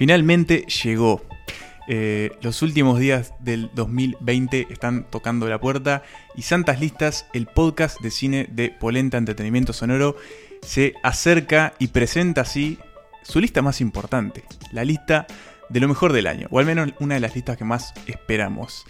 Finalmente llegó. Eh, los últimos días del 2020 están tocando la puerta y Santas Listas, el podcast de cine de Polenta Entretenimiento Sonoro, se acerca y presenta así su lista más importante, la lista de lo mejor del año, o al menos una de las listas que más esperamos.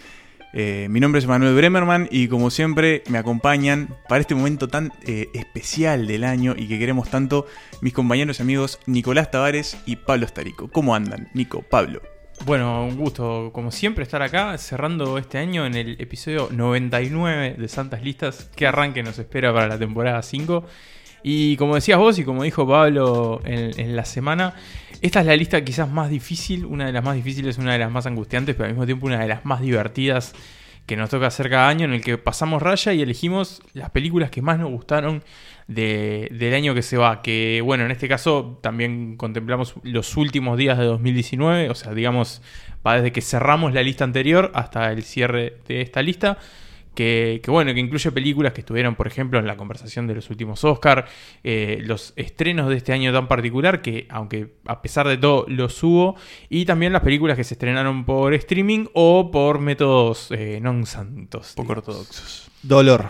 Eh, mi nombre es Manuel Bremerman y como siempre me acompañan para este momento tan eh, especial del año y que queremos tanto mis compañeros y amigos Nicolás Tavares y Pablo Starico. ¿Cómo andan, Nico, Pablo? Bueno, un gusto, como siempre, estar acá cerrando este año en el episodio 99 de Santas Listas. ¿Qué arranque nos espera para la temporada 5? Y como decías vos y como dijo Pablo en, la semana, esta es la lista quizás más difícil, una de las más difíciles, una de las más angustiantes, pero al mismo tiempo una de las más divertidas que nos toca hacer cada año, en el que pasamos raya y elegimos las películas que más nos gustaron del año que se va. Que bueno, en este caso también contemplamos los últimos días de 2019, o sea, digamos, va desde que cerramos la lista anterior hasta el cierre de esta lista. Que, bueno, que incluye películas que estuvieron, por ejemplo, en la conversación de los últimos Oscar, eh, los estrenos de este año tan particular, que aunque a pesar de todo los hubo, y también las películas que se estrenaron por streaming o por métodos eh, non santos. Poco ortodoxos. Dolor.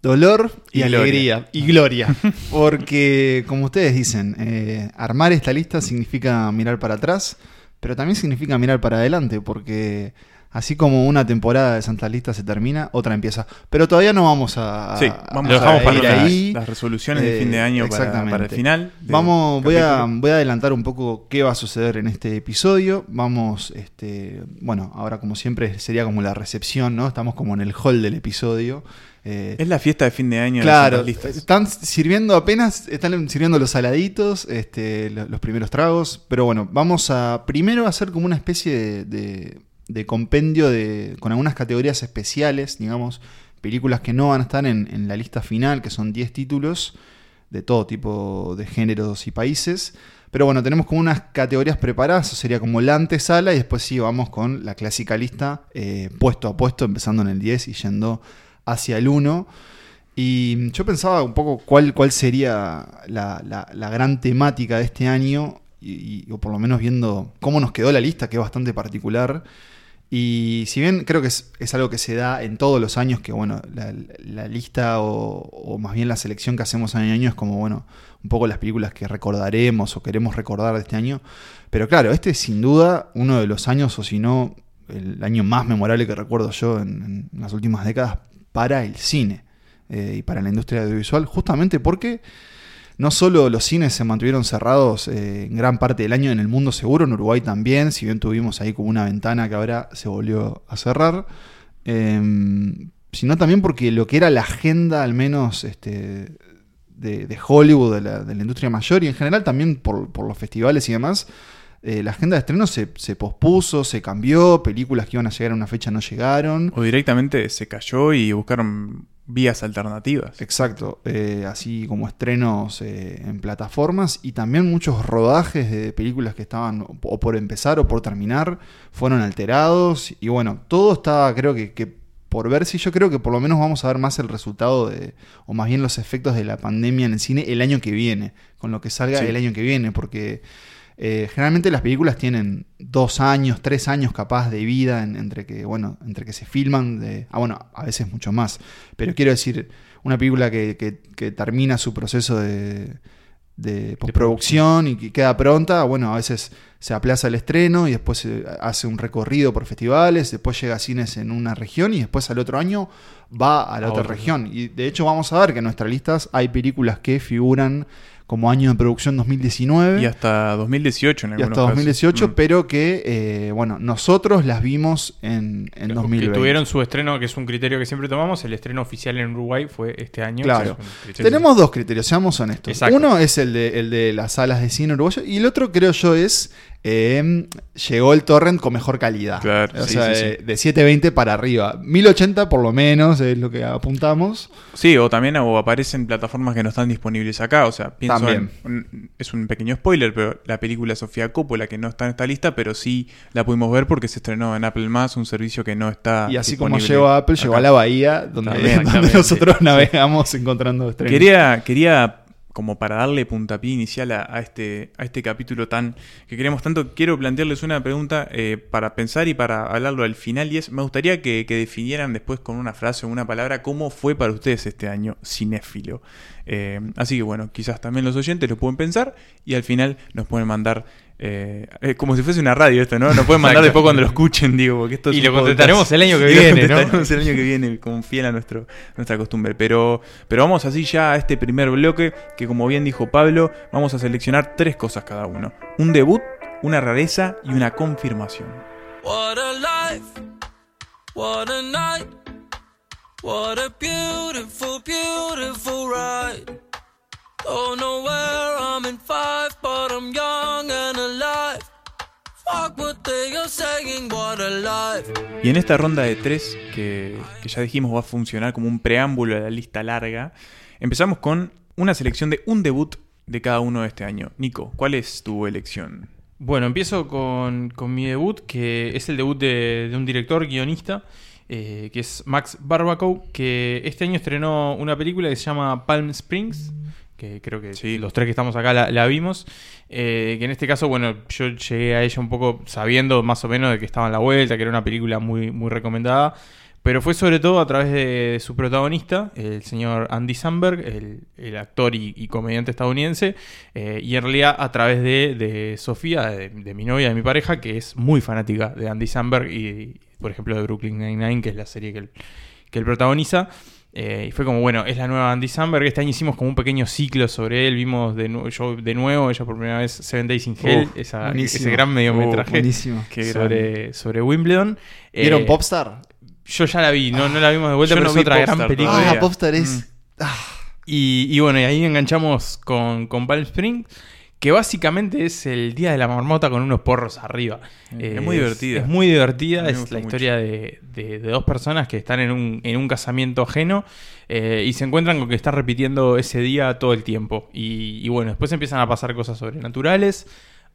Dolor y, alegría. Y gloria. Porque, como ustedes dicen, eh, armar esta lista significa mirar para atrás, pero también significa mirar para adelante, porque Así como una temporada de Santa Lista se termina, otra empieza. Pero todavía no vamos a, sí, vamos a, para ahí. Las, resoluciones de fin de año para, el final. Vamos, voy a, voy a adelantar un poco qué va a suceder en este episodio. Vamos, este, bueno, ahora como siempre sería como la recepción, ¿no? Estamos como en el hall del episodio. Eh, es la fiesta de fin de año. Claro, están sirviendo apenas, están sirviendo los saladitos, este, los, primeros tragos. Pero bueno, vamos a primero hacer como una especie de de compendio de, con algunas categorías especiales, digamos, películas que no van a estar en, la lista final, que son 10 títulos de todo tipo de géneros y países. Pero bueno, tenemos como unas categorías preparadas, sería como la antesala y después sí vamos con la clásica lista eh, puesto a puesto, empezando en el 10 y yendo hacia el 1. Y yo pensaba un poco cuál, cuál sería la, la, gran temática de este año, y, o por lo menos viendo cómo nos quedó la lista, que es bastante particular. Y si bien creo que es, algo que se da en todos los años, que bueno, la, lista o, más bien la selección que hacemos año a año es como, bueno, un poco las películas que recordaremos o queremos recordar de este año. Pero claro, este es sin duda uno de los años, o si no, el año más memorable que recuerdo yo en, las últimas décadas para el cine eh, y para la industria audiovisual, justamente porque no solo los cines se mantuvieron cerrados eh, en gran parte del año en el mundo seguro, en Uruguay también, si bien tuvimos ahí como una ventana que ahora se volvió a cerrar, em, sino también porque lo que era la agenda, al menos este, de, Hollywood, de la, industria mayor y en general también por, los festivales y demás, eh, la agenda de estreno se, se, pospuso, se cambió, películas que iban a llegar a una fecha no llegaron. O directamente se cayó y buscaron vías alternativas. Exacto, eh, así como estrenos eh, en plataformas y también muchos rodajes de películas que estaban o por empezar o por terminar fueron alterados y bueno, todo estaba creo que, por ver si yo creo que por lo menos vamos a ver más el resultado de, o más bien los efectos de la pandemia en el cine el año que viene, con lo que salga el año que viene, porque eh, generalmente las películas tienen dos años, tres años capaz de vida entre que, bueno, entre que se filman, de, ah, bueno, a veces mucho más. Pero quiero decir, una película que, termina su proceso de, de postproducción y que queda pronta, bueno, a veces se aplaza el estreno y después se hace un recorrido por festivales, después llega a cines en una región y después al otro año va a la otra región. Y de hecho vamos a ver que en nuestras listas hay películas que figuran como año de producción 2019. Y hasta 2018 en algunos Y hasta 2018, mm. pero que, eh, bueno, nosotros las vimos en, en 2020. Que tuvieron su estreno, que es un criterio que siempre tomamos, el estreno oficial en Uruguay fue este año. Claro. Tenemos dos criterios, seamos honestos. Uno es el de, el de las salas de cine uruguayo y el otro creo yo es Em, llegó el torrent con mejor calidad. o sea, de, 720 para arriba. 1080 por lo menos es lo que apuntamos. Sí, o también o aparecen plataformas que no están disponibles acá. O sea, pienso es un pequeño spoiler, pero la película Sofía Coppola, que no está en esta lista, pero sí la pudimos ver porque se estrenó en Apple Más, un servicio que no está. Y así como llegó a Apple, llegó a la bahía, donde, nosotros navegamos encontrando. Quería, quería como para darle puntapié inicial a, este, a este capítulo tan que queremos tanto, quiero plantearles una pregunta eh, para pensar y para hablarlo al final. Y es, me gustaría que, que definieran después con una frase o una palabra cómo fue para ustedes este año cinéfilo. Eh, así que bueno, quizás también los oyentes lo pueden pensar y al final nos pueden mandar eh, es como si fuese una radio esto, ¿no? Nos pueden mandar después cuando lo escuchen, digo, porque esto es Y lo podcast. contestaremos el año que Y lo viene, ¿no? contestaremos el año que viene, como fiel a nuestro, nuestra costumbre. Pero, pero vamos así ya a este primer bloque, que como bien dijo Pablo, vamos a seleccionar tres cosas cada uno. Un debut, una rareza y una confirmación. What a life, what a night, what a beautiful, beautiful ride. Don't know where I'm in five, but I'm young and alive. Fuck what they are saying, what a life. Y en esta ronda de tres, que, que ya dijimos va a funcionar como un preámbulo a la lista larga, empezamos con una selección de un debut de cada uno de este año. Nico, ¿cuál es tu elección? Bueno, empiezo con, con mi debut, que es el debut de, de un director guionista, eh, que es Max Barbacow, que este año estrenó una película que se llama Palm Springs, que creo que Sí. los tres que estamos acá la, la vimos, eh, que en este caso, bueno, yo llegué a ella un poco sabiendo más o menos de que estaba en la vuelta, que era una película muy, muy recomendada, pero fue sobre todo a través de, de su protagonista, el señor Andy Samberg, el, el actor y, y comediante estadounidense, eh, y en realidad a través de, de Sofía, de, de mi novia, de mi pareja, que es muy fanática de Andy Samberg y, por ejemplo, de Brooklyn Nine-Nine, que es la serie que él, que él protagoniza. Eh, y fue como, bueno, es la nueva Andy Samberg. Este año hicimos como un pequeño ciclo sobre él. Vimos de nu- yo de nuevo, ella por primera vez, Seven Days in Hell, esa- ese gran mediometraje sobre, sobre Wimbledon. ¿Vieron Eh, Popstar? Yo ya la vi, no, no la vimos de vuelta, Yo pero no es otra gran película. Ah, Popstar es. Mm. ah, Y, y bueno, y ahí enganchamos con, con Palm Springs, que básicamente es el día de la marmota con unos porros arriba. Es muy divertida. Es, muy divertida, es la historia de, de- de dos personas que están en un, en un casamiento ajeno eh, y se encuentran con que están repitiendo ese día todo el tiempo. Y, y bueno, después empiezan a pasar cosas sobrenaturales,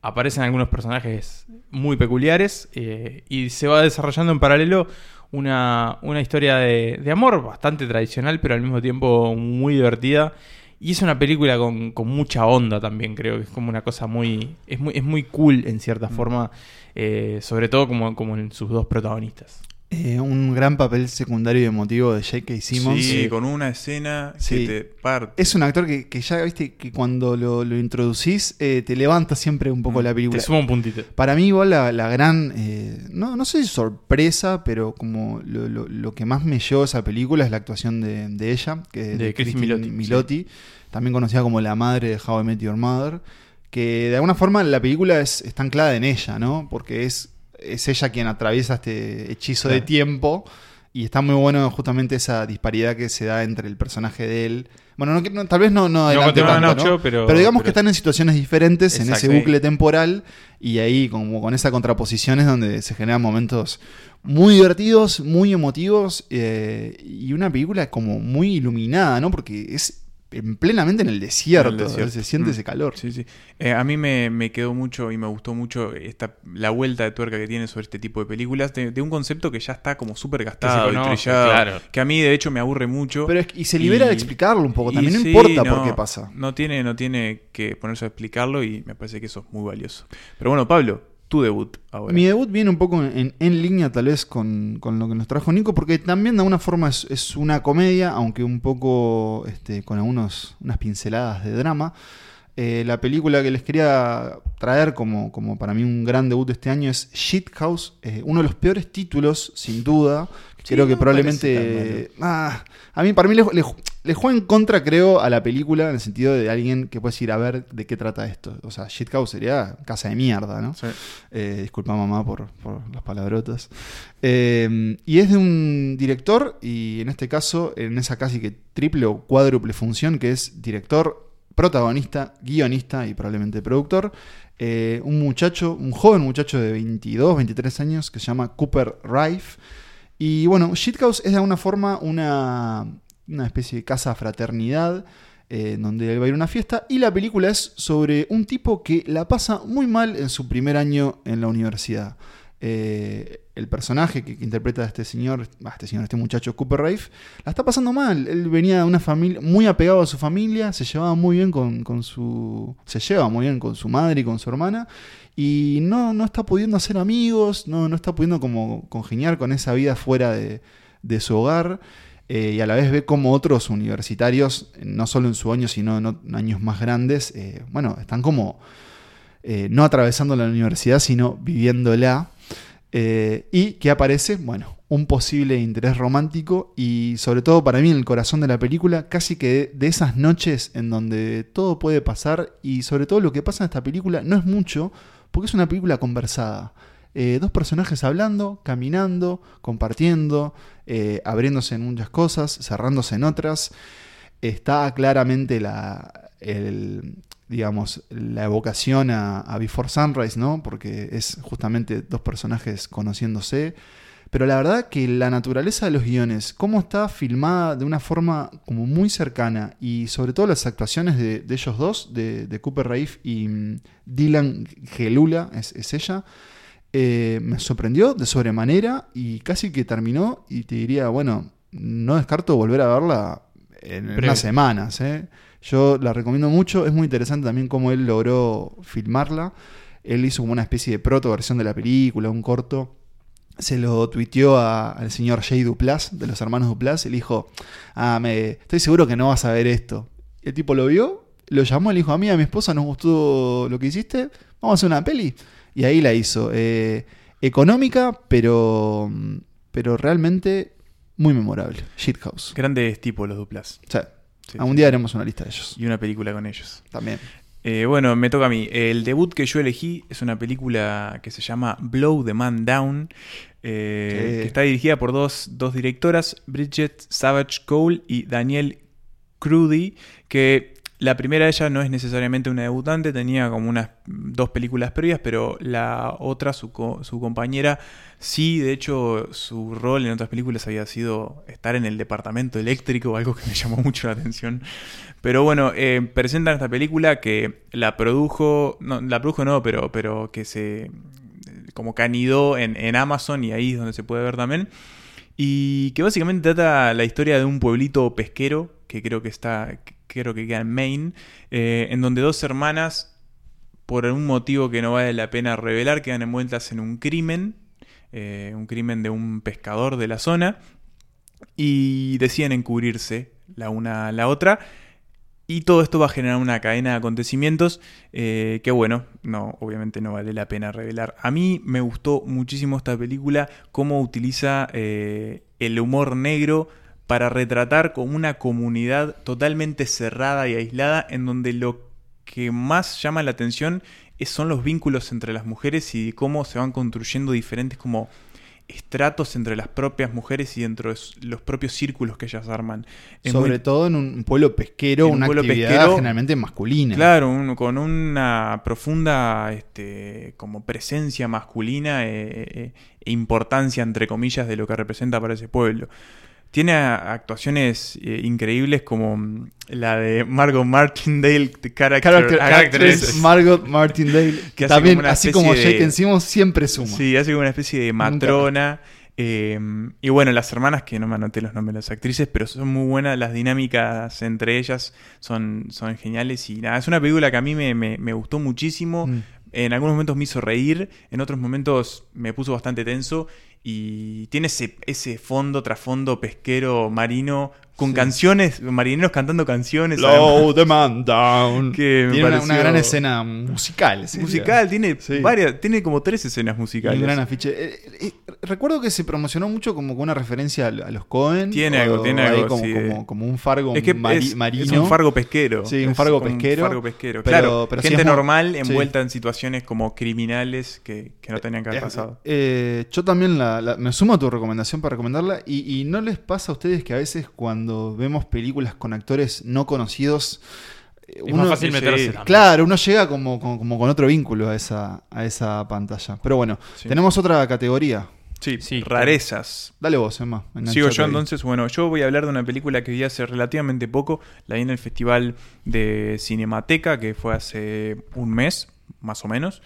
aparecen algunos personajes muy peculiares eh, y se va desarrollando en paralelo una, una historia de, de amor bastante tradicional, pero al mismo tiempo muy divertida. Y es una película con, con mucha onda también, creo que es como una cosa muy. Es muy, es muy cool en cierta Mm. forma, eh, sobre todo como, como en sus dos protagonistas. Eh, un gran papel secundario y emotivo de J.K. Simmons. Sí, con una escena Sí. que te parte. Es un actor que, que ya viste que cuando lo, lo introducís eh, te levanta siempre un poco Mm, la película. Te suma un puntito. Para mí, igual, la, la gran. eh, no, no sé si sorpresa, pero como lo, lo- lo que más me llevó a esa película es la actuación de, de ella, que De Christine Christine Milioti, también conocida como la madre de How I Met Your Mother. Que de alguna forma la película es, está anclada en ella, ¿no? Porque es, es ella quien atraviesa este hechizo de tiempo. Y está muy bueno justamente esa disparidad que se da entre el personaje de él. Bueno, no, no- tal vez no, no pero- pero digamos pero- que están en situaciones diferentes en ese bucle temporal y ahí como con esa contraposición es donde se generan momentos muy divertidos, muy emotivos eh, y una película como muy iluminada, ¿no? Porque es en- plenamente en el desierto, En el desierto. se siente Mm. ese calor. Sí, sí. Eh, a mí me, me quedó mucho y me gustó mucho esta, la vuelta de tuerca que tiene sobre este tipo de películas, de, de un concepto que ya está como súper gastado y conoce, trillado, claro. que a mí de hecho me aburre mucho. Pero es- y se libera Y- de explicarlo un poco, también no sí, importa por qué pasa. No tiene, no tiene que ponerse a explicarlo y me parece que eso es muy valioso. Pero bueno, Pablo, tu debut ahora. Mi debut viene un poco en, en línea tal vez con, con lo que nos trajo Nico, porque también de alguna forma es, es una comedia, aunque un poco este, con algunos, unas pinceladas de drama. Eh, la película que les quería traer como, como para mí un gran debut de este año es Shithouse, eh, uno de los peores títulos, sin duda. Sí, creo que no probablemente... Ah, a mí, para mí le, le, le juega en contra, creo, a la película en el sentido de alguien que puede decir, a ver, ¿de qué trata esto? O sea, Shithouse sería casa de mierda, ¿no? Sí. Eh, disculpa mamá por, por las palabrotas. Eh, y es de un director, y en este caso, en esa casi que triple o cuádruple función, que es director, protagonista, guionista y probablemente productor. eh, un muchacho, un joven muchacho de 22, 23 años que se llama Cooper Rife. Y bueno, Shithouse es de alguna forma una, una especie de casa fraternidad eh, donde él va a ir a una fiesta. Y la película es sobre un tipo que la pasa muy mal en su primer año en la universidad. Eh, el personaje que, que interpreta a este señor, a este señor, este muchacho Cooper Rafe, la está pasando mal. Él venía de una familia muy apegado a su familia, se llevaba muy bien con, con su. se lleva muy bien con su madre y con su hermana. Y no, no está pudiendo hacer amigos, no, no está pudiendo como congeniar con esa vida fuera de, de su hogar. Eh, y a la vez ve como otros universitarios, no solo en su año, sino en, años más grandes, eh, bueno, están como eh, no atravesando la universidad, sino viviéndola. Y que aparece, bueno, un posible interés romántico y sobre todo para mí en el corazón de la película, casi que de esas noches en donde todo puede pasar y sobre todo lo que pasa en esta película no es mucho, porque es una película conversada. Eh, dos personajes hablando, caminando, compartiendo, eh, abriéndose en muchas cosas, cerrándose en otras. Está claramente la, el, digamos, la evocación a, Before Sunrise, ¿no? Porque es justamente dos personajes conociéndose. Pero la verdad que la naturaleza de los guiones, cómo está filmada de una forma como muy cercana y sobre todo las actuaciones de, ellos dos, de, Cooper Rafe y mm, Dylan Gelula, es ella, eh, me sorprendió de sobremanera y casi que terminó y te diría, bueno, no descarto volver a verla en Breve. unas semanas. ¿eh? Yo la recomiendo mucho, es muy interesante también cómo él logró filmarla. Él hizo como una especie de proto versión de la película, un corto. Se lo tuiteó a- al señor Jay Duplas, de los hermanos Duplas, y le dijo, ah, me, estoy seguro que no vas a ver esto. El tipo lo vio, lo llamó le dijo, a mí, a mi esposa nos gustó lo que hiciste, vamos a hacer una peli. Y ahí la hizo. Eh, económica, pero, pero realmente muy memorable. Shithouse. Grandes tipos los duplas. O sea, Sí, algún sí. día haremos una lista de ellos. Y una película con ellos. También. Eh, bueno, me toca a mí. El debut que yo elegí es una película que se llama Blow the Man Down, eh, que está dirigida por dos, dos directoras, Bridget Savage Cole y Danielle Crudy, que la primera de ellas no es necesariamente una debutante, tenía como unas dos películas previas, pero la otra, su, su compañera, sí, de hecho su rol en otras películas había sido estar en el departamento eléctrico, algo que me llamó mucho la atención. Pero bueno, eh, presentan esta película que la produjo, no, la produjo no, pero, pero que se como que anidó en, en Amazon y ahí es donde se puede ver también. Y que básicamente trata la historia de un pueblito pesquero, que creo que está, creo que queda en Maine, eh, en donde dos hermanas, por un motivo que no vale la pena revelar, quedan envueltas en un crimen, eh, un crimen de un pescador de la zona, y deciden encubrirse la una a la otra. Y todo esto va a generar una cadena de acontecimientos eh, que, bueno, no, obviamente no vale la pena revelar. A mí me gustó muchísimo esta película, cómo utiliza el humor negro para retratar como una comunidad totalmente cerrada y aislada, en donde lo que más llama la atención son los vínculos entre las mujeres y cómo se van construyendo diferentes como estratos entre las propias mujeres y dentro de los propios círculos que ellas arman. Es Sobre muy- todo en un pueblo pesquero, En un una pueblo actividad pesquero, generalmente masculina. Claro, un- con una profunda este, como presencia masculina eh, e importancia, entre comillas, de lo que representa para ese pueblo. Tiene actuaciones eh, increíbles como mm, la de Margot Martindale, character, Character, actress. Margot Martindale, Que también, como así como de- Jake encima, siempre suma. Sí, hace como una especie de matrona. eh, y bueno, las hermanas, que no me anoté los nombres de las actrices, pero son muy buenas, las dinámicas entre ellas son, son geniales. Y nada, es una película que a mí me, me- me gustó muchísimo. Mm. En algunos momentos me hizo reír, en otros momentos me puso bastante tenso. Y tiene ese, ese fondo, trasfondo pesquero marino, con Sí. canciones, marineros cantando canciones. Blow the man down. Que Tiene una, gran escena musical. Musical, tiene Sí. varias, tiene como tres escenas musicales. un gran afiche. Eh, eh, recuerdo que se promocionó mucho como con una referencia a, a los Cohen. Tiene algo, tiene algo, Como, como, como un fargo Es que mari- es, marino. es un fargo pesquero. Sí, un fargo pesquero, fargo pesquero. pero- claro, pero gente normal envuelta en situaciones como criminales que, que no tenían que haber pasado. eh, yo también la- la- me sumo a tu recomendación para recomendarla. Y, y no les pasa a ustedes que a veces cuando vemos películas con actores no conocidos. eh, Es más fácil sí, meterse también. Claro, uno llega como, como, como con otro vínculo a esa, a esa pantalla. Pero bueno, Sí. tenemos otra categoría. Sí, Sí, rarezas. Dale vos, Emma. Sigo yo ahí. entonces. Bueno, yo voy a hablar de una película que vi hace relativamente poco. La vi en el Festival de Cinemateca, que fue hace un mes, más o menos.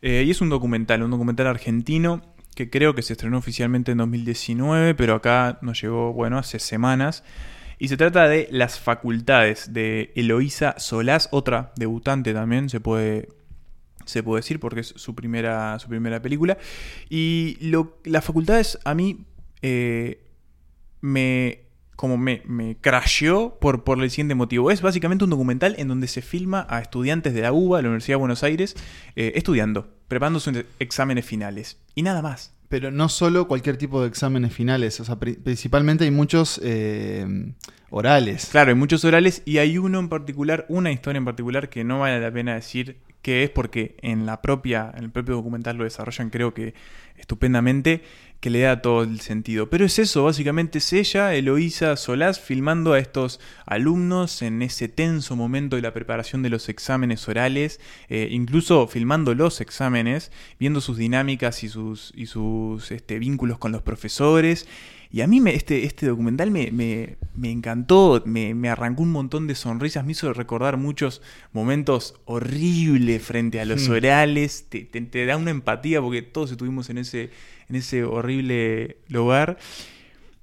Eh, y es un documental, un documental argentino que creo que se estrenó oficialmente en 2019, pero acá nos llegó, bueno, hace semanas. Y se trata de Las Facultades de Eloísa Solás, otra debutante también, se puede, se puede decir, porque es su primera, su primera película. Y lo, Las Facultades a mí eh, me como me, me crasheó por, por el siguiente motivo. Es básicamente un documental en donde se filma a estudiantes de la UBA, la Universidad de Buenos Aires, eh, estudiando, preparando sus exámenes finales. Y nada más. Pero no solo cualquier tipo de exámenes finales, o sea, pri- principalmente hay muchos eh, orales. Claro, hay muchos orales y hay uno en particular, una historia en particular que no vale la pena decir qué es porque en la propia, en el propio documental lo desarrollan creo que estupendamente, que le da todo el sentido. Pero es eso, básicamente es ella, Eloísa Solás, filmando a estos alumnos en ese tenso momento de la preparación de los exámenes orales, eh, incluso filmando los exámenes, viendo sus dinámicas y sus, y sus este, vínculos con los profesores. Y a mí me, este, este documental me, me- me encantó, me, me arrancó un montón de sonrisas, me hizo recordar muchos momentos horribles frente a los Hmm. orales, te, te- te da una empatía porque todos estuvimos en ese, en ese horrible lugar.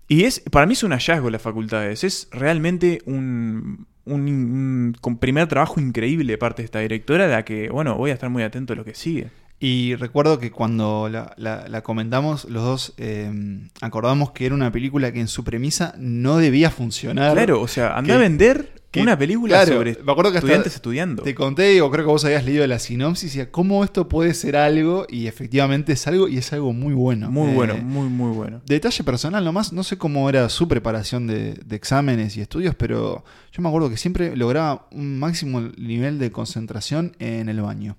Y es, para mí es un hallazgo las facultades, es realmente un, un, primer trabajo increíble de parte de esta directora, de la que, bueno, voy a estar muy atento a lo que sigue. Y recuerdo que cuando la, la- la comentamos, los dos eh, acordamos que era una película que en su premisa no debía funcionar. Claro, o sea, anda a vender que- una película claro, sobre me acuerdo que hasta estudiantes estudiando. Te conté, o creo que vos habías leído la sinopsis, y decía, ¿cómo esto puede ser algo? Y efectivamente es algo, y es algo muy bueno. Muy Eh, bueno, muy, muy bueno. Detalle personal nomás, no sé cómo era su preparación de, de exámenes y estudios, pero yo me acuerdo que siempre lograba un máximo nivel de concentración en el baño.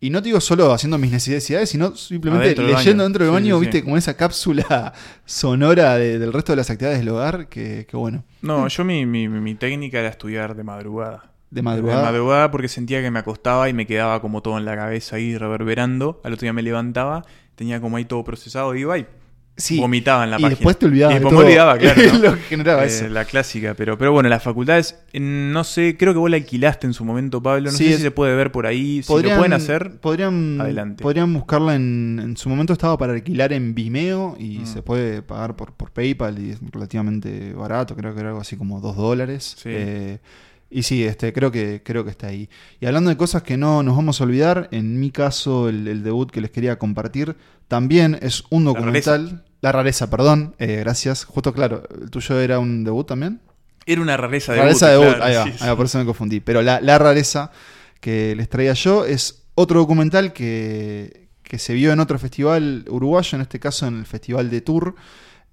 Y no digo solo haciendo mis necesidades, sino simplemente leyendo dentro del Sí, baño, sí, viste, sí. como esa cápsula sonora de- del resto de las actividades del hogar, que, que bueno, No, yo mi, mi, mi técnica era estudiar de madrugada. de madrugada. De madrugada porque sentía que me acostaba y me quedaba como todo en la cabeza ahí reverberando. Al otro día me levantaba, tenía como ahí todo procesado y iba y Sí, vomitaba en la y página. después te olvidabas Y de después todo olvidaba, claro. ¿no? lo que generaba Eh, eso. La clásica, pero, pero bueno, las facultades, eh, no sé, creo que vos la alquilaste en su momento, Pablo. No Sí, sé es- si se puede ver por ahí. Si lo pueden hacer, podrían, adelante. podrían buscarla en, en su momento estaba para alquilar en Vimeo y Mm. se puede pagar por, por PayPal y es relativamente barato, creo que era algo así como 2 dólares. Sí. Eh, y sí, este, creo que, creo que está ahí. Y hablando de cosas que no nos vamos a olvidar, en mi caso, el, el debut que les quería compartir también es un documental. La rareza, perdón. eh, gracias. Justo claro, ¿el tuyo era un debut también? era una rareza de rareza de debut, ahí va, sí, ahí va, sí. por eso me confundí. Pero la, la rareza que les traía yo es otro documental que, que se vio en otro festival uruguayo, en este caso en el Festival de Tour,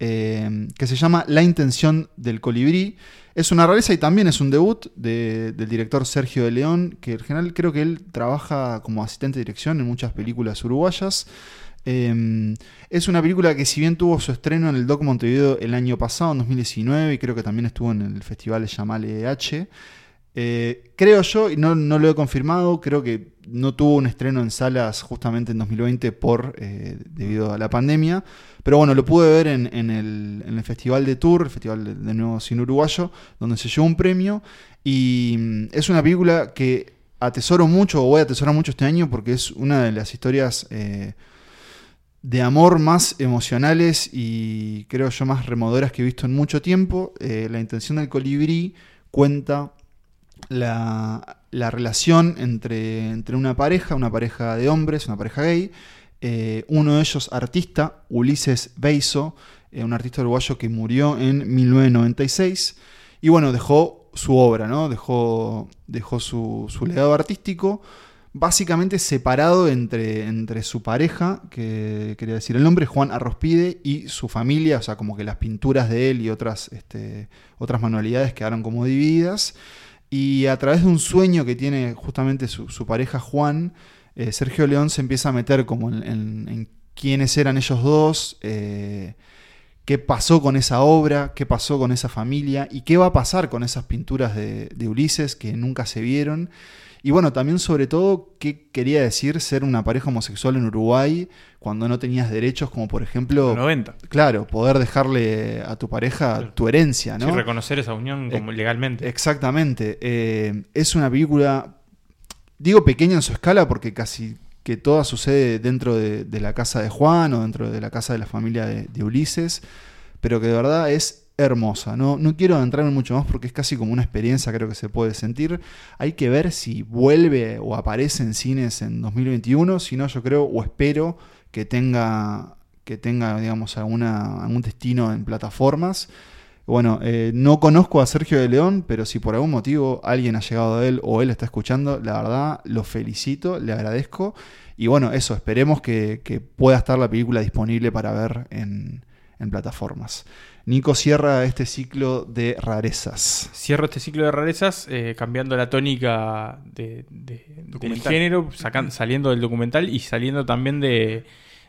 eh, que se llama La intención del colibrí. Es una rareza y también es un debut de- del director Sergio de León, que en general creo que él trabaja como asistente de dirección en muchas películas uruguayas. Eh, es una película que si bien tuvo su estreno en el Doc Montevideo el año pasado, en 2019, y creo que también estuvo en el festival Llamale H, eh, creo yo, y no, no lo he confirmado, creo que no tuvo un estreno en salas justamente en 2020 por, eh, debido a la pandemia, pero bueno, lo pude ver en, en el, en el Festival de Tour, el Festival de, Nuevo Cine Uruguayo, donde se llevó un premio, y mm, es una película que atesoro mucho, o voy a atesorar mucho este año, porque es una de las historias... eh, de amor más emocionales y creo yo más remodoras que he visto en mucho tiempo. La intención del colibrí cuenta la, la relación entre, entre una pareja, una pareja de hombres, una pareja gay. Eh, uno de ellos artista, Ulises Beiso, eh, un artista uruguayo que murió en 1996. Y bueno, dejó su obra, ¿no? Dejó, dejó su, su legado artístico básicamente separado entre, entre su pareja, que quería decir el nombre, Juan Arrospide, y su familia, o sea, como que las pinturas de él y otras, este, otras manualidades quedaron como divididas. Y a través de un sueño que tiene justamente su, su pareja Juan, eh, Sergio León se empieza a meter como en, en- quiénes eran ellos dos, eh, qué pasó con esa obra, qué pasó con esa familia y qué va a pasar con esas pinturas de, de Ulises que nunca se vieron. Y bueno, también sobre todo, ¿qué quería decir ser una pareja homosexual en Uruguay cuando no tenías derechos como por ejemplo, Los 90. claro, poder dejarle a tu pareja tu herencia, ¿no? Sí, reconocer esa unión como legalmente. Exactamente. Eh, es una película, digo pequeña en su escala porque casi que toda sucede dentro de, de la casa de Juan o dentro de la casa de la familia de, de Ulises, pero que de verdad es hermosa. No, no quiero adentrarme mucho más porque es casi como una experiencia, creo que se puede sentir. Hay que ver si vuelve o aparece en cines en 2021, si no yo creo o espero que tenga, que tenga digamos, algún destino en plataformas. Bueno, eh, no conozco a Sergio de León, pero si por algún motivo alguien ha llegado a él o él está escuchando, la verdad lo felicito, le agradezco. Y bueno, eso, esperemos que, que pueda estar la película disponible para ver en, en plataformas. Nico cierra este ciclo de rarezas. Cierro este ciclo de rarezas eh, cambiando la tónica de, de- del género, sacan- saliendo del documental y saliendo también de,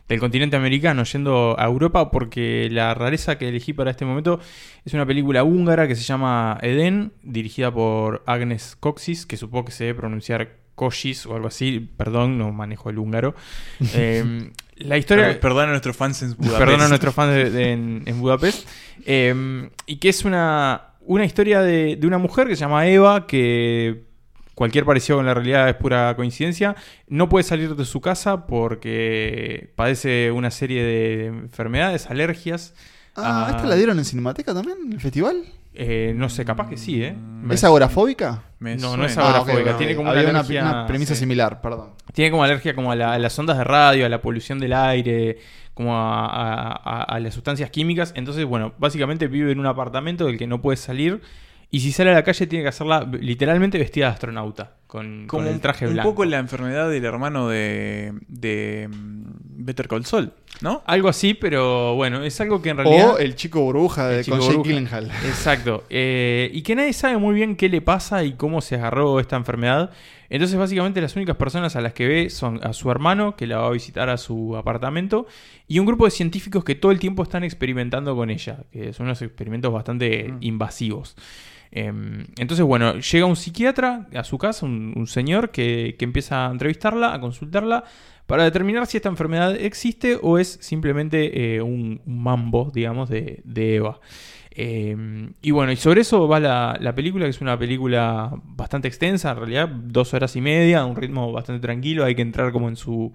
del continente americano, yendo a Europa, porque la rareza que elegí para este momento es una película húngara que se llama Eden, dirigida por Agnes Coxis, que supongo que se debe pronunciar Koshis o algo así, perdón, no manejo el húngaro. Eh, la historia... Per- Perdona a nuestros fans en Budapest. Perdón a nuestros fans de- de- en, en Budapest. Eh, y que es una, una historia de, de una mujer que se llama Eva, que cualquier parecido con la realidad es pura coincidencia. No puede salir de su casa porque padece una serie de enfermedades, alergias. Ah. ¿esta la dieron en Cinemateca también, en el festival? Eh, no sé, capaz que sí, ¿eh? Me- ¿Es agorafóbica? Me No, no es. Ahora Ah, ok, fóbica, ok. tiene como Había una una, alergia- una premisa sí. similar, perdón. Tiene como alergia como a, la- a las ondas de radio, a la polución del aire, como a, a- a- a las sustancias químicas. Entonces, bueno, básicamente vive en un apartamento del que no puede salir. Y si sale a la calle tiene que hacerla literalmente vestida de astronauta, con, Como con el traje un blanco. poco la enfermedad del hermano de, de mm, Better Call Saul, ¿no? Algo así, pero bueno, es algo que en realidad... O el chico burbuja de, chico con Jake burbuja. Gyllenhaal. Exacto. Eh, y que nadie sabe muy bien qué le pasa y cómo se agarró esta enfermedad. Entonces, básicamente, las únicas personas a las que ve son a su hermano, que la va a visitar a su apartamento, y un grupo de científicos que todo el tiempo están experimentando con ella, que son unos experimentos bastante Mm. invasivos. Em, entonces, bueno, llega un psiquiatra a su casa, un, señor que, que empieza a entrevistarla, a consultarla, para determinar si esta enfermedad existe o es simplemente eh, un, mambo, digamos, de, de Eva. Eh, y bueno, y sobre eso va la, la película, que es una película bastante extensa, en realidad, dos horas y media, un ritmo bastante tranquilo, hay que entrar como en su,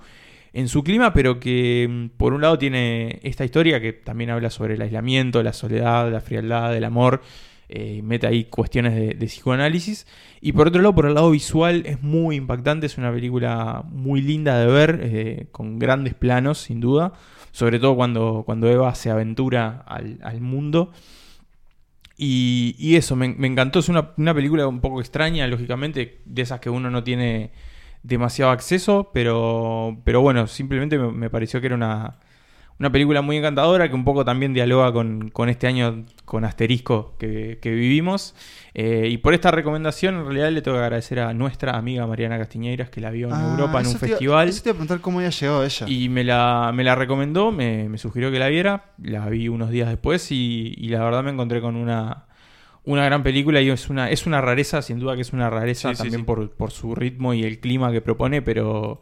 en su clima, pero que mm, por un lado tiene esta historia que también habla sobre el aislamiento, la soledad, la frialdad, el amor, eh, mete ahí cuestiones de, psicoanálisis. Y por otro lado, por el lado visual, es muy impactante, es una película muy linda de ver, eh, con grandes planos, sin duda, sobre todo cuando, cuando Eva se aventura al, mundo. Y, eso, me, me encantó. Es una, una película un poco extraña, lógicamente, de esas que uno no tiene demasiado acceso, pero, pero bueno, simplemente me, me pareció que era una, una película muy encantadora que un poco también dialoga con, con este año con asterisco que, que vivimos. Eh, y por esta recomendación, en realidad le tengo que agradecer a nuestra amiga Mariana Castiñeiras, que la vio en Ah, Europa en un te festival. Eso te iba a preguntar cómo había llegado ella. Y me la, me la recomendó, me, me sugirió que la viera, la vi unos días después y, y la verdad me encontré con una, una gran película y es una, es una rareza, sin duda que es una rareza Sí, sí, también sí. Por, por su ritmo y el clima que propone, pero,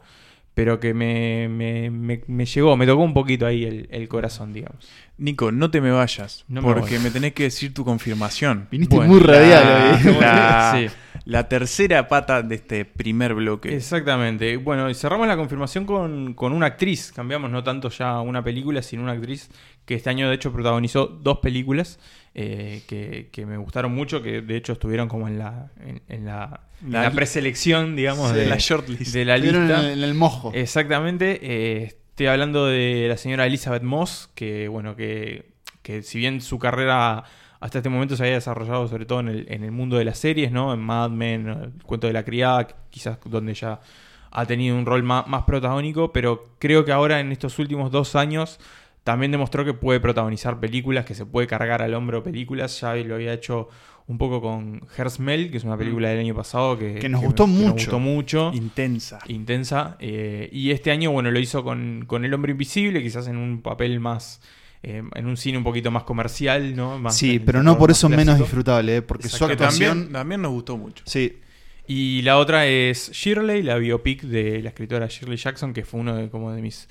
pero que me, me, me- me llegó, me tocó un poquito ahí el, el corazón, digamos. Nico, no te me vayas, No porque voy. me tenés que decir tu confirmación. Viniste Bueno, muy radial la- la- Sí. La tercera pata de este primer bloque. Exactamente. Bueno, y cerramos la confirmación con, con una actriz. Cambiamos no tanto ya una película, sino una actriz que este año de hecho protagonizó dos películas eh, que, que me gustaron mucho, que de hecho estuvieron como en la, en, en la, en La- la preselección, digamos, Sí, de, la shortlist. de la Estuvieron lista. en el, en el mojo. Exactamente. eh, estoy hablando de la señora Elizabeth Moss, que bueno, que, que si bien su carrera hasta este momento se había desarrollado sobre todo en el, en el mundo de las series, ¿no? En Mad Men, el cuento de la criada, quizás donde ya ha tenido un rol más, más protagónico, pero creo que ahora en estos últimos dos años también demostró que puede protagonizar películas, que se puede cargar al hombro películas. Ya lo había hecho un poco con Hersmel, que es una película del año pasado que, Que nos gustó me- mucho. nos gustó mucho Intensa. intensa. eh, y este año, bueno, lo hizo con, con El Hombre Invisible, quizás en un papel más. eh, en un cine un poquito más comercial, ¿no? Más Sí, pero no por eso menos disfrutable, ¿eh? porque su actuación. también, también nos gustó mucho. Sí, Y la otra es Shirley, la biopic de la escritora Shirley Jackson, que fue uno de, como de mis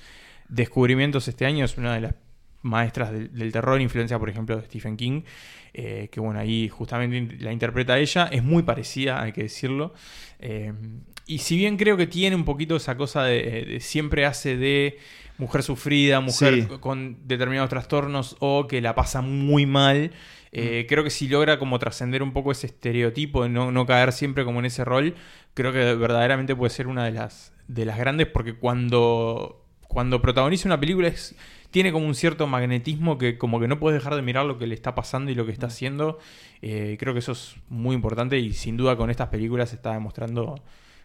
descubrimientos este año. Es una de las maestras del, del terror, influencia, por ejemplo, de Stephen King, eh, que bueno, ahí justamente la interpreta ella, es muy parecida, hay que decirlo. Eh, y si bien creo que tiene un poquito esa cosa de, de siempre hace de mujer sufrida, mujer Sí. con determinados trastornos o que la pasa muy mal. eh, Mm. Creo que si logra como trascender un poco ese estereotipo de no, no caer siempre como en ese rol, creo que verdaderamente puede ser una de las, de las grandes porque cuando, cuando protagoniza una película es, tiene como un cierto magnetismo que como que no puedes dejar de mirar lo que le está pasando y lo que Mm. está haciendo. Eh, creo que eso es muy importante y sin duda con estas películas está demostrando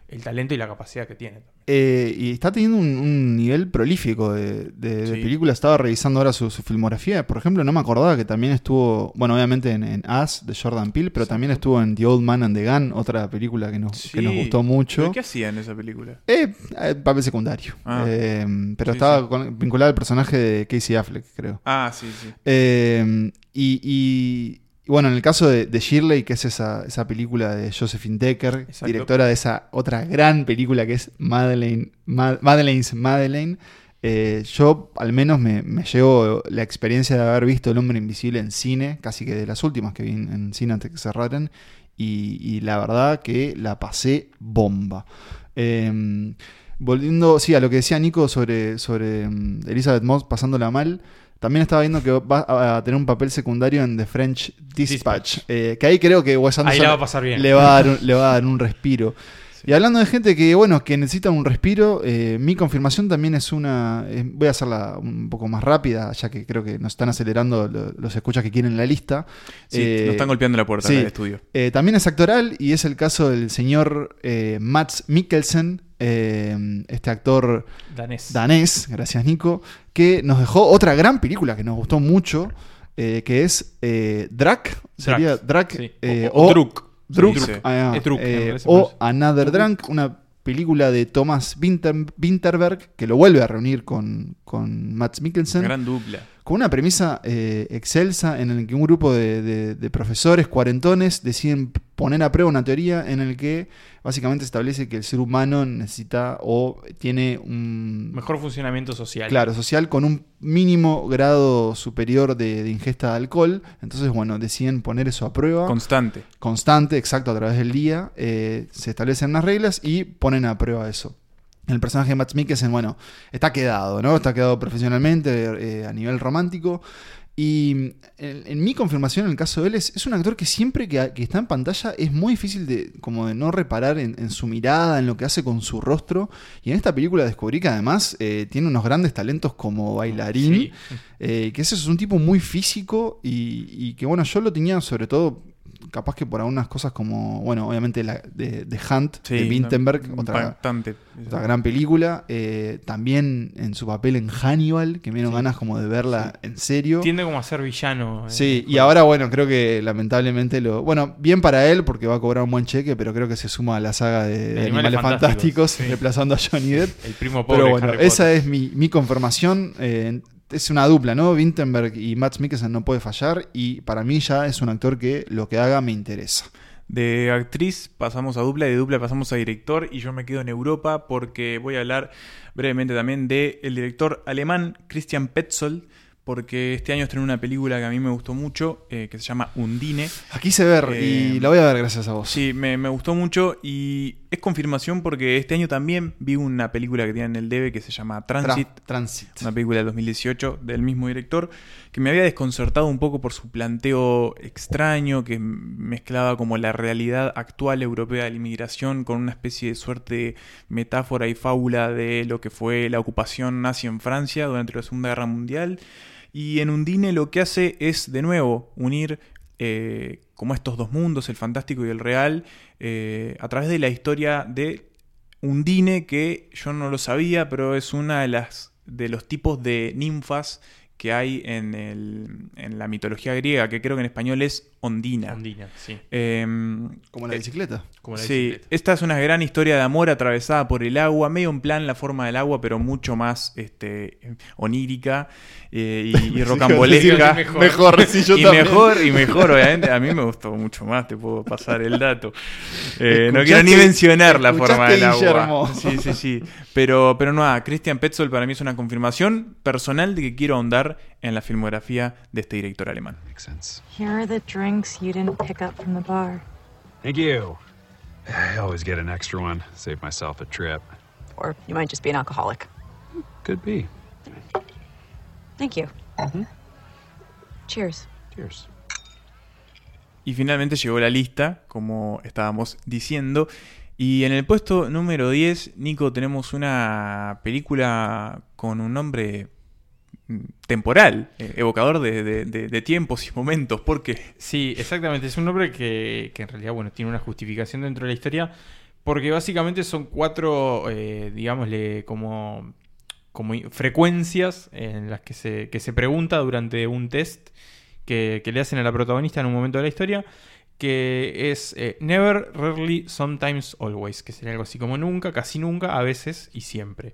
el talento y la capacidad que tiene. Eh, y está teniendo un, un nivel prolífico de, de- películas. Estaba revisando ahora su, su filmografía. Por ejemplo, no me acordaba que también estuvo, bueno, obviamente en, en Us de Jordan Peele, pero también estuvo en The Old Man and the Gun, otra película que nos, que nos gustó mucho. ¿Pero ¿Qué hacía en esa película? Eh, eh, papel secundario. Ah. Eh, pero estaba con- vinculado al personaje de Casey Affleck, creo. Ah, sí, sí. Eh, y, y- y bueno, en el caso de, de Shirley, que es esa, esa película de Josephine Decker, Exacto. directora de esa otra gran película que es Madeleine, Ma- Madeleine's Madeleine, eh, yo al menos me, me llevo la experiencia de haber visto El Hombre Invisible en cine, casi que de las últimas que vi en, en cine antes que cerraran, y, y la verdad que la pasé bomba. Eh, volviendo, sí, a lo que decía Nico sobre, sobre mm, Elizabeth Moss pasándola mal, también estaba viendo que va a tener un papel secundario en The French Dispatch, Dispatch. eh, que ahí creo que Wes Anderson la va a pasar bien. le va a dar un, le va a dar un respiro. Y hablando de gente que, bueno, que necesita un respiro, eh, mi confirmación también es una. eh, voy a hacerla un poco más rápida, ya que creo que nos están acelerando lo- los escuchas que quieren la lista. Sí, Eh, nos están golpeando la puerta sí. del estudio. eh, también es actoral y es el caso del señor eh, Mats Mikkelsen, eh, este actor Danés. danés, gracias Nico, que nos dejó otra gran película que nos gustó mucho, eh, que es eh, Drac, sería Drac, sí. eh, O- o Druk. Druk, Sí, sí. ah, Druk, en eh, o. Another Drunk, una película de Thomas Winter- Winterberg que lo vuelve a reunir con, con Mikkelsen Gran dupla. Con una premisa eh, excelsa en el que un grupo de, de- de profesores cuarentones deciden poner a prueba una teoría en el que básicamente establece que el ser humano necesita o tiene un Mejor funcionamiento social. claro social con un mínimo grado superior de, de ingesta de alcohol entonces bueno deciden poner eso a prueba Constante. constante exacto a través del día eh, se establecen unas reglas y ponen a prueba eso el personaje de Matt Mikkelsen, bueno, está quedado, ¿no? Está quedado profesionalmente, eh, a nivel romántico. Y en, en mi confirmación, en el caso de él, es, es un actor que siempre que, que está en pantalla es muy difícil de, como de no reparar en, en su mirada, en lo que hace con su rostro. Y en esta película descubrí que además eh, tiene unos grandes talentos como bailarín. Sí. Eh, que ese es un tipo muy físico y, y que bueno, yo lo tenía sobre todo capaz que por algunas cosas como, bueno, obviamente la de, de Hunt, Sí, de Vintenberg, una- otra, otra gran película. eh, también en su papel en Hannibal, que me dieron Sí. ganas como de verla en serio. Tiende como a ser villano. eh, Sí, y ahora bueno, creo que lamentablemente lo... Bueno, bien para él porque va a cobrar un buen cheque, pero creo que se suma a la saga de, de Animales Animales, Fantásticos, reemplazando a Johnny Depp. El primo pobre Pero bueno, Harry esa es mi, mi confirmación. eh, es una dupla, ¿no? Vintenberg y Matt Mikkelsen no puede fallar y para mí ya es un actor que lo que haga me interesa. De actriz pasamos a dupla y de dupla pasamos a director y yo me quedo en Europa porque voy a hablar brevemente también de el director alemán Christian Petzold porque este año estrenó una película que a mí me gustó mucho eh, que se llama Undine. Aquí se ver Eh, y la voy a ver gracias a vos. Sí, me, me gustó mucho y es confirmación porque este año también vi una película que tiene en el DB que se llama Tra- Transit. Transit. una película del 2018 del mismo director, que me había desconcertado un poco por su planteo extraño, que mezclaba como la realidad actual europea de la inmigración con una especie de suerte de metáfora y fábula de lo que fue la ocupación nazi en Francia durante la Segunda Guerra Mundial. Y en Undine lo que hace es, de nuevo, unir eh, como estos dos mundos, el fantástico y el real, eh, a través de la historia de Undine, que yo no lo sabía, pero es una de las de los tipos de ninfas que hay en, el, en la mitología griega, que creo que en español es Ondina. Ondina, sí. Em, Como la eh, bicicleta. Como la sí, bicicleta. esta es una gran historia de amor atravesada por el agua, medio en plan la forma del agua, pero mucho más este, onírica eh, y, y rocambolesca. Mejor. Mejor, sí, yo y también. mejor, y mejor, obviamente. A mí me gustó mucho más, te puedo pasar el dato. Eh, no quiero ni mencionar la forma del agua. Guillermo. Sí, sí, sí. Pero, pero nada, Christian Petzold para mí es una confirmación personal de que quiero ahondar en la filmografía de este director alemán. Makes sense. Here are the drinks you didn't pick up from the bar. Thank you. I always get an extra one. Save myself a trip. Or you might just be an alcoholic. Could be. Thank you. Cheers. Cheers. Y finalmente llegó la lista, como estábamos diciendo. Y en el puesto número 10, Nico, tenemos una película con un nombre mm, temporal, eh, evocador de, de- de- de tiempos y momentos. ¿Por qué? Sí, exactamente. Es un nombre que, que en realidad, bueno, tiene una justificación dentro de la historia. Porque básicamente son cuatro, eh, digámosle, como, como frecuencias en las que se, que se pregunta durante un test que, que le hacen a la protagonista en un momento de la historia. Que es eh, never, rarely, sometimes, always. Que sería algo así como nunca, casi nunca, a veces y siempre.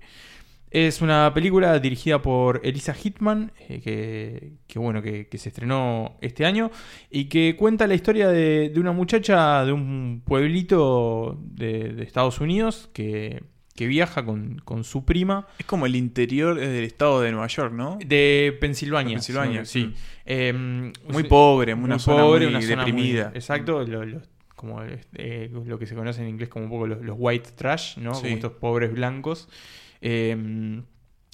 Es una película dirigida por Elisa Hitman, eh, que, que bueno, que, que se estrenó este año y que cuenta la historia de, de una muchacha de un pueblito de, de Estados Unidos que, que viaja con, con su prima Es como el interior del estado de Nueva York, ¿no? de Pensilvania. De Pensilvania, sí. Eh, Muy pobre, una zona muy una zona muy- deprimida. exacto, lo, lo- como eh, lo que se conoce en inglés como un poco los, los white trash, ¿no? Sí. Como estos pobres blancos. Eh,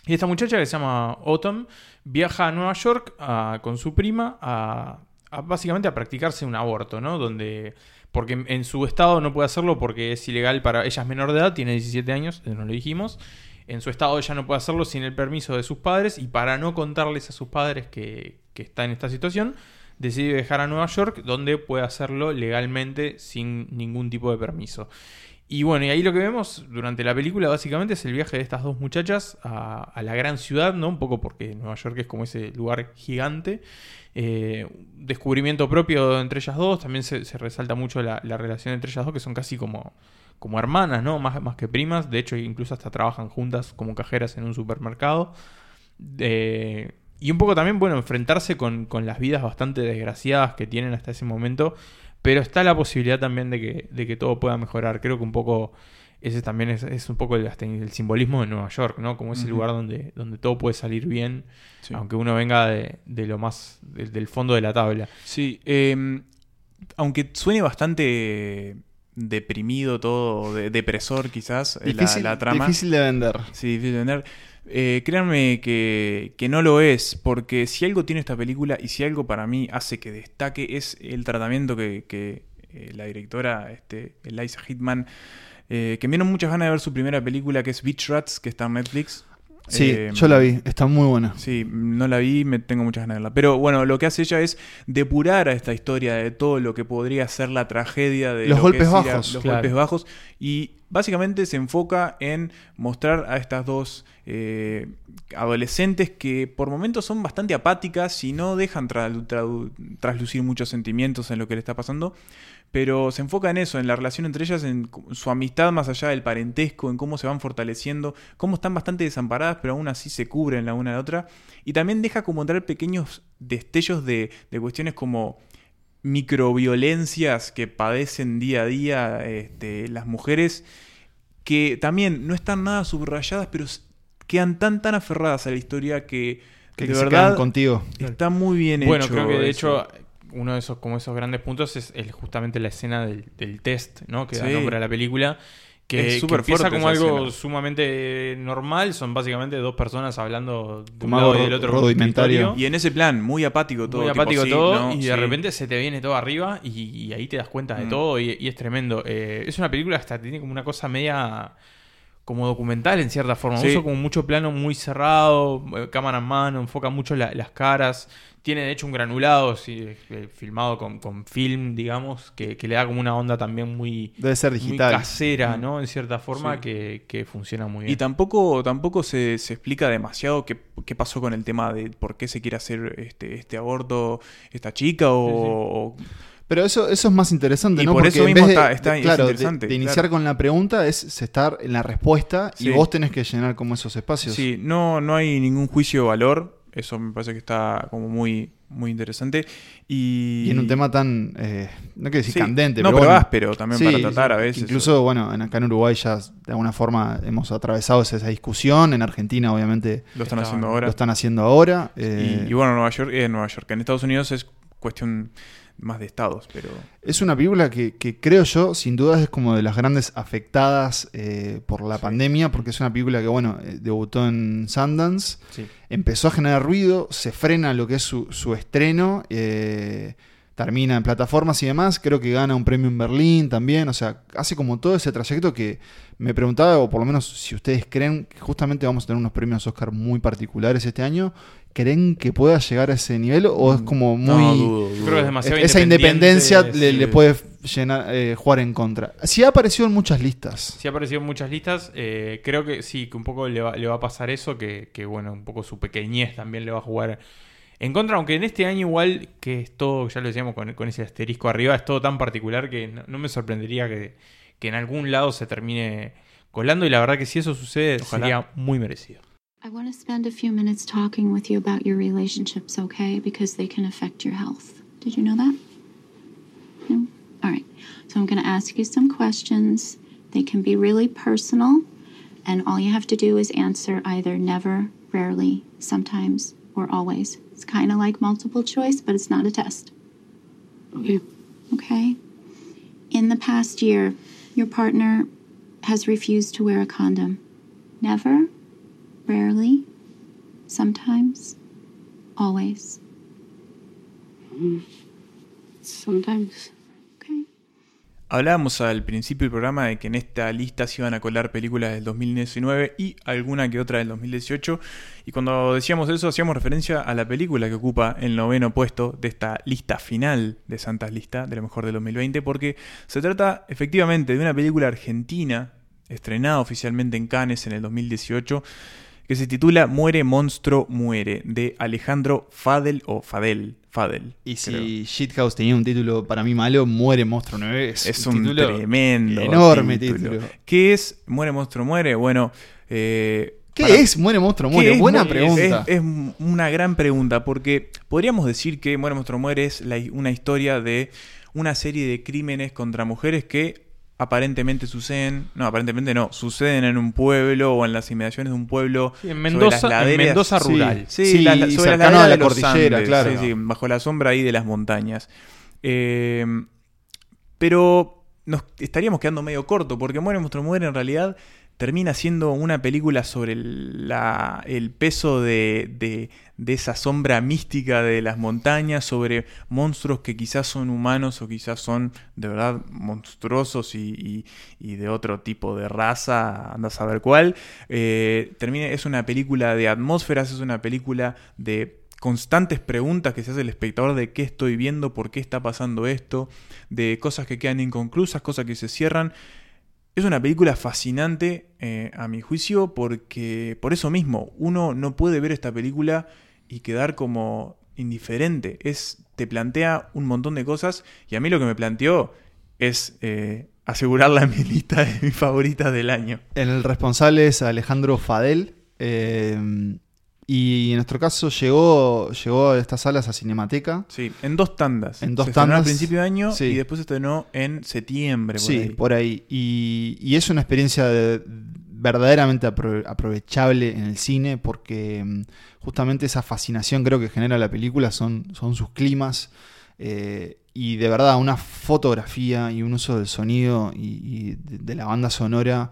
y esta muchacha que se llama Autumn viaja a Nueva York a- con su prima a, básicamente a practicarse un aborto, ¿no? Donde porque en, su estado no puede hacerlo porque es ilegal para ella es menor de edad, tiene 17 años, no lo dijimos. En su estado ella no puede hacerlo sin el permiso de sus padres y para no contarles a sus padres que, que está en esta situación, decide viajar a Nueva York donde puede hacerlo legalmente sin ningún tipo de permiso. Y bueno, y ahí lo que vemos durante la película básicamente es el viaje de estas dos muchachas a, la gran ciudad, ¿no? Un poco porque Nueva York es como ese lugar gigante. Eh, descubrimiento propio entre ellas dos. También se, resalta mucho la, la relación entre ellas dos, que son casi como, como hermanas, ¿no? Más, más que primas. De hecho, incluso hasta trabajan juntas como cajeras en un supermercado. Eh, y un poco también, bueno, enfrentarse con, con las vidas bastante desgraciadas que tienen hasta ese momento. Pero está la posibilidad también de que, de que todo pueda mejorar. Creo que un poco. Ese también es, es un poco el, el simbolismo de Nueva York, ¿no? Como ese Ujú. lugar donde, donde todo puede salir bien, Sí. aunque uno venga de, de lo más. de- del fondo de la tabla. Sí, eh, aunque suene bastante deprimido todo, de- depresor quizás, eh, la- la, trama. difícil de vender. Sí, difícil de entender. Eh, créanme que, que no lo es, porque si algo tiene esta película y si algo para mí hace que destaque es el tratamiento que, que, eh, la directora este, Eliza Hitman, eh, que me dieron muchas ganas de ver su primera película que es Beach Rats, que está en Netflix. Sí, Eh, yo la vi, está muy buena. Sí, no la vi, me tengo muchas ganas de verla. Pero bueno, lo que hace ella es depurar a esta historia de todo lo que podría ser la tragedia de Los lo golpes que es ir a- bajos, los claro. golpes bajos. Y básicamente se enfoca en mostrar a estas dos eh, adolescentes que por momentos son bastante apáticas y no dejan tra- tra- traslucir muchos sentimientos en lo que le está pasando. Pero se enfoca en eso, en la relación entre ellas, en su amistad más allá del parentesco, en cómo se van fortaleciendo, cómo están bastante desamparadas, pero aún así se cubren la una a la otra. Y también deja como entrar pequeños destellos de, de cuestiones como microviolencias que padecen día a día este, las mujeres, que también no están nada subrayadas, pero s- quedan tan tan aferradas a la historia que, Que de se verdad quedan contigo. está muy bien Bueno, hecho. creo que de eso. hecho uno de esos como esos grandes puntos es el- justamente la escena del, del test, ¿no? Que da Sí. nombre a la película. Que, Es que empieza como algo escena. sumamente normal. Son básicamente dos personas hablando de un lado y del otro. rudimentario. Y en ese plan, muy apático todo. Muy apático todo ¿no? y de Sí. repente se te viene todo arriba y, y ahí te das cuenta de Mm. todo y, y es tremendo. Eh, es una película que hasta tiene como una cosa media como documental en cierta forma. Sí. Usa como mucho plano muy cerrado, eh, cámara en mano, enfoca mucho la- las caras. Tiene de hecho un granulado sí, eh, filmado con, con film, digamos, que, que le da como una onda también muy, Debe ser muy digital. casera, ¿no? En cierta forma Sí. que, que funciona muy bien. Y tampoco, tampoco se, se explica demasiado qué, qué pasó con el tema de por qué se quiere hacer este, este aborto esta chica o... o- Pero eso, eso es más interesante, Y ¿no? por Porque eso en mismo vez de- está- está- de- es claro, de- interesante, De, iniciar claro. con la pregunta es es estar en la respuesta Sí. y vos tenés que llenar como esos espacios. Sí, no, no hay ningún juicio de valor. eso me parece que está como muy, muy interesante. Y, Y en un tema tan, eh, no quiero decir Sí, candente, no, pero, pero bueno, áspero también Sí, para tratar a veces. Incluso, bueno, en- acá en Uruguay ya de alguna forma hemos atravesado esa esa discusión. En Argentina, obviamente, lo están Está- haciendo lo ahora. están haciendo ahora. Y, eh, y bueno, Nueva York es Nueva York. En Estados Unidos es cuestión más de estados, pero Es una película que, que creo yo, sin duda, es como de las grandes afectadas eh, por la Sí. pandemia, porque es una película que, bueno, eh, debutó en Sundance, Sí. empezó a generar ruido, se frena lo que es su, su estreno, eh, termina en plataformas y demás, creo que gana un premio en Berlín también, o sea, hace como todo ese trayecto que me preguntaba, o por lo menos si ustedes creen que justamente vamos a tener unos premios Oscar muy particulares este año, ¿creen que pueda llegar a ese nivel o es como muy... no dudo, Yo dudo. creo que es demasiado Esa independencia le puede llenar, eh, jugar en contra. Sí ha aparecido en muchas listas. Sí ha aparecido en muchas listas. eh, creo que sí, que un poco le va, le va a pasar eso, que, que, bueno, un poco su pequeñez también le va a jugar en contra, aunque en este año igual, que es todo, ya lo decíamos con, con ese asterisco arriba, es todo tan particular que no, no me sorprendería que, que en algún lado se termine colando y la verdad que si eso sucede Ojalá. sería muy merecido. I want to spend a few minutes talking with you about your relationships, okay? Because they can affect your health. Did you know that? No? All right. So I'm going to ask you some questions. They can be really personal, and all you have to do is answer either never, rarely, sometimes, or always. It's kind of like multiple choice, but it's not a test. Okay. Okay? In the past year, your partner has refused to wear a condom. Never, rarely, sometimes, always. Mm. Sometimes. Hablábamos al principio del programa de que en esta lista se iban a colar películas del 2019 y alguna que otra del 2018. Y cuando decíamos eso, hacíamos referencia a la película que ocupa el noveno puesto de esta lista final de Santas Lista, de lo mejor del 2020, porque se trata efectivamente de una película argentina, estrenada oficialmente en Cannes en el 2018, que se titula Muere, monstruo, muere, de Alejandro Fadel o Fadel. Fadel. Y creo. si Shithouse tenía un título para mí malo, Muere Monstruo 9. Es, Es un, título tremendo enorme título. ¿Qué es Muere Monstruo Muere? Bueno, eh, ¿Qué para- es Muere Monstruo ¿qué Muere? es Buena pregunta. Es, es una gran pregunta porque podríamos decir que Muere Monstruo Muere es la- una historia de una serie de crímenes contra mujeres que aparentemente suceden, no, aparentemente no, suceden en un pueblo o en las inmediaciones de un pueblo. Sí, en sobre Mendoza- las en laderas- Mendoza Sí. rural. Sí, Sí, la- y sobre las cercano laderas a la de los cordillera, Andes, claro. sí, sí, bajo la sombra ahí de las montañas. Eh, pero nos estaríamos quedando medio corto, porque Muere Monstruo Muere en realidad termina siendo una película sobre el, la- el peso de, de- de esa sombra mística de las montañas, sobre monstruos que quizás son humanos o quizás son de verdad monstruosos y, y- de otro tipo de raza, anda a saber cuál. Eh, termina, es una película de atmósferas, es una película de constantes preguntas que se hace el espectador de qué estoy viendo, por qué está pasando esto, de cosas que quedan inconclusas, cosas que se cierran. Es una película fascinante eh, a mi juicio porque por eso mismo uno no puede ver esta película y quedar como indiferente. Es, te plantea un montón de cosas y a mí lo que me planteó es eh, asegurarla en mi lista de mis favoritas del año. El responsable es Alejandro Fadel. eh, y en nuestro caso llegó, llegó a estas salas a Cinemateca. Sí, en dos tandas. En dos se tandas, al principio de año sí. y después se estrenó en septiembre. Por sí, ahí. por ahí. Y, y es una experiencia de- verdaderamente apro- aprovechable en el cine porque mm, justamente esa fascinación creo que genera la película son, son sus climas. eh, y de verdad, una fotografía y un uso del sonido y, y de, de la banda sonora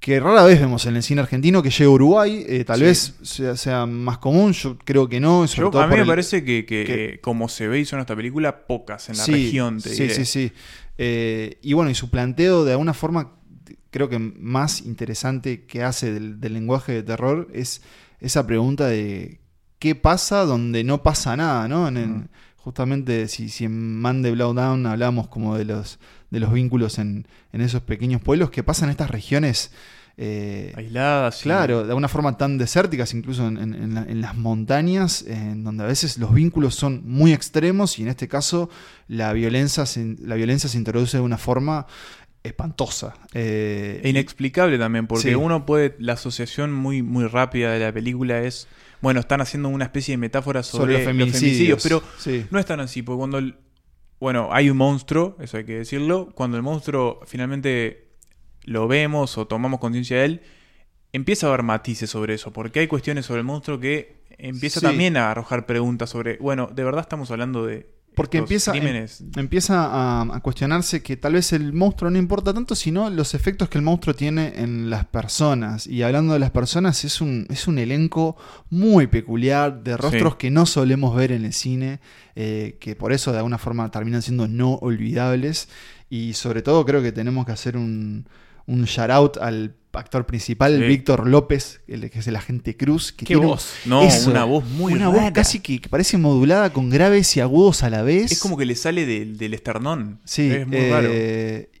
que rara vez vemos en el cine argentino que llegue a Uruguay. eh, tal Sí. vez sea, sea más común, yo creo que no. sobre Yo- todo a mí me el- parece que, que, que- eh, como se ve y suena esta película, pocas en la Sí, región, te Sí, diré. sí, sí. Eh, y bueno, y su planteo de alguna forma, creo que más interesante que hace del, del lenguaje de terror es esa pregunta de qué pasa donde no pasa nada, ¿no? En el- Mm. Justamente, si, si en Man de Blow Down hablamos como de los, de los vínculos en, en esos pequeños pueblos, que pasan en estas regiones. eh, Aisladas. Claro, de alguna forma tan desérticas, incluso en, en- en la- en las montañas, en donde a veces los vínculos son muy extremos y en este caso la violencia se, la violencia se introduce de una forma espantosa. Eh, E inexplicable también, porque Sí. uno puede. La asociación muy, muy rápida de la película es. Bueno, están haciendo una especie de metáfora sobre, Sobre los feminicidios, pero sí. no es tan así, porque cuando. el- bueno, hay un monstruo, eso hay que decirlo. Cuando el monstruo finalmente lo vemos o tomamos conciencia de él, empieza a haber matices sobre eso, porque hay cuestiones sobre el monstruo que empieza Sí. también a arrojar preguntas sobre. Bueno, ¿de verdad estamos hablando de. Porque empieza, em- empieza a, a cuestionarse que tal vez el monstruo no importa tanto, sino los efectos que el monstruo tiene en las personas. Y hablando de las personas, es un, es un elenco muy peculiar, de rostros Sí. que no solemos ver en el cine, eh, que por eso de alguna forma terminan siendo no olvidables. Y sobre todo creo que tenemos que hacer un, un shout out al actor principal, Sí. Víctor López, el que es el agente Cruz. Que Qué tiene voz. No, eso, una voz muy Una voz casi que, que parece modulada con graves y agudos a la vez. Es como que le sale del, del esternón. Sí, es muy eh, raro.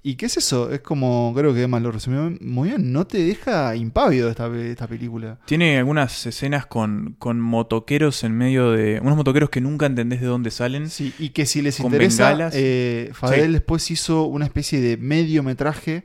¿Y qué es eso? Es como, creo que Emma lo resumió muy bien, no te deja impávido esta, esta película. Tiene algunas escenas con, con motoqueros en medio de. Unos motoqueros que nunca entendés de dónde salen. Sí, y que si les interesa, eh, Fadel Sí. después hizo una especie de mediometraje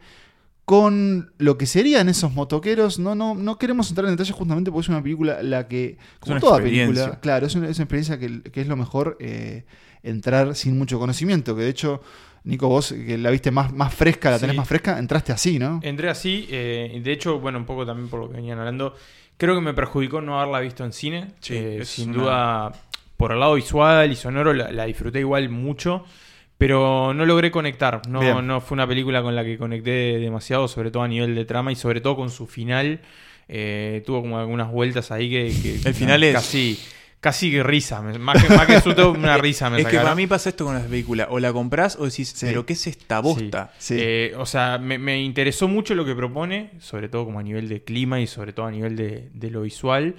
con lo que serían esos motoqueros. No, no, no queremos entrar en detalles justamente porque es una película la que, como toda película, claro, es una, es una experiencia que, que es lo mejor eh, entrar sin mucho conocimiento. Que de hecho, Nico, vos que la viste más, más fresca, la tenés Sí. más fresca, entraste así, ¿no? Entré así, eh, de hecho, bueno, un poco también por lo que venían hablando, creo que me perjudicó no haberla visto en cine. Sí, Eh, sin una- duda, por el lado visual y sonoro, la, la disfruté igual mucho, pero no logré conectar. No, Bien. no fue una película con la que conecté demasiado, sobre todo a nivel de trama y sobre todo con su final. Eh, tuvo como algunas vueltas ahí que... que- El final es- Casi, casi que risa, más que, más que susto, una risa me es que sacaron. para mí pasa esto con las películas. O la comprás o decís, Sí. ¿pero qué es esta bosta? Sí. Eh, o sea, me, me interesó mucho lo que propone, sobre todo como a nivel de clima y sobre todo a nivel de, de lo visual.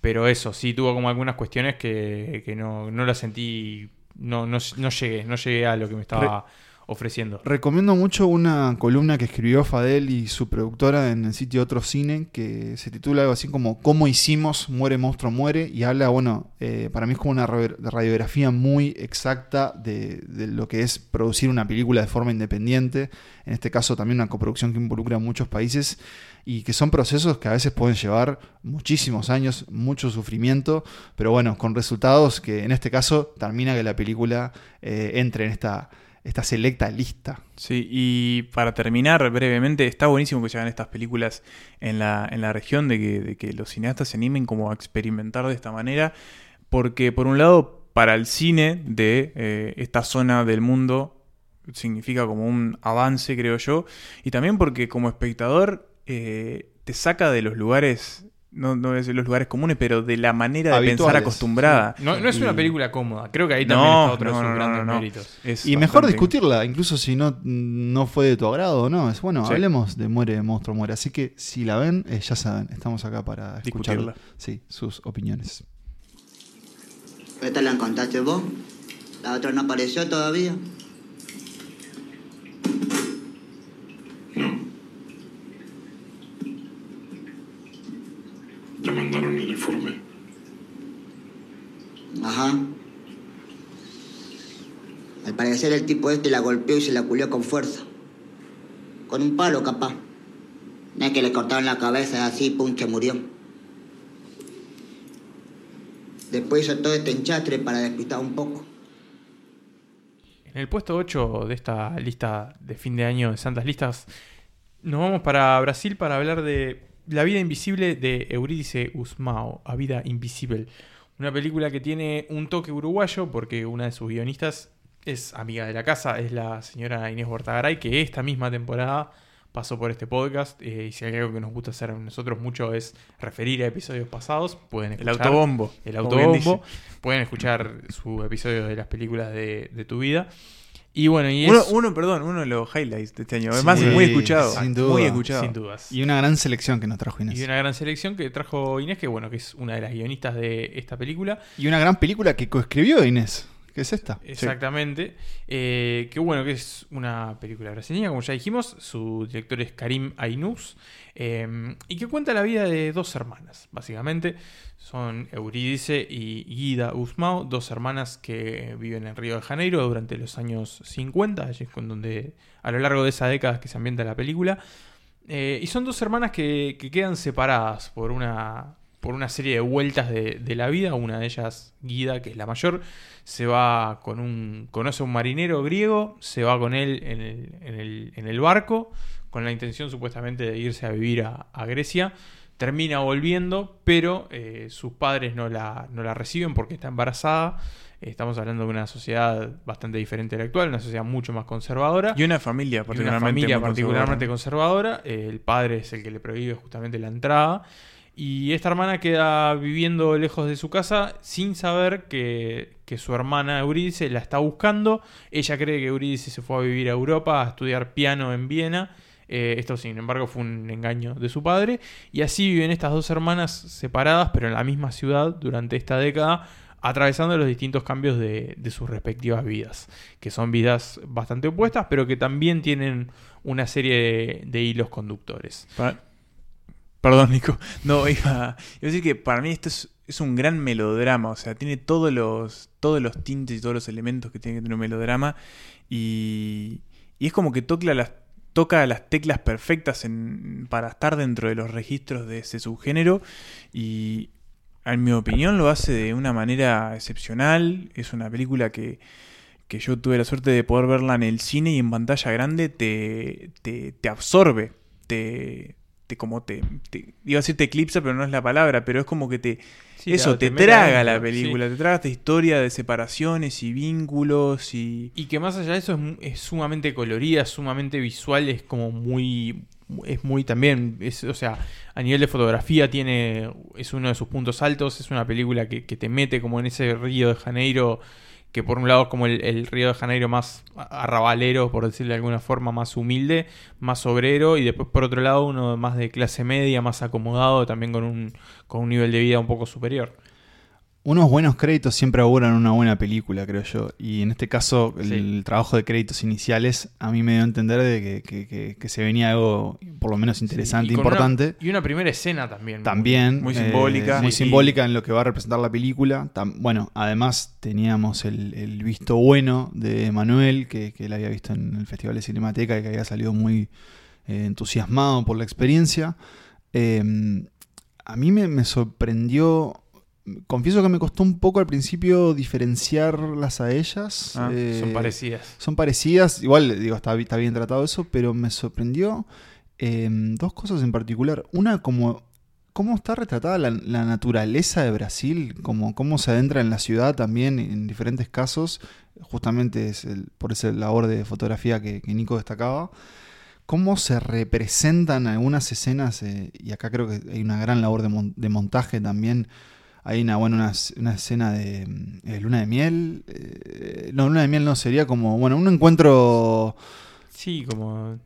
Pero eso, sí tuvo como algunas cuestiones que, que no, no las sentí, no, no, no llegué, no llegué a lo que me estaba ofreciendo. Recomiendo mucho una columna que escribió Fadel y su productora en el sitio Otro Cine, que se titula algo así como ¿Cómo hicimos? Muere, monstruo, muere. Y habla, bueno, eh, para mí es como una ra- radiografía muy exacta de, de lo que es producir una película de forma independiente. En este caso también una coproducción que involucra a muchos países y que son procesos que a veces pueden llevar muchísimos años, mucho sufrimiento, pero bueno, con resultados que en este caso termina que la película eh, entre en esta, esta selecta lista. Sí, y para terminar brevemente, está buenísimo que se hagan estas películas en la, en la región, de que, los cineastas se animen como a experimentar de esta manera, porque por un lado, para el cine de eh, esta zona del mundo, significa como un avance, creo yo, y también porque como espectador eh, te saca de los lugares, no, no es de los lugares comunes, pero de la manera de Habituales. pensar acostumbrada. No, no es Y- una película cómoda, creo que ahí también No, está otro de no, sus no, no, grandes no. méritos. Es Y mejor discutirla, incluso si no, no fue de tu agrado o no. Es bueno, Sí. hablemos de Muere, Monstruo, Muere. Así que si la ven, eh, ya saben, estamos acá para escuchar Discutirla. sí, sus opiniones. ¿Esta la encontraste vos? ¿La otra no apareció todavía? Ya mandaron el informe. Ajá. Al parecer el tipo este la golpeó y se la culió con fuerza. Con un palo, capaz. No es que le cortaron la cabeza así, pum, que murió. Después hizo todo este enchastre para despistar un poco. En el puesto 8 de esta lista de fin de año de Santas Listas, nos vamos para Brasil para hablar de La vida invisible de Eurídice Usmao, A Vida Invisible. Una película que tiene un toque uruguayo porque una de sus guionistas es amiga de la casa, es la señora Inés Bortagaray, que esta misma temporada pasó por este podcast. eh, y si hay algo que nos gusta hacer a nosotros mucho es referir a episodios pasados, pueden El escuchar autobombo. El como bien autobombo. Pueden escuchar su episodio de las películas de, de tu vida. Y bueno, y es Uno, uno, perdón, uno de los highlights de este año. Sí, Además, es muy escuchado. sin duda. Muy escuchado. sin dudas. Y una gran selección que nos trajo Inés. Y una gran selección que trajo Inés, que bueno, que es una de las guionistas de esta película. Y una gran película que coescribió Inés. Es esta. Exactamente. Eh, que bueno, que es una película brasileña, como ya dijimos. Su director es Karim Ainus. eh, y que cuenta la vida de dos hermanas, básicamente. Son Eurídice y Guida Usmao, dos hermanas que viven en Río de Janeiro durante los años 50, allí es donde a lo largo de esa década que se ambienta la película. Eh, y son dos hermanas que quedan separadas por una, por una serie de vueltas de, de la vida. Una de ellas, Guida, que es la mayor, se va con un. conoce a un marinero griego, se va con él en el, en el- en el barco, con la intención supuestamente de irse a vivir a, a Grecia. Termina volviendo, pero eh, sus padres no la, no la reciben porque está embarazada. Estamos hablando de una sociedad bastante diferente a la actual, una sociedad mucho más conservadora. Y una familia Y una particularmente familia particularmente conservadora. Eh, el padre es el que le prohíbe justamente la entrada. Y esta hermana queda viviendo lejos de su casa sin saber que, su hermana Eurídice la está buscando. Ella cree que Eurídice se fue a vivir a Europa a estudiar piano en Viena. Eh, esto, sin embargo, fue un engaño de su padre. Y así viven estas dos hermanas separadas, pero en la misma ciudad durante esta década, atravesando los distintos cambios de, de sus respectivas vidas. Que son vidas bastante opuestas, pero que también tienen una serie de, de hilos conductores. Perdón, Nico. No, iba, a decir que para mí esto es, es un gran melodrama. O sea, tiene todos los, todos los tintes y todos los elementos que tiene que tener un melodrama. Y, y es como que toca las, toca las teclas perfectas en- para estar dentro de los registros de ese subgénero. Y en mi opinión lo hace de una manera excepcional. Es una película que, que yo tuve la suerte de poder verla en el cine y en pantalla grande te, te, te absorbe, te, te como te, te- iba a decir te eclipsa, pero no es la palabra, pero es como que te Sí, eso te traga la película, sí. te traga esta historia de separaciones y vínculos y Y que más allá de eso es, es sumamente colorida, sumamente visual, es como muy. Es muy también. Es, o sea, a nivel de fotografía tiene. Es uno de sus puntos altos. Es una película que, que te mete como en ese Río de Janeiro. Que por un lado es como el, Río de Janeiro más arrabalero, por decirlo de alguna forma, más humilde, más obrero. Y después por otro lado uno más de clase media, más acomodado, también con un, con un nivel de vida un poco superior. Unos buenos créditos siempre auguran una buena película, creo yo. Y en este caso, el, Sí. trabajo de créditos iniciales a mí me dio a entender de que, que- que- que se venía algo por lo menos interesante, Y una- importante. y una primera escena también. También. muy eh, simbólica. muy Sí. simbólica en lo que va a representar la película. Tam- bueno, además teníamos el, el visto bueno de Manuel, que, que él había visto en el Festival de Cinemateca y que había salido muy eh, entusiasmado por la experiencia. Eh, a mí me, me sorprendió. Confieso que me costó un poco al principio diferenciarlas a ellas. Ah, Eh, Son parecidas. son parecidas, igual digo, está, bi- está bien tratado eso, pero me sorprendió eh, dos cosas en particular. Una, como cómo está retratada la, la naturaleza de Brasil, como cómo se adentra en la ciudad también en diferentes casos. Justamente es el- por esa labor de fotografía que, que Nico destacaba. Cómo se representan algunas escenas, eh, y acá creo que hay una gran labor de, mon- de montaje también. Hay una, bueno, una, una escena de mm, eh, luna de miel. eh, no, luna de miel no, sería como, bueno, un encuentro... Sí, como.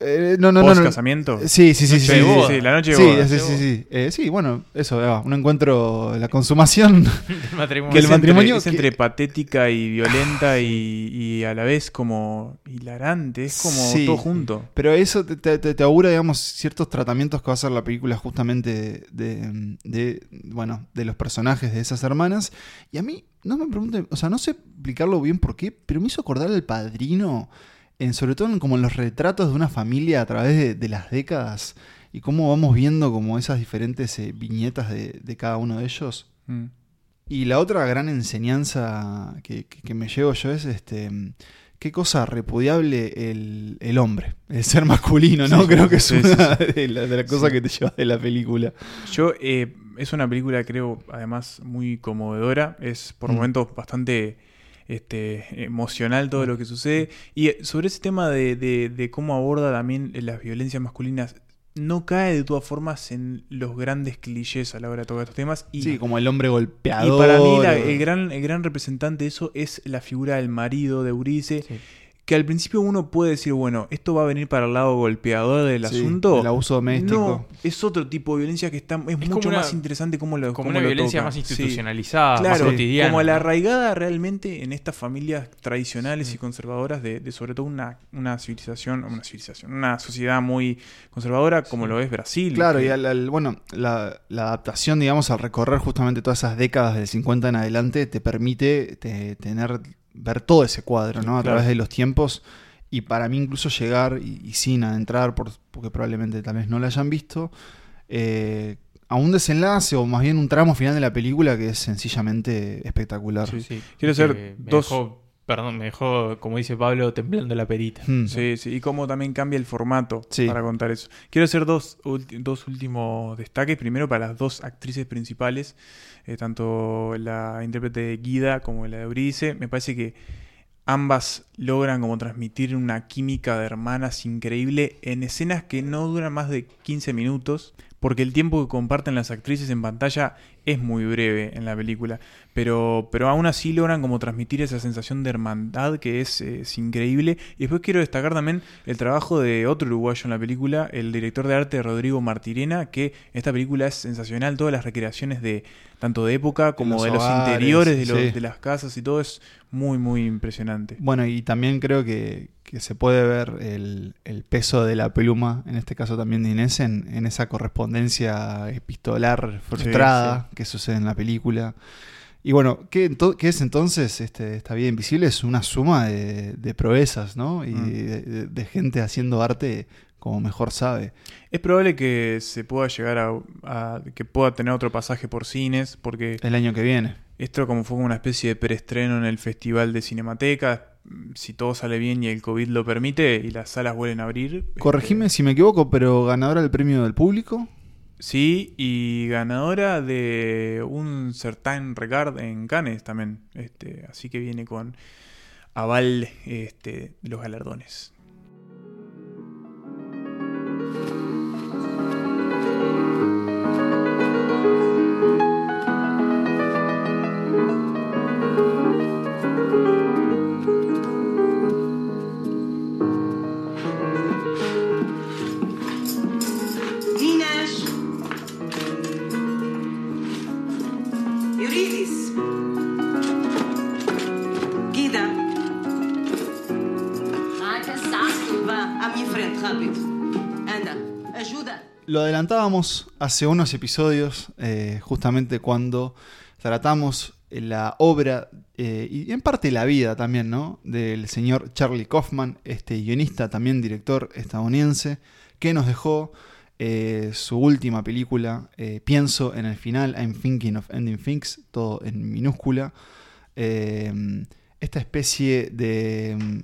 Eh, no, no, no, no. casamiento. Sí, sí, sí, sí. sí, boda. sí. Sí, la noche de Sí, boda. sí, sí, sí. Eh, sí, bueno, eso, ahí va, un encuentro, la consumación. del matrimonio. Que el es matrimonio es entre patética y violenta y, y a la vez como hilarante, es como Sí. todo junto. Pero eso te, te- te- te augura, digamos, ciertos tratamientos que va a hacer la película justamente de, de, bueno, de los personajes de esas hermanas. Y a mí, no me pregunten, o sea, no sé explicarlo bien por qué, pero me hizo acordar al padrino, en, sobre todo en, como en los retratos de una familia a través de, de las décadas. Y cómo vamos viendo como esas diferentes eh, viñetas de, de cada uno de ellos. Mm. Y la otra gran enseñanza que, que- que me llevo yo es este qué cosa repudiable el, el hombre, el ser masculino, ¿no? Sí, Creo que es sí, sí, una de las las cosas que te llevas de la película. Yo, eh, es una película, creo, además muy conmovedora. Es por Mm. momentos bastante este, emocional todo lo que sucede. Y eh, sobre ese tema de, de- de cómo aborda también las violencias masculinas, no cae de todas formas en los grandes clichés a la hora de tocar estos temas. Y, sí, como el hombre y golpeador. para mí la- el, gran, el gran representante de eso es la figura del marido de Euridice. Sí. Que al principio uno puede decir, bueno, esto va a venir para el lado golpeador del Sí, asunto. el abuso doméstico. No, es otro tipo de violencia que está, es, mucho una- más interesante cómo lo como cómo una lo violencia toca. más Sí. institucionalizada, más Claro, cotidiana. como la arraigada realmente en estas familias tradicionales y conservadoras de, de sobre todo una, una civilización, una civilización, una sociedad muy conservadora como lo es Brasil. Claro, que- y al, al- bueno, la, la adaptación, digamos, al recorrer justamente todas esas décadas del 50 en adelante, te permite te- tener, ver todo ese cuadro, ¿no? A Claro. través de los tiempos. Y para mí incluso llegar, y, y sin adentrar, por- porque probablemente tal vez no lo hayan visto, eh, a un desenlace o más bien un tramo final de la película que es sencillamente espectacular. Sí. Sí, Quiero hacer me dos- dejó- perdón, me dejó, como dice Pablo, temblando la perita. Hmm. Sí, sí, y cómo también cambia el formato Sí. para contar eso. Quiero hacer dos, dos últimos destaques. Primero para las dos actrices principales, eh, tanto la intérprete de Guida como la de Euridice. Me parece que ambas logran como transmitir una química de hermanas increíble en escenas que no duran más de 15 minutos, porque el tiempo que comparten las actrices en pantalla es muy breve en la película, pero, pero aún así logran como transmitir esa sensación de hermandad que es, es increíble. Y después quiero destacar también el trabajo de otro uruguayo en la película, el director de arte Rodrigo Martirena, que esta película es sensacional, todas las recreaciones de tanto de época como los de los hogares, interiores de, los- sí. de las casas y todo es muy, muy impresionante. Bueno, y también creo que, que se puede ver el, el peso de la pluma, en este caso también de Inés, en, en esa correspondencia epistolar frustrada que sucede en la película. Y bueno, ¿qué, es entonces este, esta vida invisible? Es una suma de, de proezas, ¿no? Y Mm. de gente haciendo arte como mejor sabe. Es probable que se pueda llegar a, a- que pueda tener otro pasaje por cines, porque El año que viene. esto como fue una especie de preestreno en el Festival de Cinemateca, si todo sale bien y el COVID lo permite y las salas vuelven a abrir. Corregime este, si me equivoco, pero ganadora del premio del público. Sí, y ganadora de un Certain Regard en Cannes también. Este, así que viene con aval este, de los galardones. Hace unos episodios, eh, justamente cuando tratamos la obra eh, y en parte la vida también, ¿no? Del señor Charlie Kaufman, este guionista, también director estadounidense, que nos dejó eh, su última película, eh, Pienso en el final, I'm Thinking of Ending Things, todo en minúscula. Eh, esta especie de mm,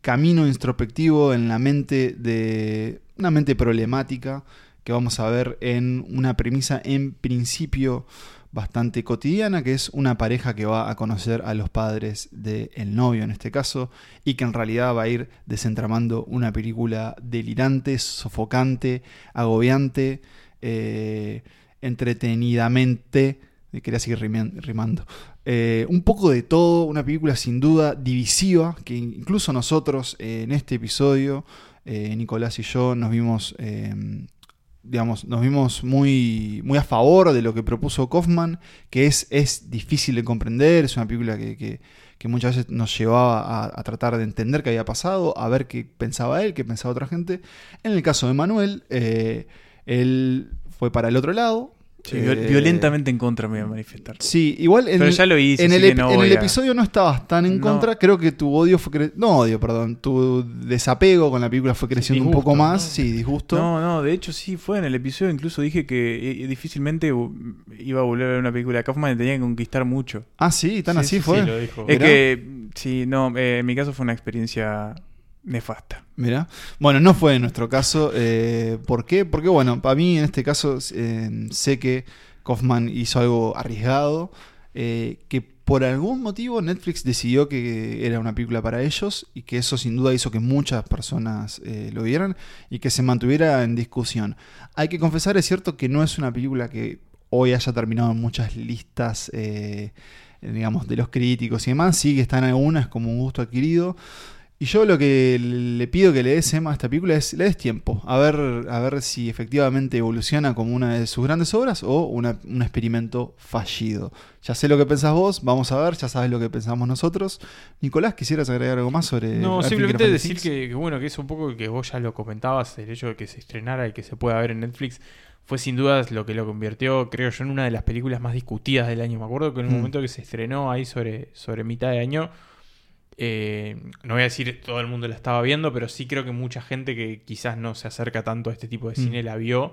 camino introspectivo en la mente de una mente problemática que vamos a ver en una premisa en principio bastante cotidiana, que es una pareja que va a conocer a los padres del novio en este caso, y que en realidad va a ir desentramando una película delirante, sofocante, agobiante, eh, entretenidamente, quería seguir rimando, eh, un poco de todo, una película sin duda divisiva, que incluso nosotros eh, en este episodio, Nicolás y yo, nos vimos, digamos, nos vimos muy, muy a favor de lo que propuso Kaufman, que es, es difícil de comprender, es una película que, que- muchas veces nos llevaba a, a tratar de entender qué había pasado, a ver qué pensaba él, qué pensaba otra gente. En el caso de Manuel, eh, él fue para el otro lado. Sí, eh, violentamente en contra me voy a manifestar. Sí, igual en, Pero ya lo hice, en el, que no ep- en voy el a- episodio no estabas tan en No. contra. Creo que tu odio fue. cre- No odio, perdón. Tu desapego con la película fue creciendo un poco más. ¿no? Sí, disgusto. No, no, de hecho sí fue en el episodio, incluso dije que eh, difícilmente uh, iba a volver a ver una película de Kaufman y tenía que conquistar mucho. Ah, sí, tan Sí, así sí, fue. sí, lo dijo. Es que, sí, no, eh, en mi caso fue una experiencia nefasta. Mira. Bueno, no fue en nuestro caso. eh, ¿Por qué? Porque, bueno, para mí en este caso eh, sé que Kaufman hizo algo arriesgado. eh, que por algún motivo Netflix decidió que era una película para ellos y que eso sin duda hizo que muchas personas eh, lo vieran y que se mantuviera en discusión. Hay que confesar, es cierto que no es una película que hoy haya terminado en muchas listas, eh, digamos, de los críticos y demás. Sí que están algunas como un gusto adquirido. Y yo lo que le pido que le des Emma a esta película es le des tiempo, a ver, a ver si efectivamente evoluciona como una de sus grandes obras o una- un experimento fallido. Ya sé lo que pensás vos, vamos a ver, ya sabes lo que pensamos nosotros. Nicolás, ¿quisieras agregar algo más sobre No, simplemente decir que, bueno, que es un poco que vos ya lo comentabas, el hecho de que se estrenara y que se pueda ver en Netflix fue sin dudas lo que lo convirtió, creo yo, en una de las películas más discutidas del año. Me acuerdo que en un Mm. momento que se estrenó ahí sobre, sobre mitad de año, eh, no voy a decir todo el mundo la estaba viendo, pero sí creo que mucha gente que quizás no se acerca tanto a este tipo de Mm. cine la vio.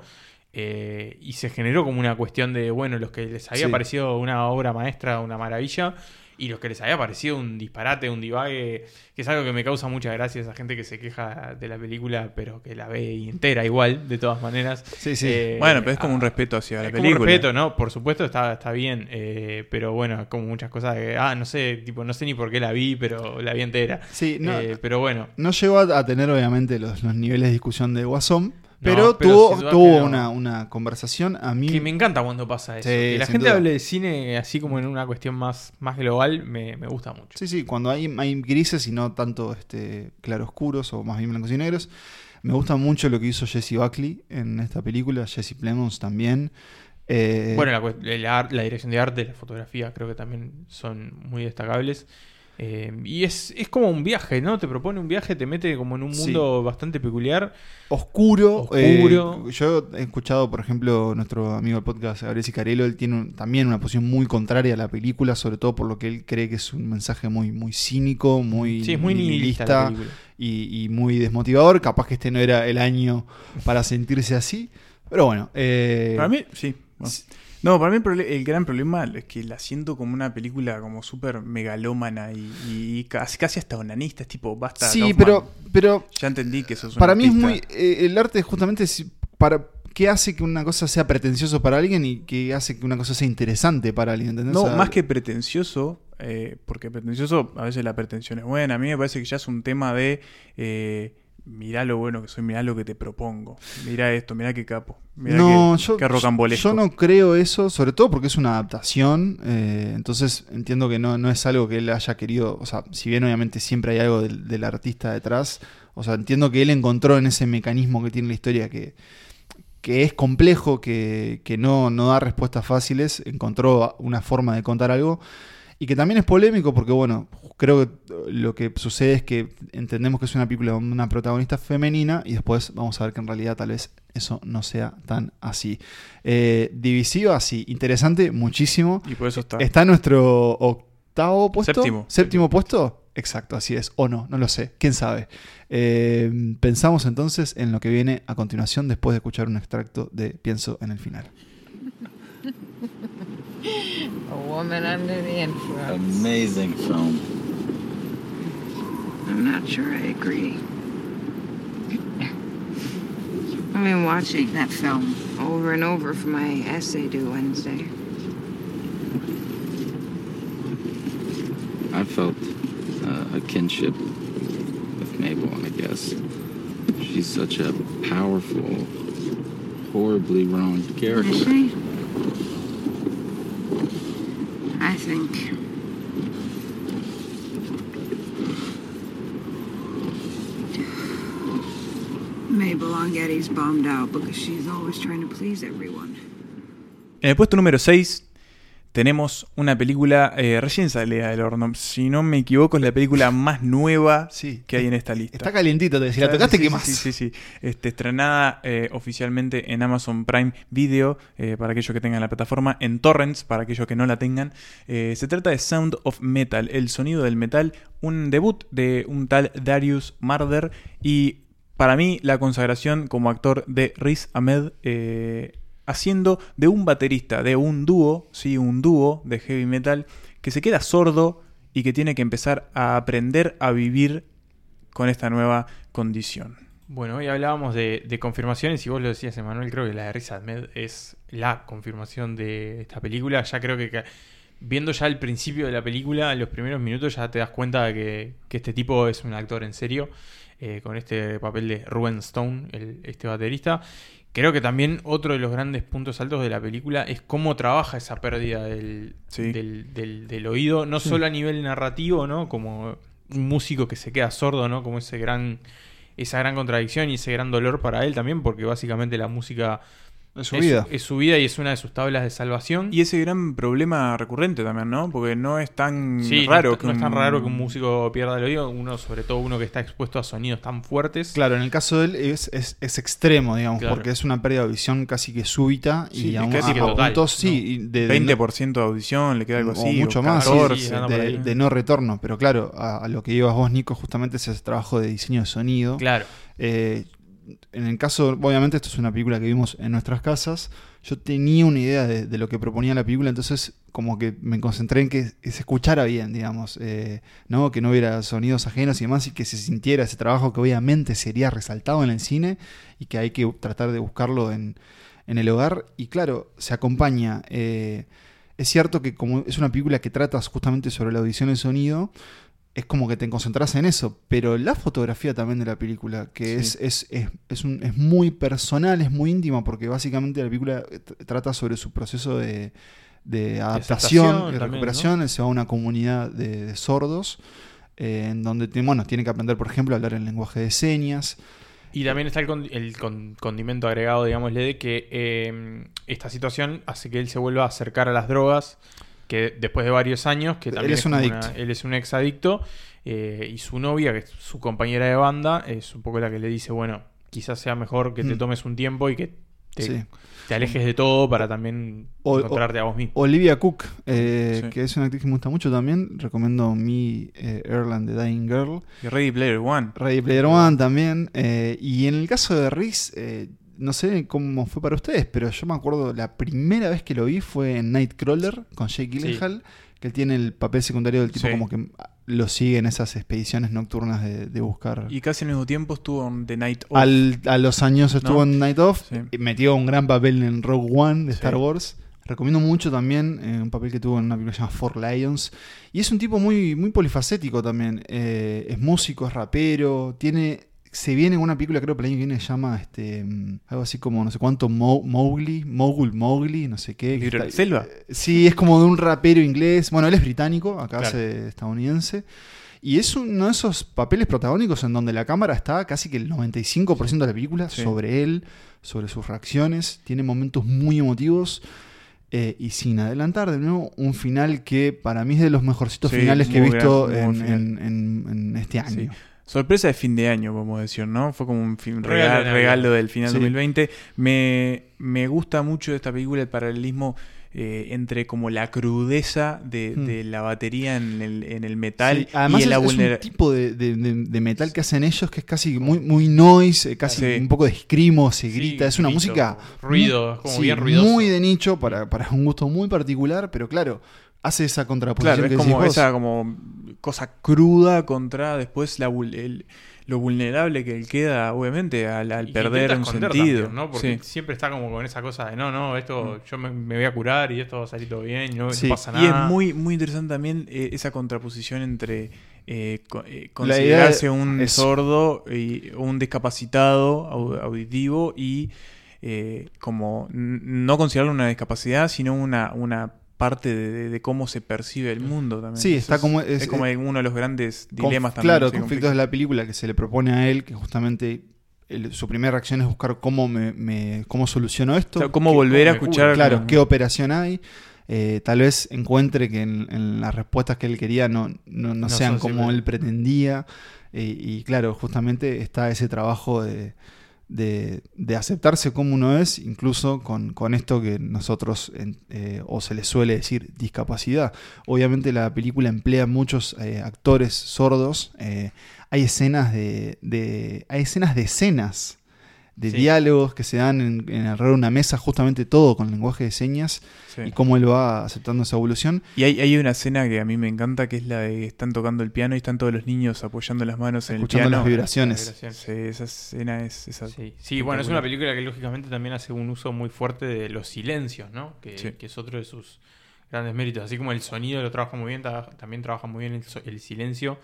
eh, y se generó como una cuestión de, bueno, los que les había Sí. parecido una obra maestra, una maravilla, y los que les había parecido un disparate, un divague, que es algo que me causa mucha gracia, esa gente que se queja de la película, pero que la ve entera igual, de todas maneras. Sí, sí. Eh, Bueno, pero es como ah, un respeto hacia la es como película. un respeto, ¿no? Por supuesto está, está bien, eh, pero bueno, como muchas cosas que, ah, no sé, tipo, no sé ni por qué la vi, pero la vi entera. Sí, no, Eh, pero bueno. No llegó a, a tener obviamente los, los niveles de discusión de Guasón, No, pero, tuvo, tuvo una, una conversación a mí... Que me encanta cuando pasa eso. Sí, que la gente duda. hable de cine así como en una cuestión más, más global, me, me gusta mucho. Sí, sí, cuando hay, hay grises y no tanto este, claroscuros o más bien blancos y negros. Me gusta mucho lo que hizo Jesse Buckley en esta película, Jesse Plemons también. Eh, Bueno, la, la la dirección de arte, la fotografía, creo que también son muy destacables. Eh, y es, es como un viaje, ¿no? Te propone un viaje, te mete como en un Sí. mundo bastante peculiar. oscuro. Oscuro. eh, yo he escuchado, por ejemplo, nuestro amigo del podcast, Gabriel Sicarello, él tiene un- también una posición muy contraria a la película, sobre todo por lo que él cree que es un mensaje muy, muy cínico, muy, Sí, es muy nihilista y, y muy desmotivador. Capaz que este no era el año para sentirse así. Pero bueno, eh, Para mí, sí. bueno. No, para mí el, gran problema es que la siento como una película como súper megalómana y, y casi, casi hasta onanista. Es tipo, basta. Sí, Kaufman. pero, pero Ya entendí que sos un para mí es muy. eh, el arte justamente es para. ¿Qué hace que una cosa sea pretencioso para alguien y qué hace que una cosa sea interesante para alguien? ¿entendés? No, O sea, más que pretencioso, eh, porque pretencioso, a veces la pretensión es buena. A mí me parece que ya es un tema de. Eh, mirá lo bueno que soy, mirá lo que te propongo. Mirá esto, mirá qué capo. Mirá no, qué, yo, qué rocambolesco. yo no creo eso, sobre todo porque es una adaptación. eh, entonces entiendo que no, no es algo que él haya querido. O sea, si bien obviamente siempre hay algo del, del artista detrás, o sea, entiendo que él encontró en ese mecanismo que tiene la historia que, que es complejo, que, que no, no da respuestas fáciles, encontró una forma de contar algo. Y que también es polémico porque, bueno, creo que lo que sucede es que entendemos que es una película con una protagonista femenina y después vamos a ver que en realidad tal vez eso no sea tan así. Eh, divisiva, sí. Interesante, muchísimo. Y por eso está. Está en nuestro octavo puesto. Séptimo. Séptimo puesto. Exacto, así es. O no, no lo sé. ¿Quién sabe? Eh, pensamos entonces en lo que viene a continuación después de escuchar un extracto de Pienso en el final. A woman under the influence. Amazing film. I'm not sure I agree. I've been watching that film over and over for my essay due Wednesday. I felt uh, a kinship with Mabel, I guess. She's such a powerful, horribly wronged Is character. she? I think. Mabel on Getty's bummed out because she's always trying to please everyone. En el puesto número 6 tenemos una película eh, recién salida del horno. Si no me equivoco, es la película más nueva que hay en esta lista. Está calientito, te- si la tocaste, sí, ¿qué sí, más? Sí, sí, sí. Este, estrenada eh, oficialmente en Amazon Prime Video, eh, para aquellos que tengan la plataforma, en Torrents, para aquellos que no la tengan. Eh, se trata de Sound of Metal, el sonido del metal, un debut de un tal Darius Marder y para mí la consagración como actor de Riz Ahmed. eh, haciendo de un baterista, de un dúo, sí, un dúo de heavy metal, que se queda sordo y que tiene que empezar a aprender a vivir con esta nueva condición. Bueno, hoy hablábamos de, confirmaciones y vos lo decías, Emanuel, creo que la de Riz Ahmed es la confirmación de esta película. Ya creo que, viendo ya el principio de la película, los primeros minutos ya te das cuenta de que, que este tipo es un actor en serio, eh, con este papel de Ruben Stone, el- este baterista. Creo que también otro de los grandes puntos altos de la película es cómo trabaja esa pérdida del, del, del- del oído, no Sí. solo a nivel narrativo, ¿no? Como un músico que se queda sordo, ¿no? Como ese gran, esa gran contradicción y ese gran dolor para él también, porque básicamente la música Es su vida. es su vida y es una de sus tablas de salvación. Y ese gran problema recurrente también, ¿no? Porque no es tan Sí, raro no, que no es tan un- raro que un músico pierda el oído, uno, sobre todo uno que está expuesto a sonidos tan fuertes. Claro, en el caso de él es, es, es extremo, digamos, Claro. porque es una pérdida de visión casi que súbita Sí, y a, un- casi a que total, puntos, sí, de, de 20% de audición, le queda algo o así. mucho más, 14. Sí, sí, anda por de, no retorno. Pero claro, a, a lo que ibas vos, Nico, justamente es ese trabajo de diseño de sonido. Claro. Eh, en el caso, obviamente, esto es una película que vimos en nuestras casas. Yo tenía una idea de, lo que proponía la película, entonces como que me concentré en que, se escuchara bien, digamos, eh, ¿no? que no hubiera sonidos ajenos y demás, y que se sintiera ese trabajo que obviamente sería resaltado en el cine y que hay que tratar de buscarlo en, en el hogar. Y claro, se acompaña. eh, es cierto que como es una película que trata justamente sobre la audición y el sonido, es como que te concentras en eso, pero la fotografía también de la película, que Sí. es, es, es, es, un- es muy personal, es muy íntima, porque básicamente la película tr- trata sobre su proceso de, de adaptación, también, recuperación, él se va a una comunidad de, de sordos, eh, en donde tiene- bueno, tiene que aprender, por ejemplo, a hablar en lenguaje de señas. Y también está el, con- el con- condimento agregado, digámosle, de que eh, esta situación hace que él se vuelva a acercar a las drogas, que después de varios años, que Él también es un como adicto. una- él es un ex adicto, eh, y su novia, que es su compañera de banda, es un poco la que le dice, bueno, quizás sea mejor que te Mm. tomes un tiempo y que te, Sí. te alejes de todo para también O- encontrarte a vos mismo. Olivia Cook, eh, Sí. que es una actriz que me gusta mucho también. Recomiendo mi eh, Erland the Dying Girl. Y Ready Player One. Ready Player One también. eh, y en el caso de Reese, eh, no sé cómo fue para ustedes, pero yo me acuerdo la primera vez que lo vi fue en Nightcrawler con Jake Gyllenhaal, que él tiene el papel secundario del tipo Sí. como que lo sigue en esas expediciones nocturnas de, de buscar. Y casi al mismo tiempo estuvo en The Night Of. Al- a los años estuvo ¿No? en Night Of, Sí. y metió un gran papel en Rogue One de. Star Wars. Recomiendo mucho también eh, un papel que tuvo en una película que se llama Four Lions. Y es un tipo muy, muy polifacético también. Eh, es músico, es rapero, tiene... Se viene una película, creo que el año que viene se llama este, algo así como no sé cuánto, Mo- Mowgli, Mogul Mowgli, no sé qué. ¿Libro de selva? eh, Sí, es como de un rapero inglés. Bueno, él es británico, acá Claro. hace estadounidense. Y es uno de esos papeles protagónicos en donde la cámara está casi que el 95% de la película Sí. sobre él, sobre sus reacciones. Tiene momentos muy emotivos. eh, y sin adelantar, de nuevo, un final que para mí es de los mejorcitos Sí, finales que he visto en, en- en- en este año. Sí. Sorpresa de fin de año, podemos decir, ¿no? Fue como un fin- Regalo regalo, de Navidad. regalo del final Sí. 2020. Me, me gusta mucho de esta película el paralelismo eh, entre como la crudeza de, Mm. de la batería en el, en el metal Sí, Además y es, la es un tipo de, de- de- de metal que hacen ellos que es casi muy, muy noise, eh, casi Sí. un poco de escrimo, se grita. es una grito, música ruido, es como bien ruidoso. muy de nicho para, para un gusto muy particular, pero claro, hace esa contraposición Claro, es que como decís vos. esa como cosa cruda contra después la, vul- el- lo vulnerable que él queda, obviamente, al, perder un sentido. también, ¿no? Porque Sí. siempre está como con esa cosa de no, no, esto yo me, me voy a curar y esto va a salir todo bien, no, pasa Y es nada. muy, muy interesante también eh, esa contraposición entre eh, eh, considerarse un es- sordo y un discapacitado au- auditivo y eh, como no considerarlo una discapacidad, sino una, una parte de, de- de cómo se percibe el mundo también. Sí, Eso está es- como- Es, es- como es- uno de los grandes Conf- dilemas también. Claro, conflictos de la película que se le propone a él, que justamente el- su primera reacción es buscar cómo me, me- cómo soluciono esto. O sea, cómo qué- volver a escuchar Claro, qué operación hay. Eh, tal vez encuentre que en, en las respuestas que él quería no, no, no No sean como siempre- él pretendía. Eh, y claro, justamente está ese trabajo de, de- de aceptarse como uno es, incluso con, con esto que nosotros, eh, o se le suele decir, discapacidad. Obviamente la película emplea muchos eh, actores sordos. eh, hay escenas de, de- hay escenas de escenas de Sí. diálogos que se dan en, en alrededor de una mesa, justamente todo con lenguaje de señas Sí. y cómo él va aceptando esa evolución. Y hay, hay una escena que a mí me encanta, que es la de que están tocando el piano y están todos los niños apoyando las manos en Escuchando el piano. las vibraciones. Sí, esa escena es... esa- Sí, sí, bueno, es una película que lógicamente también hace un uso muy fuerte de los silencios, ¿no? Que, Sí. que es otro de sus grandes méritos. Así como el sonido lo trabaja muy bien, ta- también trabaja muy bien el, so- el silencio,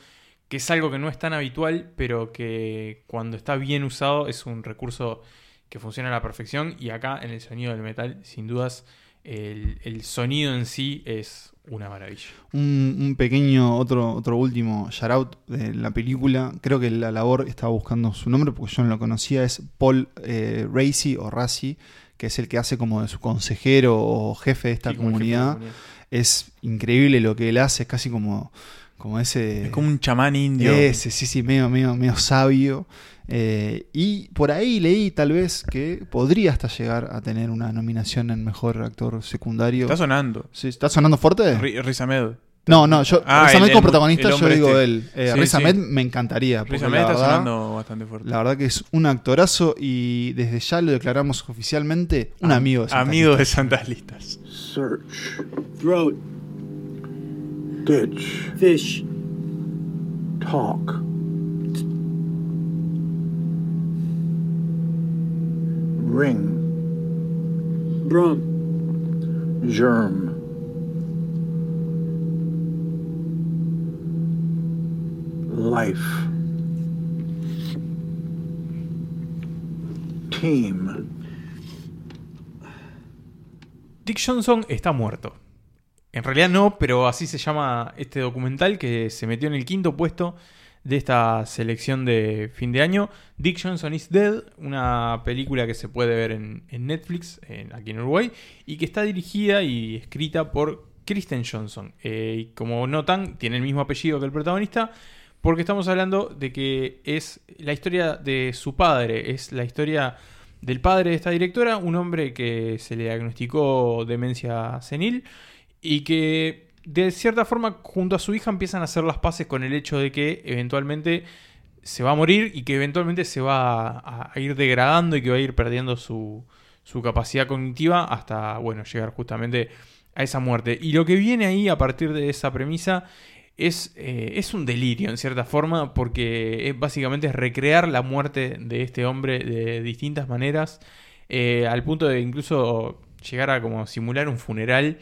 que es algo que no es tan habitual, pero que cuando está bien usado es un recurso que funciona a la perfección. Y acá en el sonido del metal, sin dudas, el, el sonido en sí es una maravilla. Un, un pequeño, otro, otro último shout out de la película. Creo que la labor estaba buscando su nombre porque yo no lo conocía. Es Paul eh, Racy o Racy, que es el que hace como de su consejero o jefe de esta Sí, de comunidad. comunidad. Es increíble lo que él hace, es casi como, como ese. Es como un chamán indio. Ese, sí, sí, medio, medio, medio sabio. Eh, y por ahí leí tal vez que podría hasta llegar a tener una nominación en mejor actor secundario. Está sonando. Sí, ¿Está sonando fuerte? Ri- Riz Ahmed. No, no, yo, Ah, Riz el- Ahmed como protagonista, yo digo este. él. Eh, Sí, Riz sí. Ahmed me encantaría. Riz Ahmed la está verdad- sonando bastante fuerte. La verdad que es un actorazo y desde ya lo declaramos oficialmente un Am- amigo de Santas Amigo de. Santas Listas. Search. Throat. Ditch. Fish. Talk. Ring. Drum. Germ. Life. Team. Dick Johnson está muerto. En realidad no, pero así se llama este documental que se metió en el quinto puesto de esta selección de fin de año. Dick Johnson is Dead, una película que se puede ver en, Netflix, en- aquí en Uruguay, y que está dirigida y escrita por Kristen Johnson. Eh, y como notan, tiene el mismo apellido que el protagonista, porque estamos hablando de que es la historia de su padre, es la historia del padre de esta directora, un hombre que se le diagnosticó demencia senil y que de cierta forma junto a su hija empiezan a hacer las paces con el hecho de que eventualmente se va a morir y que eventualmente se va a, ir degradando y que va a ir perdiendo su, su capacidad cognitiva hasta, bueno, llegar justamente a esa muerte. Y lo que viene ahí a partir de esa premisa es, eh, es un delirio en cierta forma porque básicamente es recrear la muerte de este hombre de distintas maneras eh, al punto de incluso llegar a como simular un funeral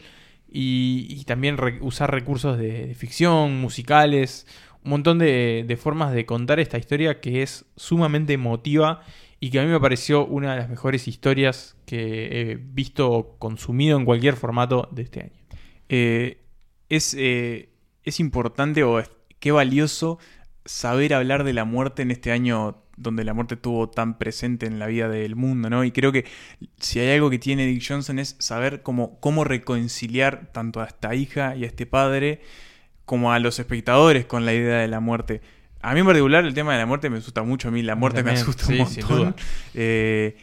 y, también usar recursos de, ficción, musicales, un montón de, de formas de contar esta historia que es sumamente emotiva y que a mí me pareció una de las mejores historias que he visto o consumido en cualquier formato de este año. Eh, es, eh, es importante o es, qué valioso saber hablar de la muerte en este año donde la muerte estuvo tan presente en la vida del mundo, ¿no? Y creo que si hay algo que tiene Dick Johnson es saber cómo, cómo reconciliar tanto a esta hija y a este padre como a los espectadores con la idea de la muerte. A mí en particular el tema de la muerte me asusta mucho, a mí la muerte me asusta sí, un montón. Eh,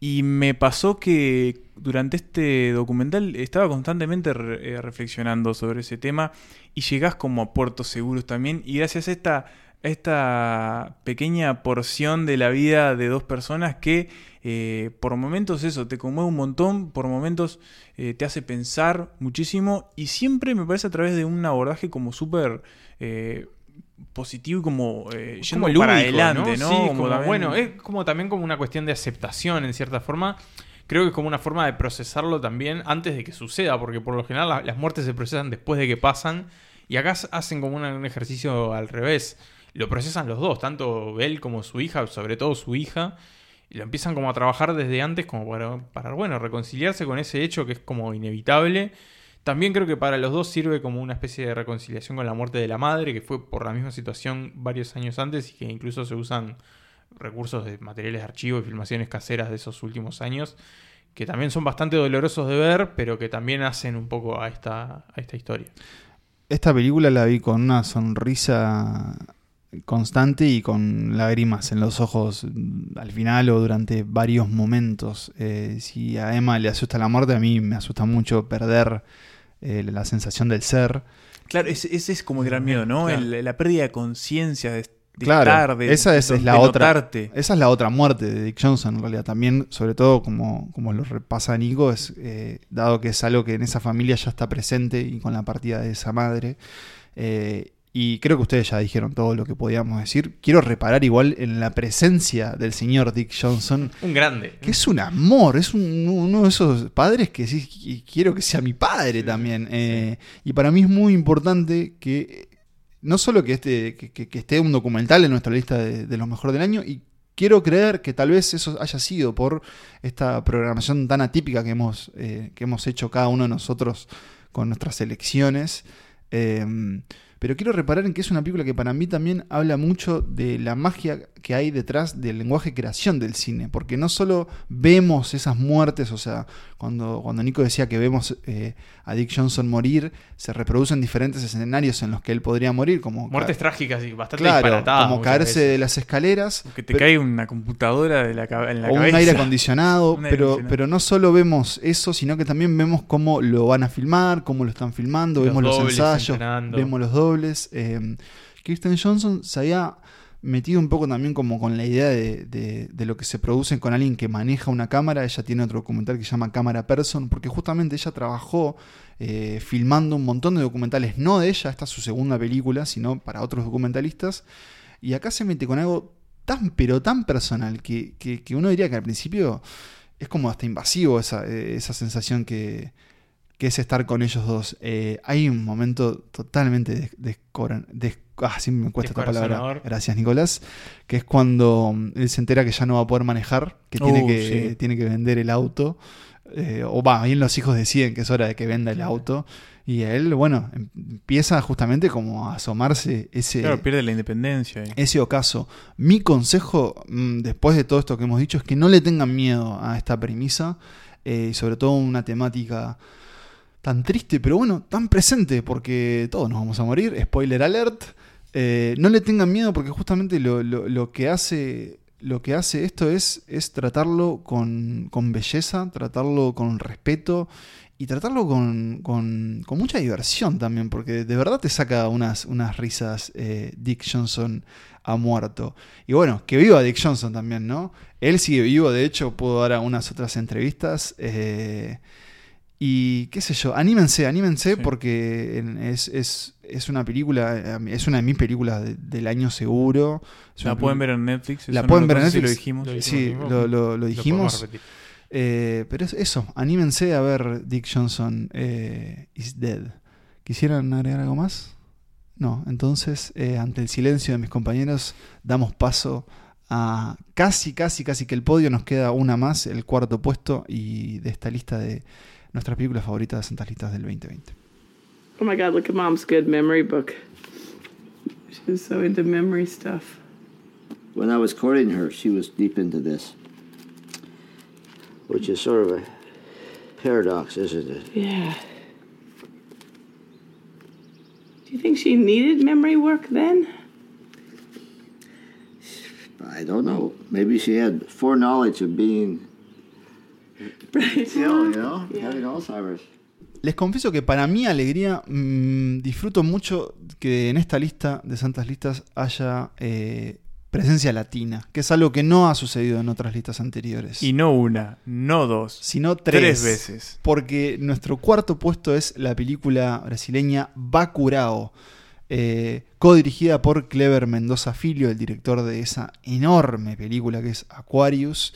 y me pasó que durante este documental estaba constantemente re- eh, reflexionando sobre ese tema y llegás como a puertos seguros también y gracias a esta, esta pequeña porción de la vida de dos personas que eh, por momentos eso te conmueve un montón, por momentos eh, te hace pensar muchísimo y siempre me parece a través de un abordaje como súper... eh, positivo y como yendo como para lúdico, adelante, ¿no? Sí, Como como, también- bueno, es como también como una cuestión de aceptación en cierta forma. Creo que es como una forma de procesarlo también antes de que suceda, porque por lo general la- las muertes se procesan después de que pasan y acá hacen como un ejercicio al revés. Lo procesan los dos, tanto él como su hija, sobre todo su hija, y lo empiezan como a trabajar desde antes como para, bueno, reconciliarse con ese hecho que es como inevitable. También creo que para los dos sirve como una especie de reconciliación con la muerte de la madre, que fue por la misma situación varios años antes y que incluso se usan recursos de materiales de archivo y filmaciones caseras de esos últimos años, que también son bastante dolorosos de ver, pero que también hacen un poco a esta, a esta historia. Esta película la vi con una sonrisa constante y con lágrimas en los ojos mm, al final o durante varios momentos. Eh, si a Emma le asusta la muerte, a mí me asusta mucho perder eh, la sensación del ser. Claro, ese, ese es como el gran miedo, ¿no? Claro. El- la pérdida de conciencia, de, de Claro, estar, de, esa es, de- es la otra. notarte. Esa es la otra muerte de Dick Johnson, en realidad. También, sobre todo, como, como lo repasa Nico, es eh, dado que es algo que en esa familia ya está presente y con la partida de esa madre. eh, y creo que ustedes ya dijeron todo lo que podíamos decir. Quiero reparar igual en la presencia del señor Dick Johnson. Un grande. Que es un amor, es un- uno de esos padres que sí qui- quiero que sea mi padre también. Eh, Y para mí es muy importante que no solo que, este, que, que- que esté un documental en nuestra lista de, de los mejores del año, y quiero creer que tal vez eso haya sido por esta programación tan atípica que hemos, eh, que hemos hecho cada uno de nosotros con nuestras elecciones. Em, pero quiero reparar en que es una película que para mí también habla mucho de la magia que hay detrás del lenguaje creación del cine, porque no solo vemos esas muertes, o sea, cuando, cuando Nico decía que vemos eh, a Dick Johnson morir, se reproducen diferentes escenarios en los que él podría morir, como Muertes ca- trágicas y bastante claro, disparatadas. como caerse veces. de las escaleras, Que te pero- cae una computadora de la, en la o un cabeza. aire acondicionado, Un aire pero, acondicionado. pero no solo vemos eso, sino que también vemos cómo lo van a filmar, cómo lo están filmando, Los vemos los ensayos, entrenando. vemos los dobles. eh, Kirsten Johnson se había metido un poco también como con la idea de, de- lo que se produce con alguien que maneja una cámara. Ella tiene otro documental que se llama Cámara Person, porque justamente ella trabajó eh, filmando un montón de documentales, no de ella, esta es su segunda película, sino para otros documentalistas. Y acá se mete con algo tan, pero tan personal, que, que- que uno diría que al principio es como hasta invasivo esa, eh, esa sensación que, que es estar con ellos dos. Eh, hay un momento totalmente des- ah, siempre me cuesta esta palabra. Gracias, Nicolás. Que es cuando mm, él se entera que ya no va a poder manejar, que, tiene, Uh, que sí. tiene que vender el auto. eh, o va, bien los hijos deciden que es hora de que venda el auto. Y él, bueno, em- empieza justamente como a asomarse ese, Claro, pierde la independencia. ese ocaso. Mi consejo, mm, después de todo esto que hemos dicho, es que no le tengan miedo a esta premisa. eh, y sobre todo una temática tan triste, pero bueno, tan presente, porque todos nos vamos a morir. Spoiler alert. Eh, no le tengan miedo porque justamente lo, lo- que hace. Lo que hace esto es, es tratarlo con, con belleza, tratarlo con respeto y tratarlo con, con- mucha diversión también, porque de verdad te saca unas, unas risas eh, Dick Johnson ha muerto. Y bueno, que viva Dick Johnson también, ¿no? Él sigue vivo, de hecho, puedo dar algunas otras entrevistas. eh, y qué sé yo, anímense, anímense porque es, es, es una película, eh, es una de mis películas de- del año seguro. Es La una pueden ver en Netflix. La pueden no ver en Netflix. lo dijimos. Lo Sí, lo, lo- dijimos. Eh, pero es eso, anímense a ver Dick Johnson eh, is Dead. ¿Quisieran agregar algo más? No, entonces, eh, ante el silencio de mis compañeros, damos paso a casi, casi, casi que el podio. Nos queda una más, el cuarto puesto, y de esta lista de nuestras películas favoritas de Santas Listas del 2020. Oh my god, look at mom's good memory book. She's so into memory stuff. When I was courting her, she was deep into this, which is sort of a paradox, isn't it? Yeah. Do you think she needed memory work then? I don't know. Maybe she had foreknowledge of being Right. ill, you know, having Alzheimer's. Les confieso que para mi alegría mm, disfruto mucho que en esta lista de Santas Listas haya eh, presencia latina, que es algo que no ha sucedido en otras listas anteriores. Y no una, no dos, sino tres, tres veces. Porque nuestro cuarto puesto es la película brasileña Bacurao, eh, codirigida por Clever Mendoza Filho, el director de esa enorme película que es Aquarius,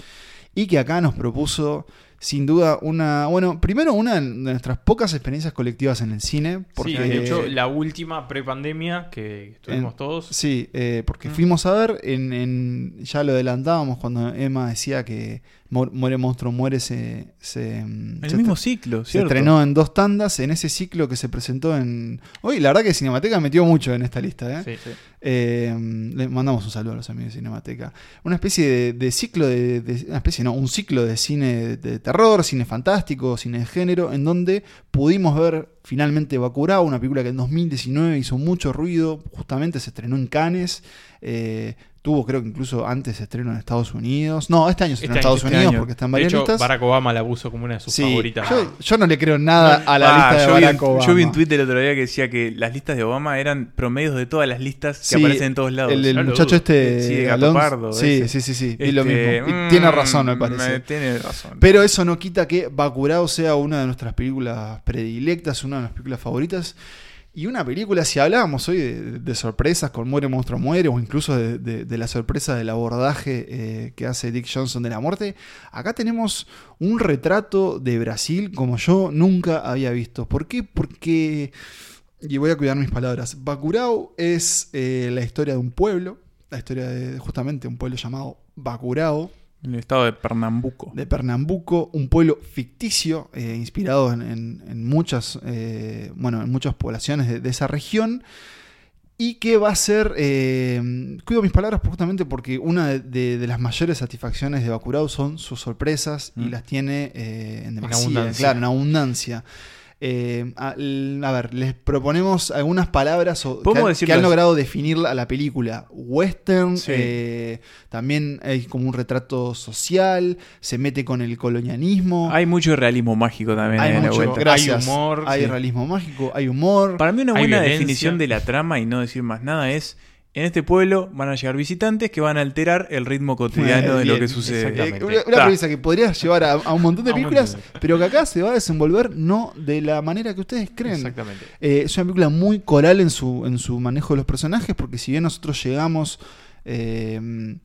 y que acá nos propuso sin duda una, bueno, primero una de nuestras pocas experiencias colectivas en el cine, porque Sí, de hecho, la última prepandemia que estuvimos en- todos. Sí, eh, porque Mm. fuimos a ver, en, en- ya lo adelantábamos cuando Emma decía que Muere Monstruo Muere se... se En se el mismo ciclo, Se ¿cierto? estrenó en dos tandas, en ese ciclo que se presentó en... Hoy la verdad que Cinemateca metió mucho en esta lista, ¿eh? Sí, sí. Eh, le mandamos un saludo a los amigos de Cinemateca. Una especie de, de ciclo de, de- Una especie, no, un ciclo de cine de, de terror, cine fantástico, cine de género, en donde pudimos ver finalmente Bacurao, una película que en 2019 hizo mucho ruido, justamente se estrenó en Cannes. eh, tuvo creo que incluso antes estreno en Estados Unidos. No, este año en Este año, Estados este Unidos año. porque está en De varias hecho, listas. Barack Obama la puso como una de sus Sí, favoritas. Yo, yo no le creo nada a la Ah, lista de yo, vi Barack en, Obama. yo vi en Twitter el otro día que decía que las listas de Obama eran promedios de todas las listas que Sí, aparecen en todos lados. El, el No muchacho este. Sí, de Alonso. Pardo, Sí, sí, sí, sí. y lo Este, mismo. Y mm, tiene razón, me parece. me- tiene razón. Pero eso no quita que Bacurao sea una de nuestras películas predilectas, una de nuestras películas favoritas. Y una película, si hablábamos hoy de, sorpresas con Muere Monstruo Muere, o incluso de, de- la sorpresa del abordaje eh, que hace Dick Johnson de la muerte, acá tenemos un retrato de Brasil como yo nunca había visto. ¿Por qué? Porque, y voy a cuidar mis palabras, Bacurao es eh, la historia de un pueblo, la historia de justamente un pueblo llamado Bacurao. En el estado de Pernambuco. De Pernambuco, un pueblo ficticio, eh, inspirado en, en- en muchas, eh, bueno, en muchas poblaciones de, de esa región. Y que va a ser, eh, cuido mis palabras justamente porque una de, de- de las mayores satisfacciones de Bacurau son sus sorpresas y Mm. las tiene eh, en demasía, abundancia. claro, en abundancia. Eh, a, a ver, les proponemos algunas palabras o- que, ¿Podemos han- decirlo que han logrado definir a la película. Western, Sí. eh, también hay como un retrato social, se mete con el colonialismo. Hay mucho realismo mágico también Hay en la mucho- vuelta. gracias. Hay humor, Hay sí. realismo mágico, hay humor. Para mí una buena definición de la trama y no decir más nada es, en este pueblo van a llegar visitantes que van a alterar el ritmo cotidiano de lo que sucede. Eh, una una premisa que podría llevar a, a un montón de películas, montón pero que acá se va a desenvolver no de la manera que ustedes creen. Exactamente. Eh, es una película muy coral en su, en su manejo de los personajes, porque si bien nosotros llegamos eh,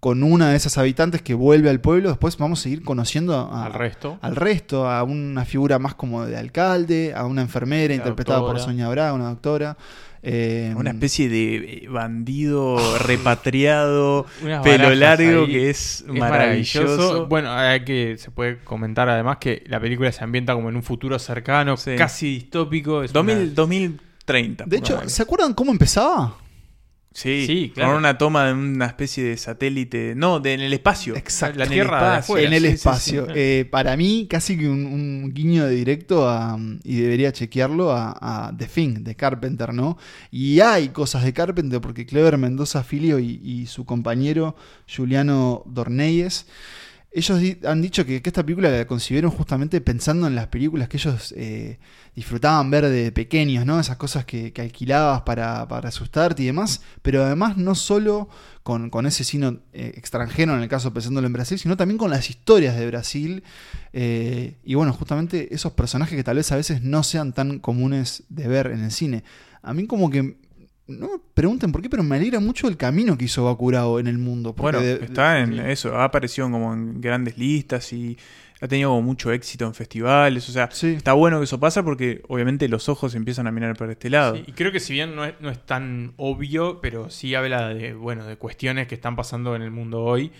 con una de esas habitantes que vuelve al pueblo, después vamos a seguir conociendo a- Al resto. al resto, a una figura más como de alcalde, a una enfermera La interpretada por. Sonia Braga, una doctora. Eh, Una especie de eh, bandido repatriado, pelo largo, ahí. que es, maravilloso. Bueno, hay que se puede comentar además que la película se ambienta como en un futuro cercano, Sí. casi distópico. Es 2000 una- 2030. de hecho. ¿se acuerdan cómo empezaba? Sí, sí, claro. con una toma de una especie de satélite, no, de en el espacio. Exacto. La En el Tierra de espacio. en el sí, espacio. sí. Eh, para mí, casi que un, un guiño de directo a, y debería chequearlo a, a The Thing de Carpenter, ¿no? Y hay cosas de Carpenter porque Clever Mendoza Filio y, y su compañero Juliano Dorneyes. Ellos han dicho que, esta película la concibieron justamente pensando en las películas que ellos eh, disfrutaban ver de pequeños, ¿no? Esas cosas que, que alquilabas para, para asustarte y demás, pero además no solo con, con ese cine eh, extranjero, en el caso pensándolo en Brasil, sino también con las historias de Brasil. eh, y bueno, justamente esos personajes que tal vez a veces no sean tan comunes de ver en el cine. A mí como que... No me pregunten por qué, pero me alegra mucho el camino que hizo Bakurao en el mundo. porque Bueno, de- está en eso, ha aparecido como en grandes listas y ha tenido como mucho éxito en festivales. O sea, Sí. está bueno que eso pasa porque obviamente los ojos empiezan a mirar para este lado. Sí, y creo que si bien no es, no es tan obvio, pero sí habla de, bueno, de cuestiones que están pasando en el mundo hoy,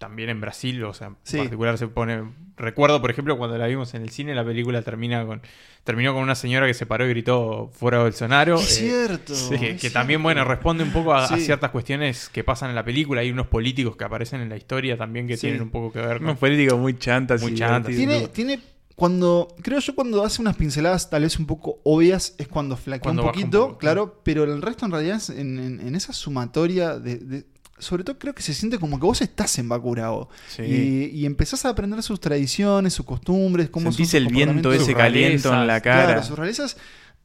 también en Brasil, o sea, en Sí. particular se pone... Recuerdo, por ejemplo, cuando la vimos en el cine, la película termina con terminó con una señora que se paró y gritó fuera Bolsonaro. Es eh, cierto. que, es que cierto. también, bueno, responde un poco a, a Sí. ciertas cuestiones que pasan en la película. Hay unos políticos que aparecen en la historia también que Sí. tienen un poco que ver con... Unos políticos muy chantas. Muy chantas. Tiene, tiene cuando creo yo cuando hace unas pinceladas tal vez un poco obvias es cuando flaquea Cuando un poquito, poco, claro, pero el resto en realidad es en, en- en esa sumatoria de, de- sobre todo creo que se siente como que vos estás en Bakurao Sí. y, y empezás a aprender sus tradiciones, sus costumbres, cómo son Sentís sus el viento ese caliento en la cara. Claro, sus rarezas.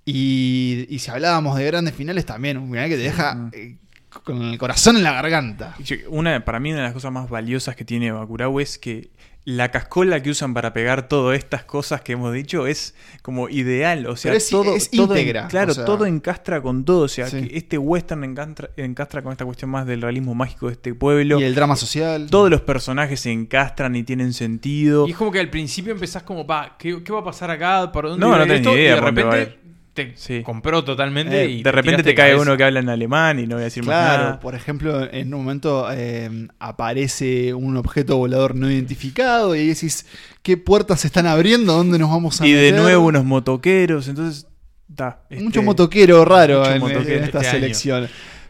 Y, y si hablábamos de grandes finales también, un final que te deja Mm. eh, con el corazón en la garganta. Una, para mí una de las cosas más valiosas que tiene Bakurau es que la cascola que usan para pegar todas estas cosas que hemos dicho es como ideal. O sea, Pero es- todo, es todo en- íntegra, claro, o sea- todo encastra con todo. O sea, Sí. que este western encastra, encastra con esta cuestión más del realismo mágico de este pueblo. Y el drama social. Todos los personajes se encastran y tienen sentido. Y es como que al principio empezás como, pa, ¿qué, qué va a pasar acá? ¿Por dónde No, va no tenés esto? ni idea Y de va repente te Sí. compró totalmente Eh, y de repente te cae cabeza. uno que habla en alemán y no voy a decir más Claro, nada. por ejemplo, en un momento eh, aparece un objeto volador no identificado y decís, ¿qué puertas se están abriendo? ¿Dónde nos vamos a Y de nuevo unos motoqueros, entonces... da, Mucho este, motoquero raro mucho en, motoquero en esta este año.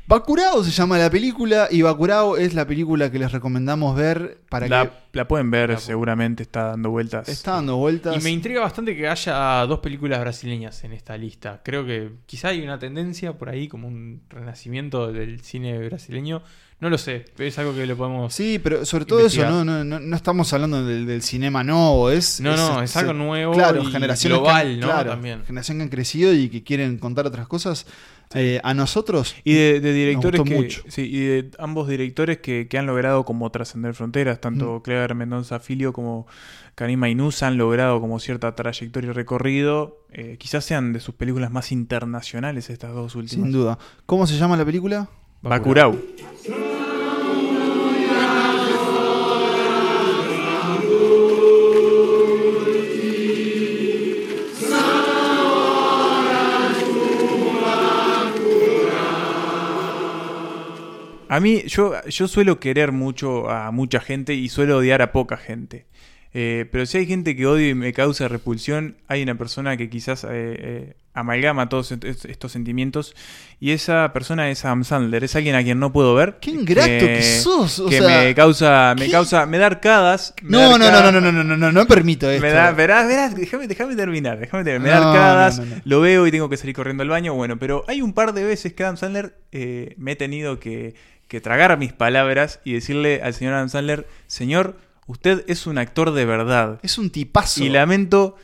Bakurao se llama la película y Bakurao es la película que les recomendamos ver para la, que la pueden ver, La- seguramente está dando vueltas. está dando vueltas. Y me intriga bastante que haya dos películas brasileñas en esta lista. Creo que quizá hay una tendencia por ahí, como un renacimiento del cine brasileño. No lo sé, pero es algo que lo podemos... Sí, pero sobre todo investigar. eso, ¿no? No, no, no estamos hablando del, del cinema nuevo, es... No, no, es algo nuevo Claro, y generaciones global, que han, ¿no? claro, También. generación que han crecido y que quieren contar otras cosas. Eh, a nosotros... Y de, de directores gustó que, mucho. sí, y de ambos directores que, que han logrado como trascender fronteras, Mm. tanto Clever Mendoza Filio como Karima Inus han logrado como cierta trayectoria y recorrido. Eh, quizás sean de sus películas más internacionales estas dos últimas. Sin duda. ¿Cómo se llama la película? Bacurau. A mí, yo, yo suelo querer mucho a mucha gente y suelo odiar a poca gente. Eh, pero si hay gente que odio y me causa repulsión, hay una persona que quizás eh, eh, amalgama todos est- estos sentimientos y esa persona es Adam Sandler, es alguien a quien no puedo ver. Qué ingrato que sos, o que sea, me causa, me ¿qué? causa, me da arcadas. me da No, no, no, arcadas. no, no, no, no, no, no permito esto. Me da, verás, verás, déjame, déjame terminar, déjame terminar. Me da No, arcadas, no, no, no. lo veo y tengo que salir corriendo al baño. Bueno, pero hay un par de veces que Adam Sandler me he tenido que, que tragar mis palabras y decirle al señor Adam Sandler, señor, usted es un actor de verdad. Es un tipazo. Y lamento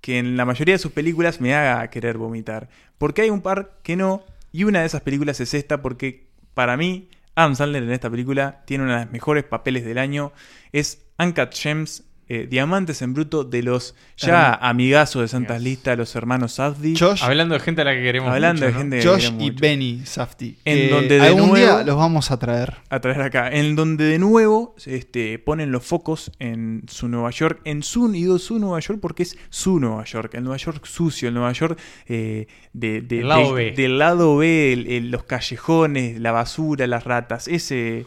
que en la mayoría de sus películas me haga querer vomitar. Porque hay un par que no, y una de esas películas es esta, porque para mí, Adam Sandler en esta película tiene uno de los mejores papeles del año. Es Uncut Gems, eh, Diamantes en Bruto, de los ya amigazos de Santas Listas, los hermanos Safdie. Josh- Hablando de gente a la que queremos Hablando mucho, de ¿no? gente que Josh queremos y mucho. Benny Safdie. En donde de algún nuevo- día los vamos a traer. a traer acá, en donde de nuevo este, ponen los focos en su Nueva York, en su, digo su Nueva York porque es su Nueva York, el Nueva York sucio, el Nueva York eh, de, de- El lado del- B. del lado B, el- el- los callejones, la basura, las ratas, ese,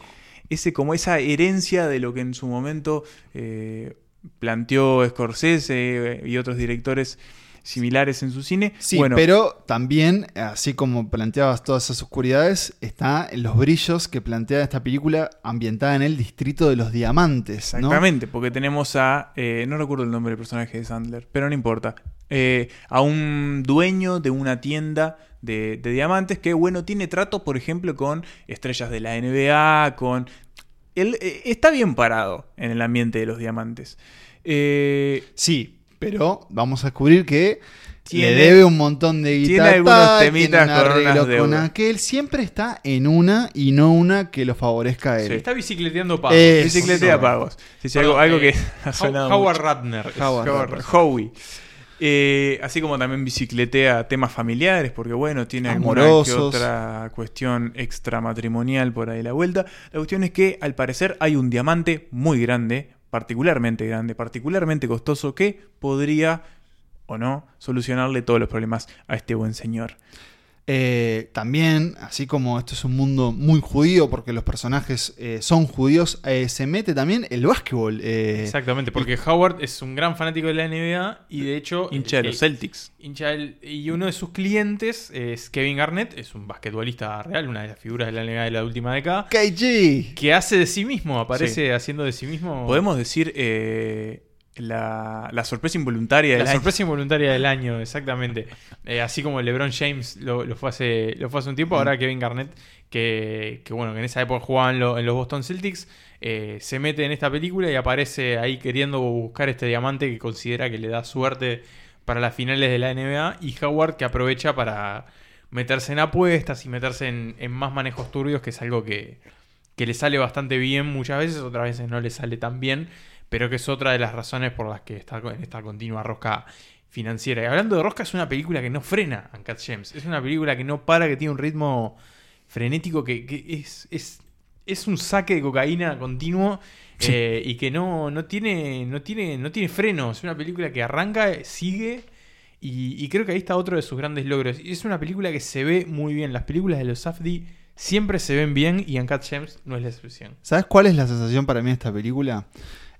ese como esa herencia de lo que en su momento eh, planteó Scorsese y otros directores similares en su cine. Sí, bueno, pero también, así como planteabas todas esas oscuridades, está en los brillos que plantea esta película ambientada en el distrito de los diamantes. ¿no? Exactamente, porque tenemos a. eh, no recuerdo el nombre del personaje de Sandler, pero no importa. eh, a un dueño de una tienda de, de diamantes que, bueno, tiene trato, por ejemplo, con estrellas de la NBA, con. Él eh, está bien parado en el ambiente de los diamantes. Eh, Sí, pero vamos a descubrir que Tiene- le debe un montón de tiene guitarra, algunos tiene temitas un con unas con aquel. Siempre está en una y no una que lo favorezca a él. Está bicicleteando pagos. Eso. bicicletea pagos. Sí, sí, algo, algo eh, que ha sonado Howard mucho. Ratner. Howard Howard- Howie. Eh, así como también bicicletea temas familiares, porque bueno, tiene alguna que Amorosos. otra cuestión extramatrimonial por ahí la vuelta. La cuestión es que al parecer hay un diamante muy grande, particularmente grande, particularmente costoso, que podría o no solucionarle todos los problemas a este buen señor. Eh, también, así como esto es un mundo muy judío, porque los personajes eh, son judíos, eh, se mete también el básquetbol. eh, Exactamente, porque Howard es un gran fanático de la NBA y de hecho... Hincha de los Celtics. hincha del- y uno de sus clientes es Kevin Garnett, es un basquetbolista real, una de las figuras de la NBA de la última década. KG. Que hace de sí mismo, aparece Sí. haciendo de sí mismo... Podemos decir eh, la, la sorpresa involuntaria del La año. sorpresa involuntaria del año, exactamente. Eh, así como LeBron James lo, lo fue hace, lo fue hace un tiempo, ahora Kevin Garnett, que, que bueno, que en esa época jugaba en, lo- en los Boston Celtics, eh, se mete en esta película y aparece ahí queriendo buscar este diamante que considera que le da suerte para las finales de la NBA. Y Howard que aprovecha para meterse en apuestas y meterse en, en más manejos turbios, que es algo que, que le sale bastante bien muchas veces, otras veces no le sale tan bien, pero que es otra de las razones por las que está en esta continua rosca financiera. Y hablando de rosca, es una película que no frena, Uncut Gems. Es una película que no para, que tiene un ritmo frenético que, que es, es, es un saque de cocaína continuo eh, y que no, no, tiene, no, tiene, no tiene freno. Es una película que arranca, sigue y, y creo que ahí está otro de sus grandes logros. Y es una película que se ve muy bien. Las películas de los Safdie siempre se ven bien y Uncut Gems no es la excepción. ¿Sabes cuál es la sensación para mí de esta película?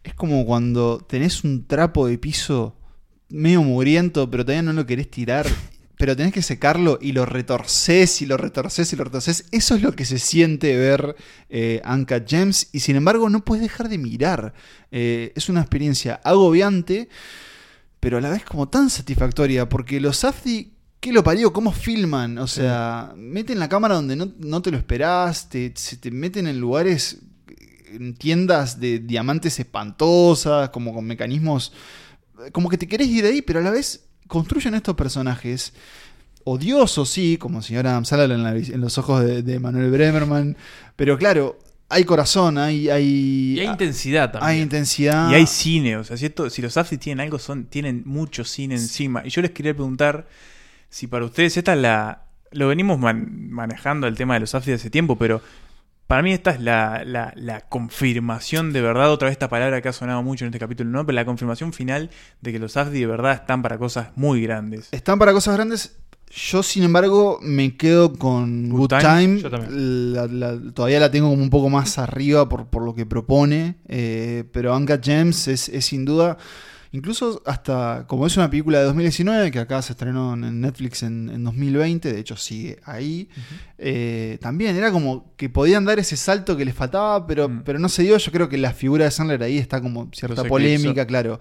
Es como cuando tenés un trapo de piso medio mugriento, pero todavía no lo querés tirar, pero tenés que secarlo y lo retorces y lo retorces y lo retorces. Eso es lo que se siente ver eh, Uncut Gems y sin embargo no puedes dejar de mirar. Eh, es una experiencia agobiante, pero a la vez como tan satisfactoria, porque los Safdie ¿Qué lo parió? ¿Cómo filman? O sea, meten la cámara donde no, no te lo esperás, te, se te meten en lugares, tiendas de diamantes espantosas, como con mecanismos, como que te querés ir de ahí, pero a la vez construyen estos personajes odiosos, sí, como el señor Adam Sandler en, en los ojos de, de Manuel Bremerman, pero claro, hay corazón, hay... hay Y hay intensidad también. Hay intensidad. Y hay cine, o sea, si, esto- si los Safdie tienen algo, son, tienen mucho cine encima. Y yo les quería preguntar si para ustedes esta es la... Lo venimos man- manejando el tema de los Safdie hace tiempo, pero para mí esta es la, la- la confirmación de verdad, otra vez esta palabra que ha sonado mucho en este capítulo, ¿no? Pero la confirmación final de que los Safdie de verdad están para cosas muy grandes. Están para cosas grandes. Yo, sin embargo, me quedo con Good, Good Time. Time, yo también. La- la- todavía la tengo como un poco más arriba por, por lo que propone. eh, pero Uncut Gems es, es sin duda. Incluso hasta, como es una película de 2019, que acá se estrenó en Netflix en, en 2020, de hecho sigue ahí, eh, también era como que podían dar ese salto que les faltaba, pero, pero no se dio. Yo creo que la figura de Sandler ahí está como cierta polémica, claro.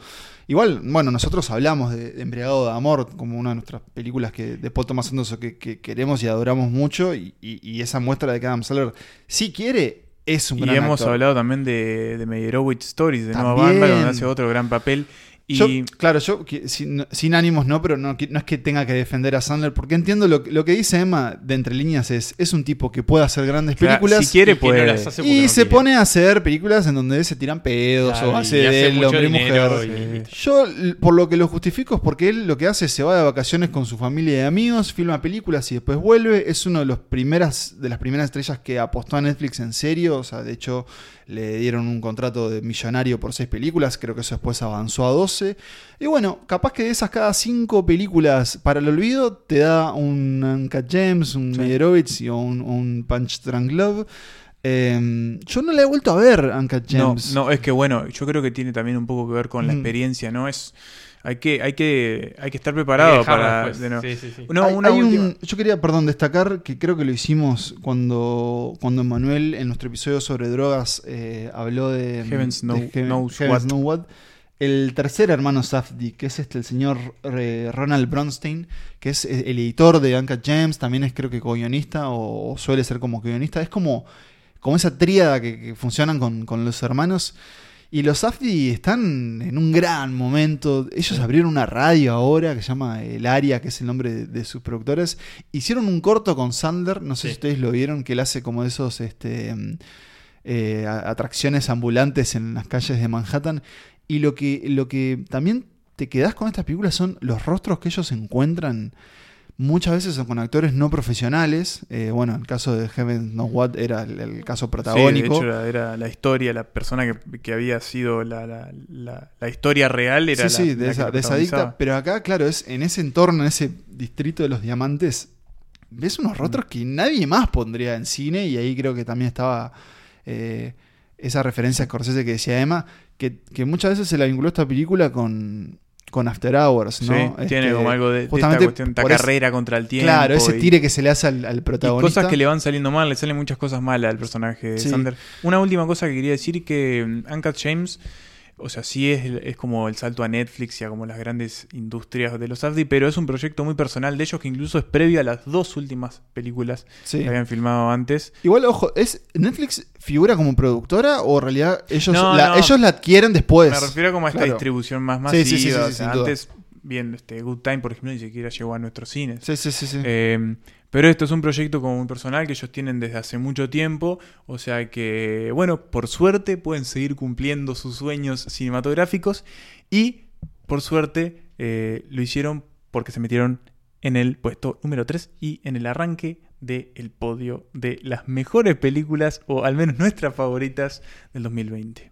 Igual, bueno, nosotros hablamos de, de Embriagado de Amor como una de nuestras películas que de Paul Thomas Anderson que, que queremos y adoramos mucho, y, y- y esa muestra de que Adam Sandler si quiere es un Y gran hemos actor. hablado también de, de Meyerowitz Stories, de También. Baumbach, donde hace otro gran papel. Y Yo, claro, yo sin, sin ánimos no, pero no, no es que tenga que defender a Sandler, porque entiendo lo, que- lo que dice Emma de entre líneas es, es un tipo que puede hacer grandes Claro, películas. si quiere, no puede. las hace Y no se quiere. pone a hacer películas en donde se tiran pedos Claro, o hace de hace él mucho hombre y mujer. y- Yo, por lo que lo justifico, es porque él lo que hace es se va de vacaciones con su familia y amigos, filma películas y después vuelve. Es uno de los primeras, de las primeras estrellas que apostó a Netflix en serio. O sea, de hecho, le dieron un contrato de millonario por seis películas. Creo que eso después avanzó a 12. Y bueno, capaz que de esas cada cinco películas para el olvido te da un Uncut Gems, un Meyerowitz y un, un Punch Drunk Love. Eh, yo no la he vuelto a ver, no, Gems. no, es que bueno, yo creo que tiene también un poco que ver con la Mm. experiencia, ¿no? Es. Hay que, hay que, hay que estar preparado para. después. de. Sí, sí, sí. No, Hay- una hay un- yo quería, perdón, destacar que creo que lo hicimos cuando, cuando Manuel en nuestro episodio sobre drogas eh, habló de Heavens de know- Heaven- knows Heavens what. Know What. El tercer hermano Safdie, que es este el señor eh, Ronald Bronstein, que es eh, el editor de Uncut Gems, también es creo que co-guionista o, o suele ser como co-guionista. Es como, como esa tríada que, que funcionan con, con los hermanos. Y los Safdie están en un gran momento. Ellos abrieron una radio ahora que se llama El Aria, que es el nombre de, de sus productores. Hicieron un corto con Sandler, no sé si ustedes lo vieron, que él hace como esos este, mm, eh, atracciones ambulantes en las calles de Manhattan. Y lo que, lo que también te quedas con estas películas son los rostros que ellos encuentran. Muchas veces son con actores no profesionales. Eh, bueno, el caso de Heaven No What era el, el caso protagónico. Sí, de hecho, era, era la historia, la persona que, que había sido la, la, la- la historia real era sí, sí, la, de, la esa, de esa dicta. Pero acá, claro, es en ese entorno, en ese distrito de los diamantes, ves Mm. unos rostros que nadie más pondría en cine. Y ahí creo que también estaba eh, esa referencia a Scorsese que decía Emma, que, que muchas veces se la vinculó esta película con, con After Hours, ¿no? Sí, tiene Este, como algo de, de esta justamente cuestión, esta ese- carrera contra el tiempo. Claro, ese y- tire que se le hace al, al Y protagonista. cosas que le van saliendo mal, le salen muchas cosas malas al personaje de Sí. Sander. Una última cosa que quería decir que mm, Uncut James, o sea, sí es, es como el salto a Netflix y a como las grandes industrias de los Safdie, pero es un proyecto muy personal de ellos que incluso es previo a las dos últimas películas Sí. que habían filmado antes. Igual, ojo, ¿es ¿Netflix figura como productora o en realidad ellos, No, la, no. ellos la adquieren después? Me refiero como a esta Claro. distribución más masiva. sí, sí, sí, o sea, antes, bien, este, Good Time, por ejemplo, ni siquiera llegó a nuestros cines. Sí, sí, sí, sí. Eh, pero esto es un proyecto como muy personal que ellos tienen desde hace mucho tiempo. O sea que, bueno, por suerte pueden seguir cumpliendo sus sueños cinematográficos. Y, por suerte, eh, lo hicieron porque se metieron en el puesto número 3 y en el arranque del podio de las mejores películas, o al menos nuestras favoritas, del 2020.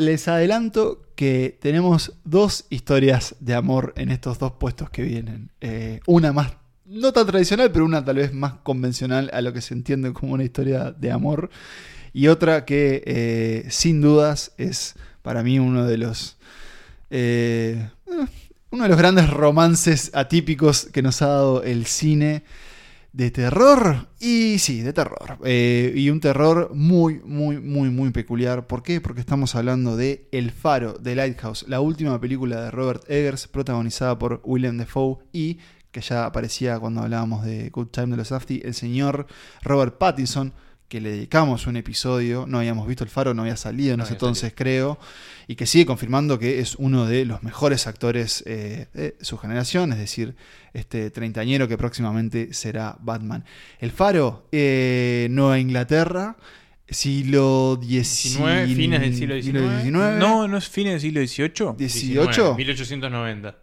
Les adelanto que tenemos dos historias de amor en estos dos puestos que vienen. Eh, una más, no tan tradicional, pero una tal vez más convencional a lo que se entiende como una historia de amor. Y otra que eh, sin dudas es para mí uno de los... eh, uno de los grandes romances atípicos que nos ha dado el cine de terror. Y sí, de terror. Eh, y un terror muy, muy, muy, muy peculiar. ¿Por qué? Porque estamos hablando de El Faro, de Lighthouse, la última película de Robert Eggers, protagonizada por William Defoe y que ya aparecía cuando hablábamos de Good Time de los Safdie, el señor Robert Pattinson, que le dedicamos un episodio, no habíamos visto el faro, no había salido en No ese entonces creo, y que sigue confirmando que es uno de los mejores actores eh, de su generación, es decir, este treintañero que próximamente será Batman. El faro, eh, Nueva Inglaterra, siglo XIX, XIX, fines del siglo XIX. No, no es fines del siglo XVIII. 18. 1890.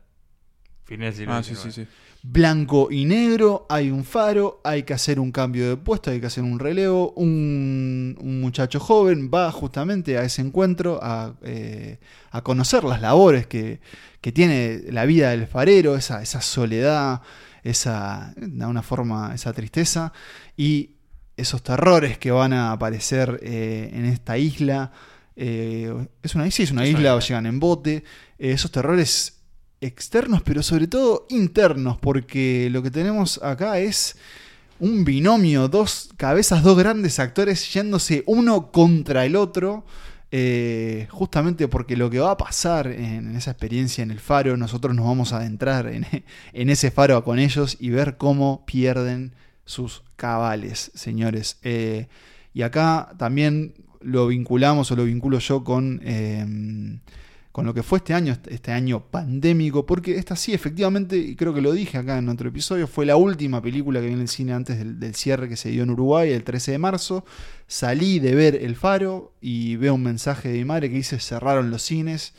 Fines del siglo Ah, sí, XIX. sí, sí. Blanco y negro, hay un faro, hay que hacer un cambio de puesto, hay que hacer un relevo, un, un muchacho joven va justamente a ese encuentro a, eh, a conocer las labores que, que tiene la vida del farero, esa, esa soledad, esa, de alguna forma, esa tristeza y esos terrores que van a aparecer eh, en esta isla. Eh, es una, sí, es una una isla, isla. llegan en bote. esos terrores externos, pero sobre todo internos, porque lo que tenemos acá es un binomio, dos cabezas, dos grandes actores yéndose uno contra el otro. eh, justamente porque lo que va a pasar en esa experiencia en el faro, nosotros nos vamos a adentrar en, ese faro con ellos y ver cómo pierden sus cabales, señores. Eh, y acá también lo vinculamos o lo vinculo yo con, eh, con lo que fue este año, este- este año pandémico, porque esta sí, efectivamente, y creo que lo dije acá en otro episodio, fue la última película que vi en el cine antes del, del cierre que se dio en Uruguay el 13 de marzo. Salí de ver El Faro y veo un mensaje de mi madre que dice cerraron los cines.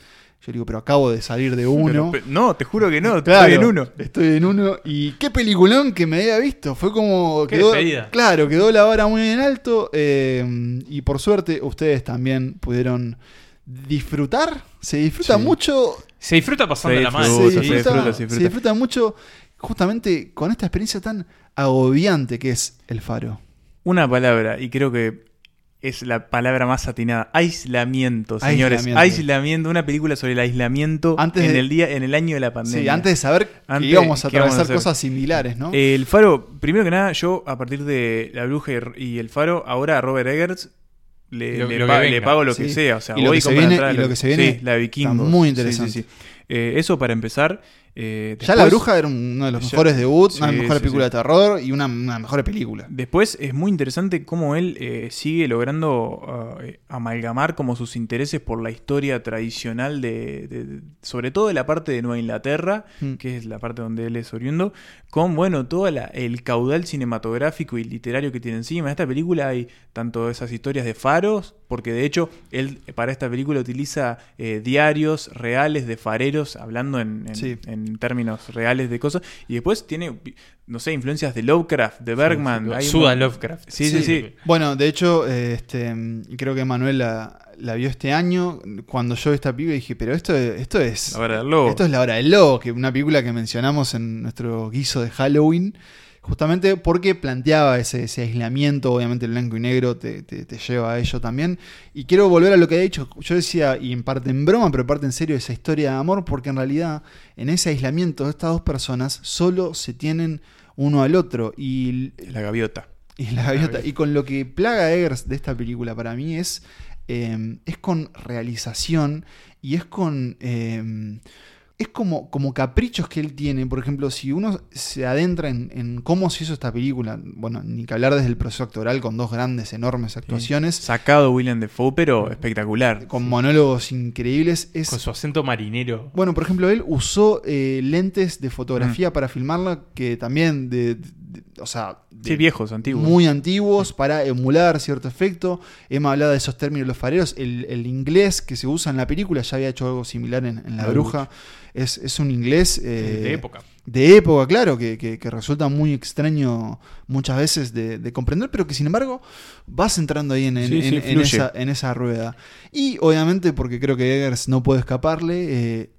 Yo digo, pero acabo de salir de uno. Pero, no, te juro que no, Claro, estoy en uno. Estoy en uno. Y qué peliculón que me había visto. Fue como. Qué quedó, despedida. claro, quedó la vara muy en alto. eh, y por suerte, ustedes también pudieron disfrutar. Se disfruta Sí. mucho. Se disfruta pasando Se la mano. se, se disfruta, disfruta, se disfruta. se disfruta mucho. Justamente con esta experiencia tan agobiante que es el faro. Una palabra, y creo que es la palabra más atinada. Aislamiento, señores. Aislamiento. Aislamiento. Una película sobre el aislamiento Antes en de- el día, en el año de la pandemia. Sí, antes de saber Antes, que íbamos a ¿qué vamos a atravesar cosas similares, ¿no? El Faro, primero que nada, yo a partir de La Bruja y- y El Faro, ahora a Robert Eggers le, Lo- le lo pa- le pago lo Sí. que sea. O sea, Y lo voy que se viene- y lo que se viene sí, la de está Vikingos. muy Sí, sí, interesante. sí. Eh, eso para empezar. Eh, ya La Bruja era uno de los Ya- mejores debuts, una Sí, sí, películas sí. de terror y una, una mejores películas. Después es muy interesante cómo él eh, sigue logrando eh, amalgamar como sus intereses por la historia tradicional de- sobre todo de la parte de Nueva Inglaterra, Mm. que es la parte donde él es oriundo, con bueno todo la- el caudal cinematográfico y literario que tiene encima. En esta película hay tanto esas historias de faros, porque de hecho él para esta película utiliza eh, diarios reales de fareros hablando en, en- Sí. en términos reales de cosas, y después tiene no sé, influencias de Lovecraft, de Bergman. sí, hay un suda Lovecraft. Sí, sí, sí. Bueno, de hecho, eh, este, creo que Manuel la, la vio este año. Cuando yo vi esta película dije, pero esto, esto es. La hora del lobo. Esto es La Hora del Lobo, que una película que mencionamos en nuestro guiso de Halloween. Justamente porque planteaba ese, ese aislamiento, obviamente el blanco y negro te, te- te lleva a ello también. Y quiero volver a lo que he dicho. Yo decía, y en parte en broma, pero en parte en serio, esa historia de amor, porque en realidad en ese aislamiento de estas dos personas solo se tienen uno al otro. Y La gaviota. y la gaviota. Y con lo que plaga Eggers de esta película para mí es, eh, es con realización y es con... eh, es como, como caprichos que él tiene. Por ejemplo, si uno se adentra en, en cómo se hizo esta película, bueno, ni que hablar desde el proceso actoral con dos grandes, enormes actuaciones, Sacado William Defoe, pero espectacular. con monólogos increíbles, es... Con su acento marinero. Bueno, por ejemplo, él usó eh, lentes de Mm. fotografía para filmarla que también de, de- de- o sea, de- Sí, viejos, antiguos. muy antiguos para emular cierto efecto. Emma hablaba de esos términos los fareros. El, el inglés que se usa en la película ya había hecho algo similar en, en La La Bruja. Es, es un inglés eh, De época. de época, claro, que, que- que resulta muy extraño muchas veces de, de comprender, pero que sin embargo vas entrando ahí en, en- Sí, sí, en- esa, en esa rueda. Y obviamente, porque creo que Eggers no puede escaparle, eh,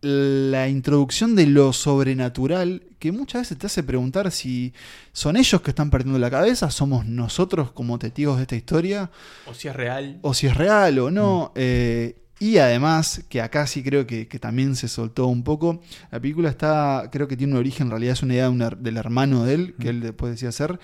la introducción de lo sobrenatural, que muchas veces te hace preguntar si son ellos que están perdiendo la cabeza, somos nosotros como testigos de esta historia, O si es real. o si es real o Mm. no. eh, y además, que acá sí creo que, que también se soltó un poco, la película está, creo que tiene un origen, en realidad es una idea de del hermano de él, que él después decía ser.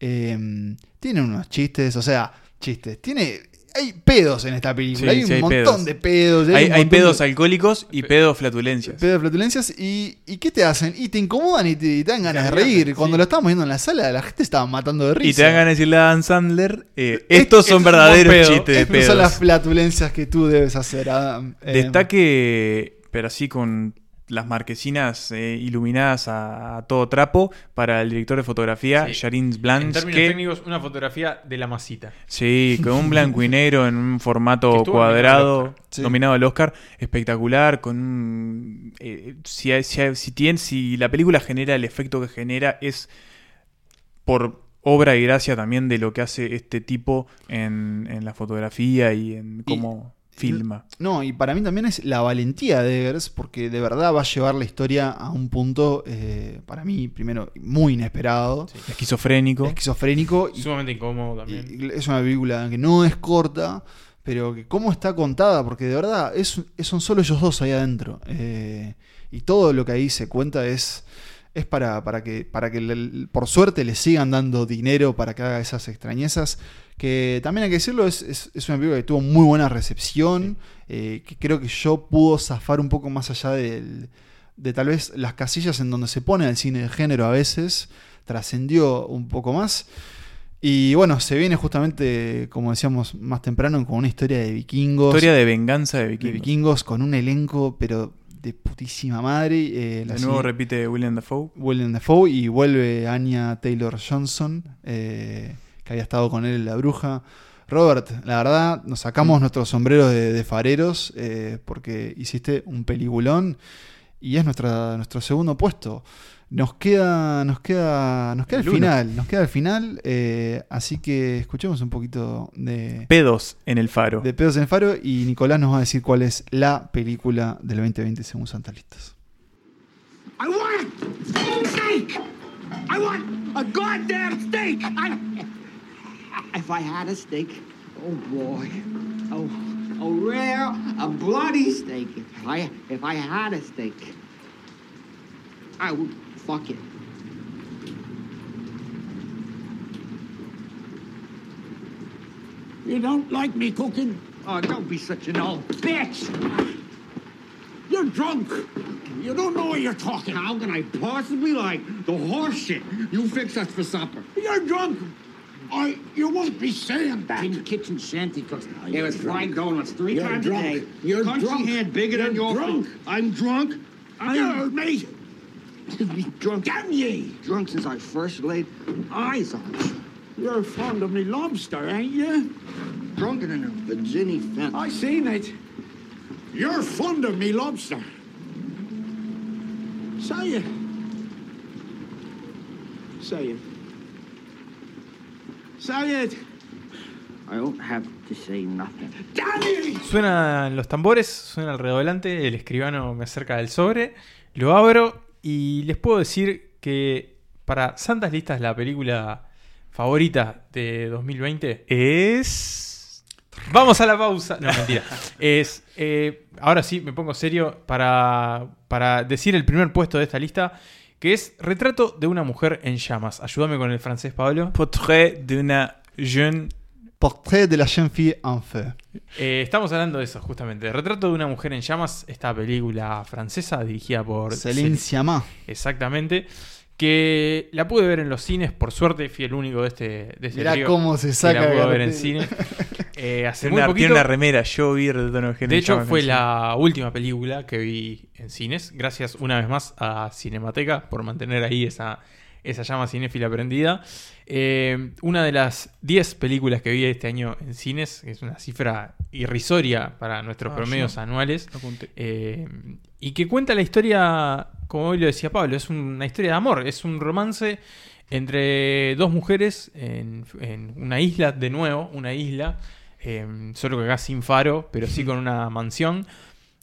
Eh, tiene unos chistes, o sea, chistes, tiene... hay pedos en esta película. Sí, hay sí, un montón pedos. de pedos. Hay, pedos de- alcohólicos y pedos flatulencias. pedos de flatulencias. Y, ¿Y qué te hacen? Y te incomodan y te, y te dan ganas de reír. Cuando lo estábamos viendo en la sala, la gente estaba matando de risa. Y te dan ganas de decirle a Dan Sandler, eh, Es- estos son es verdaderos pedo. chistes de Estas pedos. son las flatulencias que tú debes hacer, Adam. Eh, Destaque, pero así con las marquesinas eh, iluminadas a, a todo trapo para el director de fotografía, Sí. Jarins En términos que- técnicos, una fotografía de la masita. Sí, con un blanco y negro en un formato cuadrado, nominado al Oscar. Sí. nominado al Oscar, espectacular, con un... eh, si, si, si, tiene- si la película genera el efecto que genera es por obra y gracia también de lo que hace este tipo en, en la fotografía y en cómo filma. No, y para mí también es la valentía de Eggers, porque de verdad va a llevar la historia a un punto, eh, para mí, primero, muy inesperado. Esquizofrénico. Esquizofrénico. y- Sumamente incómodo también. y es una película que no es corta, pero que cómo está contada, porque de verdad es, es- son solo ellos dos ahí adentro. eh, y todo lo que ahí se cuenta es, es para, para que, para que le- por suerte le sigan dando dinero para que haga esas extrañezas. Que también hay que decirlo, es, es- es una película que tuvo muy buena recepción, eh, que creo que yo pudo zafar un poco más allá del- de tal vez las casillas en donde se pone el cine de género a veces, trascendió un poco más. Y bueno, se viene justamente, como decíamos más temprano, con una historia de vikingos. Historia de venganza de de vikingos. vikingos con un elenco, pero de putísima madre. eh, la De nuevo repite William Dafoe. Willem Dafoe y vuelve Anya Taylor Johnson, eh, que había estado con él en La Bruja. Robert, la verdad, nos sacamos nuestros sombreros de, de fareros eh, porque hiciste un peliculón y es nuestra, nuestro segundo puesto. Nos queda, nos queda, nos queda el, El final, nos queda el final, eh, así que escuchemos un poquito de, Pedos en el faro. de Pedos en el Faro y Nicolás nos va a decir cuál es la película del 2020 según Santas Listas. I want steak! I want a goddamn steak! I, if I had a steak, oh boy, oh, a rare, a bloody steak. If I, if I had a steak, I would fuck it. You don't like me cooking? Oh, don't be such an old bitch! You're drunk. You don't know what you're talking. How can I possibly like the horse shit you fix us for supper? You're drunk. I, you won't be saying that. In the kitchen shanty cooks. It was fried donuts 3 You're times drunk. a day. You're Country drunk. hand bigger You're than your drunk. food. I'm drunk. I'm me. drunk. Damn ye. Drunk since I first laid eyes on you. You're fond of me lobster, ain't you? Drunker than a Virginia fence. I seen it. You're fond of me lobster. Say it. Say it. Say it. I don't have to say nothing. Damn it! Suenan los tambores, suena el redoblante, el escribano me acerca del sobre, lo abro y les puedo decir que para Santas Listas la película favorita de 2020 es... Vamos a la pausa. No, mentira. Es... eh, ahora sí, me pongo serio para, para decir el primer puesto de esta lista, que es Retrato de una mujer en llamas. Ayúdame con el francés, Pablo. Portrait de una jeune Portrait de la jeune fille en feu. Eh, estamos hablando de eso, justamente. Retrato de una mujer en llamas, esta película francesa dirigida por Céline Sciamma. Exactamente. Que la pude ver en los cines, por suerte fui el único de este, de este Mirá trío cómo se que saca la pude ver en cine. Eh, hace Tiene muy una, poquito. tiene una remera, yo vi Retrato de una mujer De hecho, fue la última película que vi en cines. Gracias una vez más a Cinemateca por mantener ahí esa, esa llama cinéfila prendida. Eh, una de las 10 películas que vi este año en cines, que es una cifra irrisoria para nuestros Ah, promedios anuales. Eh, y que cuenta la historia, como hoy lo decía Pablo, es una historia de amor, es un romance entre dos mujeres en, en una isla, de nuevo, una isla, eh, solo que acá sin faro, pero sí con una mansión.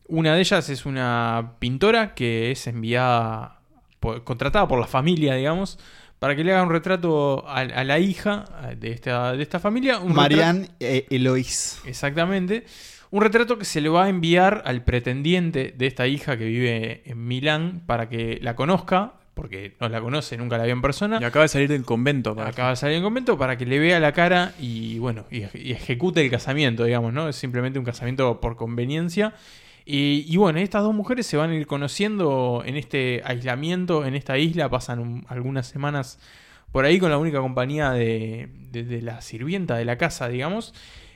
Una de ellas es una pintora que es enviada, por- contratada por la familia, digamos, para que le haga un retrato a, a la hija de esta, de esta familia. Un Marianne eh, Eloís. Exactamente. Un retrato que se le va a enviar al pretendiente de esta hija que vive en Milán para que la conozca, porque no la conoce, nunca la vio en persona. Y acaba de salir del convento. Acaba de salir del convento para que le vea la cara y bueno, y, y ejecute el casamiento, digamos, ¿no? Es simplemente un casamiento por conveniencia. Y, bueno, estas dos mujeres se van a ir conociendo en este aislamiento, en esta isla, pasan un- algunas semanas por ahí con la única compañía de, de- de la sirvienta de la casa, digamos.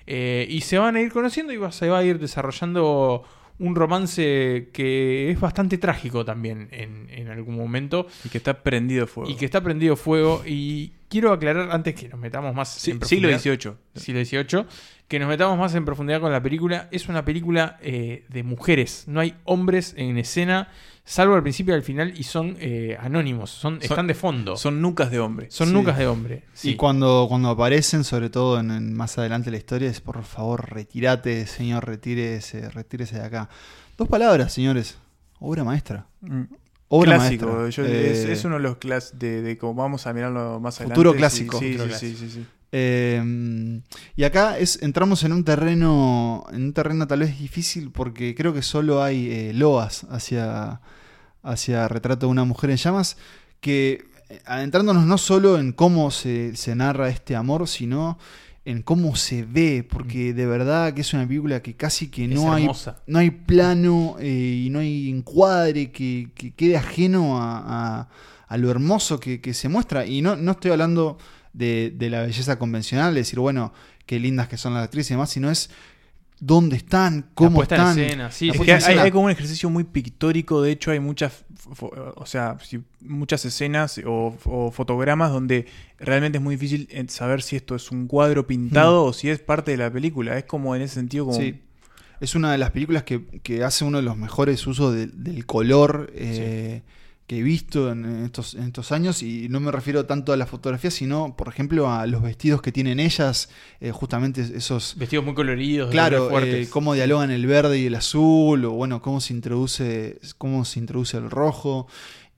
Eh, y se van a ir conociendo y va- se va a ir desarrollando un romance que es bastante trágico también en, en algún momento. Y que está prendido fuego. Y que está prendido fuego. Y quiero aclarar, antes que nos metamos más Sí, en siglo profundidad- XVIII. Siglo XVIII. Que nos metamos más en profundidad con la película. Es una película eh, de mujeres. No hay hombres en escena. Salvo al principio y al final. Y son eh, anónimos. Son, están de fondo. Son nucas de hombre. Son Sí. nucas de hombre. Sí. Y cuando, cuando aparecen, sobre todo en, en más adelante de la historia, es por favor, retírate, señor, retírese, retírese de acá. Dos palabras, señores. Obra maestra. Mm. Obra clásico. maestra. yo- es, Eh, es uno de los clásicos de, de como vamos a mirarlo más adelante. Futuro clásico. Sí, Futuro sí, sí, sí, sí. Eh, y acá es, entramos en un terreno, en un terreno tal vez difícil porque creo que solo hay eh, loas hacia, hacia retrato de una mujer en llamas, que eh, adentrándonos no solo en cómo se, se narra este amor, sino en cómo se ve, porque de verdad que es una película que casi que no hay, no hay plano eh, y no hay encuadre que, que quede ajeno a, a- a lo hermoso que, que se muestra. Y no, no estoy hablando de, de la belleza convencional, de decir, bueno, qué lindas que son las actrices y demás, sino es dónde están, cómo en están. escena, sí, La Es que en hay, escena. hay como un ejercicio muy pictórico, de hecho hay muchas, o sea, muchas escenas o, o fotogramas donde realmente es muy difícil eh, saber si esto es un cuadro pintado o si es parte de la película. Es como en ese sentido como... Sí. Es una de las películas que, que hace uno de los mejores usos de- del color eh, que he visto en estos, en estos años. Y no me refiero tanto a la fotografía, sino, por ejemplo, a los vestidos que tienen ellas. eh, justamente esos. Vestidos muy coloridos, de Claro, colores fuertes. eh, cómo dialogan el verde y el azul. O bueno, cómo se introduce, cómo se introduce el rojo.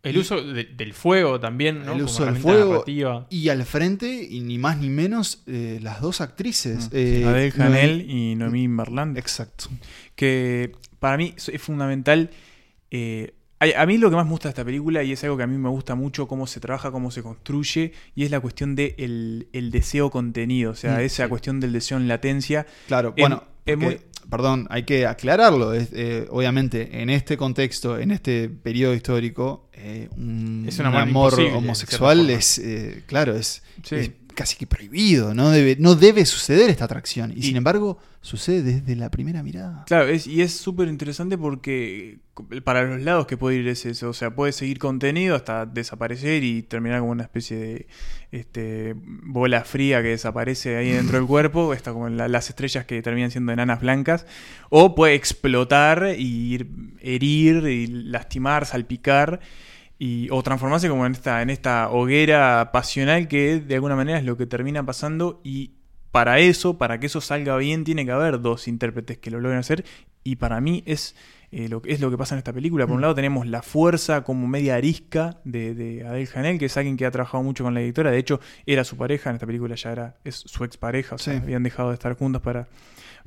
El Y- uso de- del fuego también, ¿no? el Como uso del herramienta fuego narrativa. y al frente y ni más ni menos eh, las dos actrices eh, Adele Noemí- Hanel y Noemí Merland. exacto que para mí es es fundamental. eh, a, a mí lo que más me gusta de esta película, y es algo que a mí me gusta mucho, cómo se trabaja, cómo se construye, y es la cuestión del de el, el deseo contenido, o sea, Mm, esa cuestión del deseo en latencia. Claro, En- bueno, es porque, muy- perdón, hay que aclararlo. es, eh, obviamente, en este contexto, en este periodo histórico, eh, un, Es un un amor homosexual es, eh, claro, es, Sí. es casi que prohibido. No debe, no debe suceder esta atracción. Y, sin embargo, sucede desde la primera mirada. Claro, es, y es súper interesante porque para los lados que puede ir es eso, o sea, puede seguir contenido hasta desaparecer y terminar como una especie de este, bola fría que desaparece ahí dentro del cuerpo, está como la- las estrellas que terminan siendo enanas blancas, o puede explotar y ir, herir y lastimar, salpicar. Y, o transformarse como en esta, en esta hoguera pasional que de alguna manera es lo que termina pasando y para eso, para que eso salga bien, tiene que haber dos intérpretes que lo logren hacer. Y para mí es, eh, lo, que- es lo que pasa en esta película. Por un lado tenemos la fuerza como media arisca de, de Adele Hanel, que es alguien que ha trabajado mucho con la editora. De hecho, era su pareja, en esta película ya era es su expareja, o sea, Sí. habían dejado de estar juntos para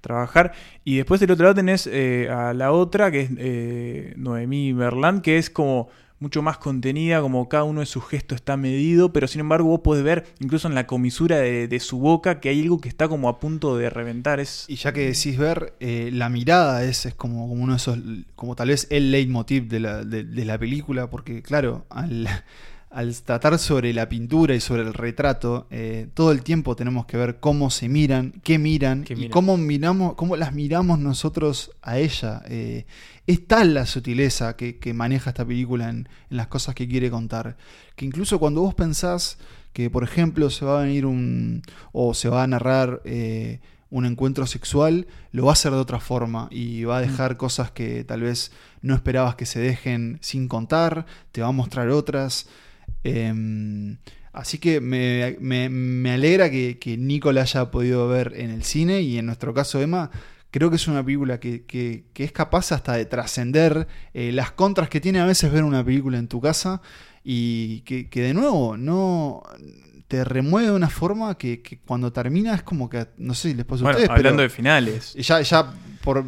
trabajar. Y después del otro lado tenés eh, a la otra, que es eh, Noemí Merland, que es como mucho más contenida, como cada uno de sus gestos está medido, pero sin embargo vos podés ver incluso en la comisura de, de su boca que hay algo que está como a punto de reventar. Es, Y ya que decís ver, eh, la mirada es, es como, como uno de esos, como tal vez el leitmotiv de la, de, de la película, porque claro, al, al tratar sobre la pintura y sobre el retrato, eh, todo el tiempo tenemos que ver cómo se miran, qué miran Qué y cómo miramos, cómo las miramos nosotros a ella. Eh, es tal la sutileza que, que maneja esta película en, en las cosas que quiere contar, que incluso cuando vos pensás que, por ejemplo, se va a venir un. o se va a narrar. eh, un encuentro sexual, lo va a hacer de otra forma y va a dejar cosas que tal vez no esperabas que se dejen sin contar, te va a mostrar otras. Em, así que me, me- me alegra que, que Nico la haya podido ver en el cine y en nuestro caso Emma, creo que es una película que, que- que es capaz hasta de trascender eh, las contras que tiene a veces ver una película en tu casa y que, que de nuevo no te remueve de una forma que, que cuando termina es como que, no sé si les pasa a bueno, ustedes, hablando pero de finales. ya, ya por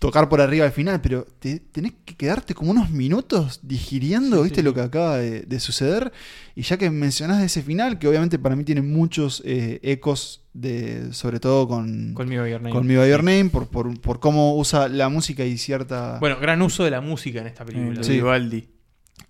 tocar por arriba al final, pero te- tenés que quedarte como unos minutos digiriendo, ¿viste? Lo que acaba de, de suceder. Y ya que mencionás de ese final, que obviamente para mí tiene muchos eh, ecos, de, sobre todo con, Me By Your Name. con By Your Name, por, por, por cómo usa la música y cierta... Bueno, gran uso de la música en esta película. Sí. Vivaldi.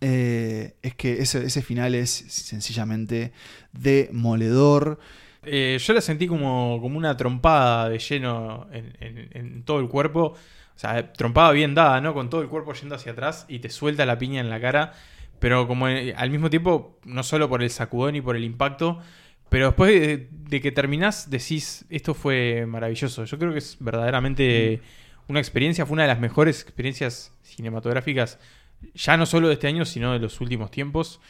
Eh, es que ese, ese final es sencillamente demoledor. Eh, yo la sentí como, como una trompada de lleno en, en- en todo el cuerpo. Sea, trompada bien dada, ¿no? Con todo el cuerpo yendo hacia atrás y te suelta la piña en la cara. Pero como eh, al mismo tiempo, no solo por el sacudón y por el impacto, pero después de, de que terminás, decís, esto fue maravilloso. Yo creo que es verdaderamente una experiencia, fue una de las mejores experiencias cinematográficas, ya no solo de este año, sino de los últimos tiempos.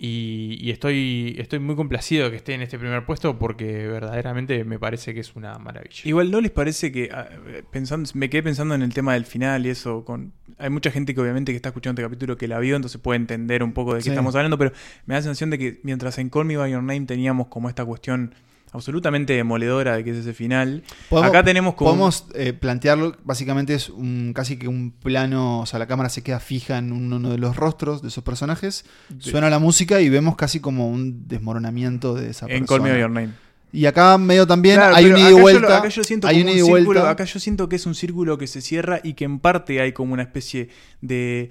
Y, y estoy, estoy muy complacido de que esté en este primer puesto porque verdaderamente me parece que es una maravilla. Igual no les parece que ah, pensando, me quedé pensando en el tema del final y eso con hay mucha gente que obviamente que está escuchando este capítulo que la vio, entonces puede entender un poco de qué Sí. estamos hablando, pero me da la sensación de que mientras en Call Me By Your Name teníamos como esta cuestión absolutamente demoledora de que es ese final, acá tenemos como Podemos eh, plantearlo, básicamente es un casi que un plano, o sea, la cámara se queda fija en un- uno de los rostros de esos personajes, Sí. suena la música y vemos casi como un desmoronamiento de esa en persona. Call Me Your Name. Y acá medio también Claro, hay un ida y yo vuelta. acá yo siento hay un círculo- vuelta. acá yo siento que es un círculo que se cierra y que en parte hay como una especie de...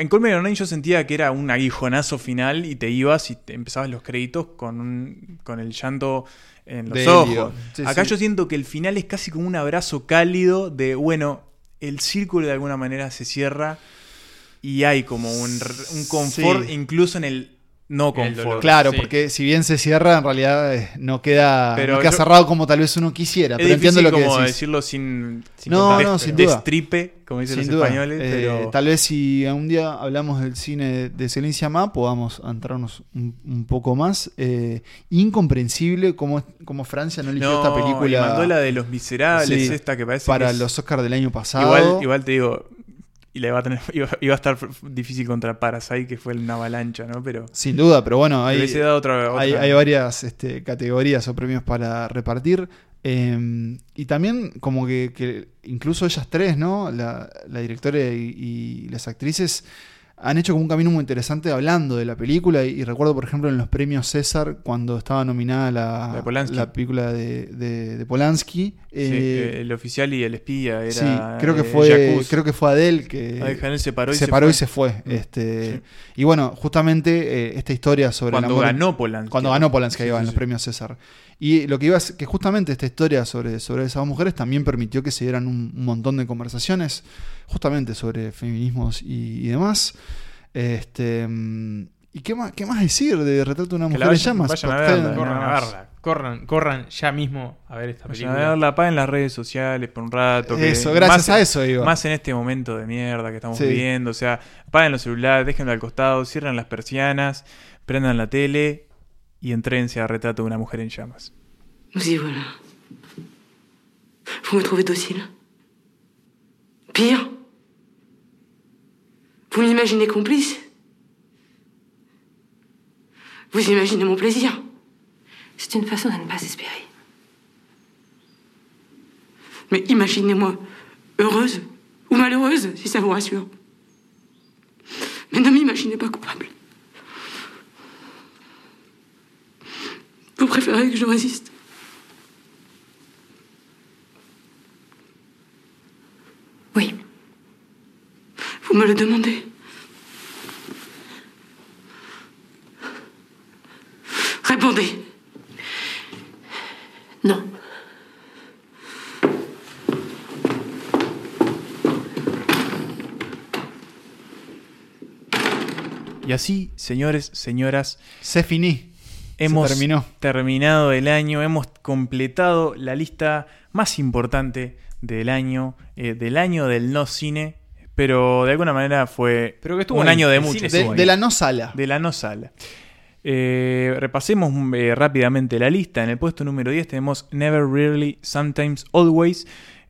En Your Name yo sentía que era un aguijonazo final y te ibas y te empezabas los créditos con, un, con el llanto en los De ojos. Sí, acá sí. yo siento que el final es casi como un abrazo cálido de, bueno, el círculo de alguna manera se cierra y hay como un, un confort Sí. incluso en el no confort. Claro, Sí. porque si bien se cierra, en realidad eh, no queda, Pero no queda yo- cerrado como tal vez uno quisiera. Es pero entiendo lo que como decís. decirlo sin, sin no, no, sin duda. destripe, como dicen Sin los duda. españoles, Eh, pero tal vez si un día hablamos del cine de Céline Sciamma podamos entrarnos un, un poco más. Eh, incomprensible cómo, cómo Francia no eligió No, esta película. mandó la de Los Miserables, Sí, esta que parece para que es- los Oscars del año pasado. igual, igual te digo, y le va a tener, iba, iba a estar difícil contra Parasite, que fue una avalancha, ¿no? Pero Sin duda, pero bueno, hay, otra- hay, varias este, categorías o premios para repartir. Eh, y también como que, que incluso ellas tres, ¿no? La, la directora y, y las actrices han hecho como un camino muy interesante hablando de la película. Y, y recuerdo, por ejemplo, en los premios César, cuando estaba nominada la, La película de, de- de Polanski. sí, eh, que el oficial y el espía era sí, creo que eh, fue, Jacuz. creo que fue Adele que Janel se paró y se se paró fue. y se fue. Mm. Este, Sí. Y bueno, justamente eh, esta historia sobre el Cuando amor- ganó Polanski. Cuando ganó Polanski, sí, en los premios César. Y lo que iba es que justamente esta historia sobre, sobre esas dos mujeres también permitió que se dieran un, un montón de conversaciones, justamente sobre feminismos y, y demás. Este, mm, ¿Y qué más, qué más decir de Retrato de una Que mujer la en vayan- llamas? vayan a verla, Corran a verla. Corran, corran ya mismo a ver esta Vayan película. a verla, apaguen las redes sociales por un rato. que Eso, gracias más- a eso iba. Más en este momento de mierda que estamos Sí. viviendo. O sea, apaguen los celulares, déjenlo al costado, cierren las persianas, prendan la tele y entrénse a Retrato de una mujer en llamas. Voilà. Vous me trouvez docile Pire Vous m'imaginez complice? Vous imaginez mon plaisir? C'est une façon de ne pas espérer. Mais imaginez-moi heureuse ou malheureuse, si ça vous rassure. Mais ne m'imaginez pas coupable. Vous préférez que je résiste? Vous me le demandez. Répondez. Non. Y así, señores, señoras, Se finí. hemos Se terminó. terminado el año, hemos completado la lista más importante del año, eh, del año del no cine, pero de alguna manera fue Pero que estuvo un ahí, año de mucho. De, de la no sala. de la no sala. Eh, repasemos eh, rápidamente la lista. En el puesto número 10 tenemos Never Really, Sometimes, Always.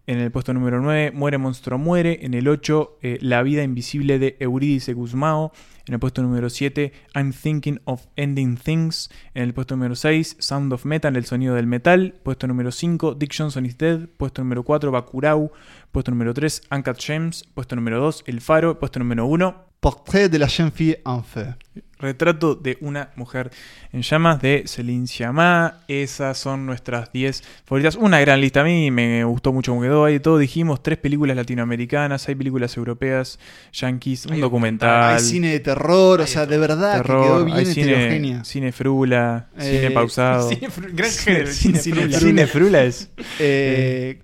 En el puesto número 9, Muere Monstruo Muere. En el 8, eh, La vida invisible de Eurídice Guzmao. En el puesto número 7, I'm Thinking of Ending Things. En el puesto número 6, Sound of Metal, El sonido del metal. Puesto número 5, Dick Johnson is Dead. Puesto número 4, Bakurau. Puesto número 3, Uncut Gems. Puesto número 2, El Faro. Puesto número 1, Portrait de la jeune fille en feu. Retrato de una mujer en llamas de Celine Sciamma. Esas son nuestras 10 favoritas. Una gran lista. A mí me gustó mucho cómo quedó. Ahí todo dijimos tres películas latinoamericanas, hay películas europeas, yankees, un Hay documental. Hay cine de terror, o sea, de verdad terror, que quedó bien hay cine, cine frula, Eh, cine pausado. cine gran género, cine, cine frula. frula. Cine frula es. Eh,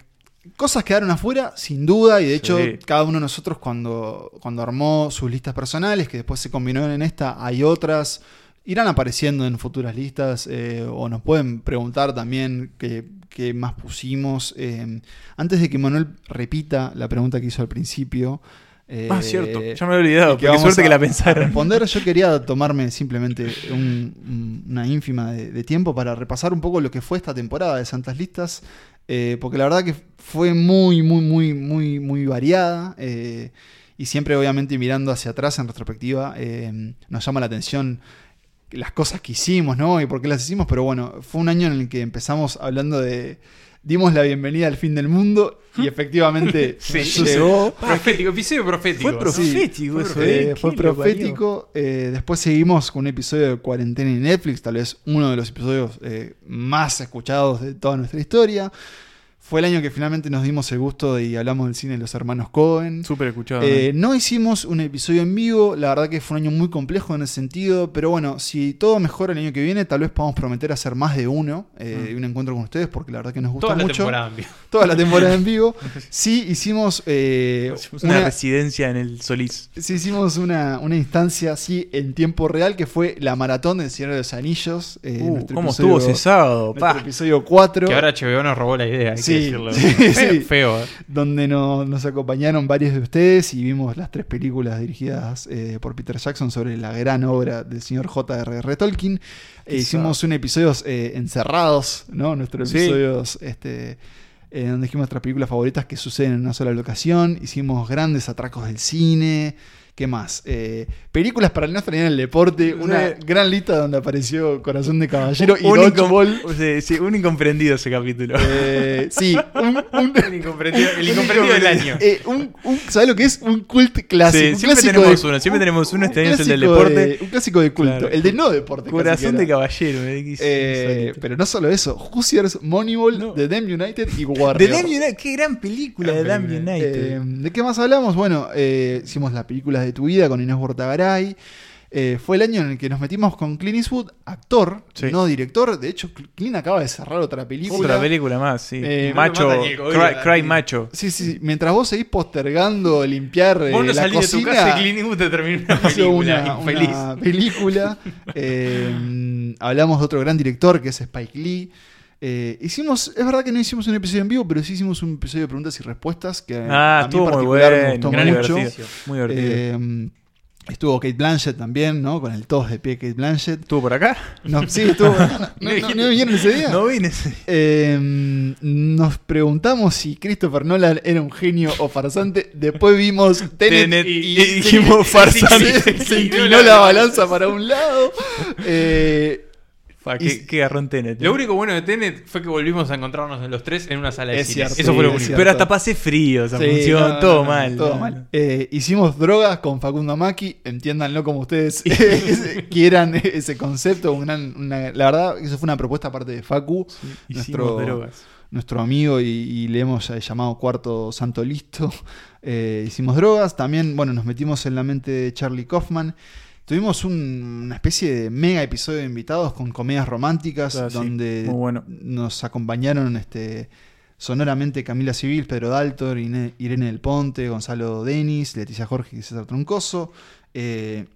cosas quedaron afuera, sin duda, y de hecho, Sí. cada uno de nosotros cuando, cuando armó sus listas personales, que después se combinaron en esta, hay otras, irán apareciendo en futuras listas, eh, o nos pueden preguntar también qué, qué más pusimos. Eh, antes de que Manuel repita la pregunta que hizo al principio. eh, Ah, cierto. Ya me había olvidado, vamos suerte a- que la pensaron. responder, yo quería tomarme simplemente un- un- una ínfima de, de tiempo para repasar un poco lo que fue esta temporada de Santas Listas, eh, porque la verdad que fue muy, muy, muy, muy, muy variada. eh, y siempre, obviamente, mirando hacia atrás en retrospectiva, eh, nos llama la atención las cosas que hicimos, ¿no? Y por qué las hicimos, pero bueno, fue un año en el que empezamos hablando de. Dimos la bienvenida al fin del mundo y efectivamente Sí. llegó. Profético, episodio profético. Fue profético Sí, eso, eh, ¿eh? fue ¿Quién lo profético. Eh, después seguimos con un episodio de cuarentena en Netflix, tal vez uno de los episodios eh, más escuchados de toda nuestra historia. Fue el año que finalmente nos dimos el gusto y hablamos del cine de los hermanos Cohen. Súper escuchado. Eh, no hicimos un episodio en vivo, la verdad que fue un año muy complejo en ese sentido, pero bueno, si todo mejora el año que viene, tal vez podamos prometer hacer más de uno, eh, Mm. un encuentro con ustedes, porque la verdad que nos gustó Toda la mucho. temporada en vivo. Toda la temporada en vivo. Sí, hicimos eh, una, residencia en el Solís. Sí, hicimos una, una instancia así en tiempo real que fue la maratón del Señor de los Anillos. eh, Uh, nuestro ¿cómo episodio- estuvo ese sábado? nuestro Pa. episodio 4. Que ahora HBO nos robó la idea, Sí, decirlo. sí, Feo, sí. feo, eh. Donde no- nos acompañaron varios de ustedes y vimos las tres películas dirigidas eh, por Peter Jackson sobre la gran obra del señor J.R.R. Tolkien. Eh, hicimos un episodio eh, encerrados, ¿no? Nuestros Sí. episodios este, eh, donde dijimos nuestras películas favoritas que suceden en una sola locación. Hicimos grandes atracos del cine. ¿Qué más? Eh, películas para no extrañar el deporte. Una Sí. gran lista donde apareció Corazón de Caballero y Un Dodgeball. sea, sí, un incomprendido ese capítulo. Eh, sí, un, un- El incomprendido, el incomprendido del año. eh, un, ¿Sabes lo que es? Un cult clásico. Sí, siempre clásico tenemos de- uno, siempre tenemos uno, este año es el del deporte. de- un clásico de culto. Claro. El de no deporte. Corazón de caballero. eh, pero no solo eso, Hoosiers, Moneyball, The Damn United y The Warrior. Damn United, qué gran película de Damn United. ¿De qué más hablamos? Bueno, hicimos las películas de tu vida con Inés Bortagaray. Eh, fue el año en el que nos metimos con Clint Eastwood, actor, Sí. no director. De hecho, Clint acaba de cerrar otra película. Otra película más, sí. Eh, macho, cry, macho. Sí, sí, sí. Mientras vos seguís postergando limpiar eh, Vos no la salís de tu casa y Clint Eastwood te termina una película, una, infeliz. una película. Eh, hablamos de otro gran director que es Spike Lee. Eh, hicimos, es verdad que no hicimos un episodio en vivo, pero sí hicimos un episodio de preguntas y respuestas que Ah, a mí en estuvo muy particular me bueno, gustó mucho. divertido, muy divertido. Eh, estuvo Kate Blanchett también, ¿no? Con el tos de pie Kate Blanchett. ¿Estuvo por acá? No, sí, estuvo. ¿No, no, no vinieron ese día? No vine ese día. Eh, nos preguntamos si Christopher Nolan era un genio o farsante. Después vimos Tenet, Tenet y, y dijimos farsante. Se, se inclinó la balanza para un lado. Eh, Fa, y- qué, qué garrón Tenet. Lo único bueno de Tenet fue que volvimos a encontrarnos en los tres en una sala de Es cine. cierto, Eso fue lo único. Pero hasta pasé frío esa Sí, función, no, no, todo no, no, mal. todo no, mal. Eh, hicimos drogas con Facundo Maki, entiéndanlo como ustedes quieran ese concepto. una- la verdad, eso fue una propuesta aparte de Facu, hicimos nuestro, drogas. nuestro amigo, y, y le hemos eh, llamado Cuarto Santo Listo. Eh, hicimos drogas, también, bueno, nos metimos en la mente de Charlie Kaufman. Tuvimos un- una especie de mega episodio de invitados con comedias románticas, Ah, donde bueno. nos acompañaron este, sonoramente Camila Civil, Pedro Daltor, Irene del Ponte, Gonzalo Denis, Leticia Jorge y César Troncoso. Eh,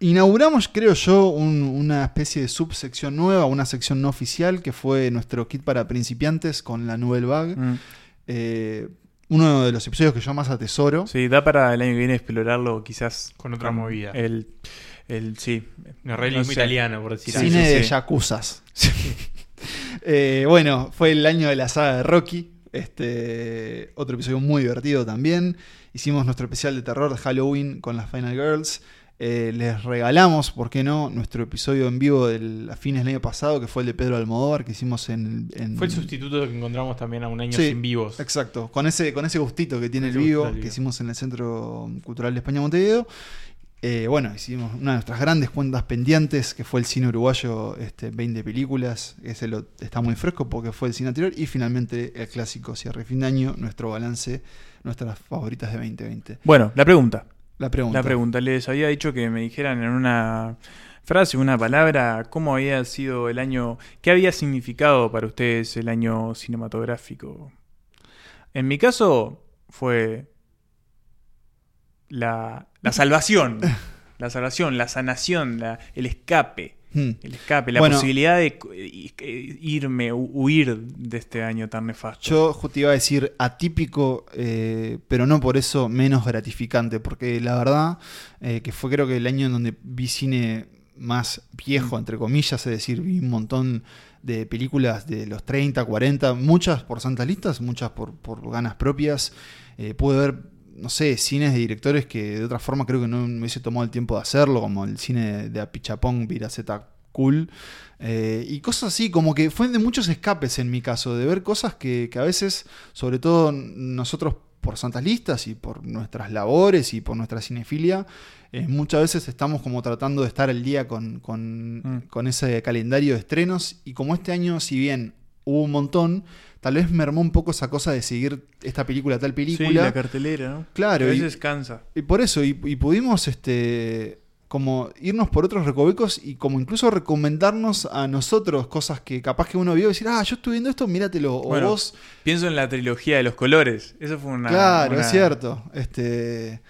inauguramos, creo yo, un- una especie de subsección nueva, una sección no oficial, que fue nuestro kit para principiantes con la Nouvelle Vague. Mm. Eh, uno de los episodios que yo más atesoro. Sí, da para el año que viene explorarlo quizás Con otra movida. El, el sí. Un realismo italiano, por decir Cine Sí, de sí. yacuzas. Eh, bueno, fue el año de la saga de Rocky. Este, otro episodio muy divertido también. Hicimos nuestro especial de terror de Halloween con las Final Girls. Eh, les regalamos, ¿por qué no?, nuestro episodio en vivo del, a fines del año pasado, que fue el de Pedro Almodóvar, que hicimos en... en- Fue el sustituto que encontramos también a un año Sí, sin vivos. Exacto, con ese, con ese gustito que tiene el vivo, que hicimos en el Centro Cultural de España Montevideo. Eh, bueno, hicimos una de nuestras grandes cuentas pendientes, que fue el cine uruguayo, este, 20 películas. Ese lo, está muy fresco porque fue el cine anterior. Y finalmente el clásico cierre fin de año, nuestro balance, nuestras favoritas de 2020. Bueno, la pregunta. La pregunta. La pregunta. Les había dicho que me dijeran en una frase, una palabra, cómo había sido el año, qué había significado para ustedes el año cinematográfico. En mi caso fue la, la salvación, la salvación, la sanación, la- el escape. Hmm. El escape, la Bueno. posibilidad de eh, eh, irme, hu- huir de este año tan nefasto. Yo ju- te iba a decir atípico, eh, pero no por eso menos gratificante, porque la verdad eh, que fue creo que el año en donde vi cine más viejo, entre comillas, es decir, vi un montón de películas de los 30, 40, muchas por santas listas, muchas por, por ganas propias. Eh, pude ver, no sé, cines de directores que de otra forma creo que no me hubiese tomado el tiempo de hacerlo, como el cine de Apichapong, Viraceta Cool. Eh, y cosas así, como que fue de muchos escapes en mi caso, de ver cosas que, que a veces, sobre todo nosotros por santas listas y por nuestras labores y por nuestra cinefilia, eh, muchas veces estamos como tratando de estar al día con, con, Mm. con ese calendario de estrenos. Y como este año, si bien hubo un montón, tal vez mermó un poco esa cosa de seguir esta película, tal película. Sí, la cartelera, ¿no? Claro, A y- veces cansa. y por eso, y, y pudimos este como irnos por otros recovecos y como incluso recomendarnos a nosotros cosas que capaz que uno vio y decir, ah, yo estoy viendo esto, míratelo. O Bueno, vos. pienso en la trilogía de los colores. Eso fue una. claro, una- es cierto. Este.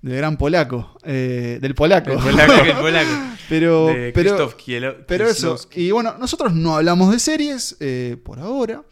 Del gran polaco. eh, del polaco. El polaco, el polaco. pero. De pero, Krzysztof Kielo- pero eso. Y bueno, nosotros no hablamos de series eh, por ahora.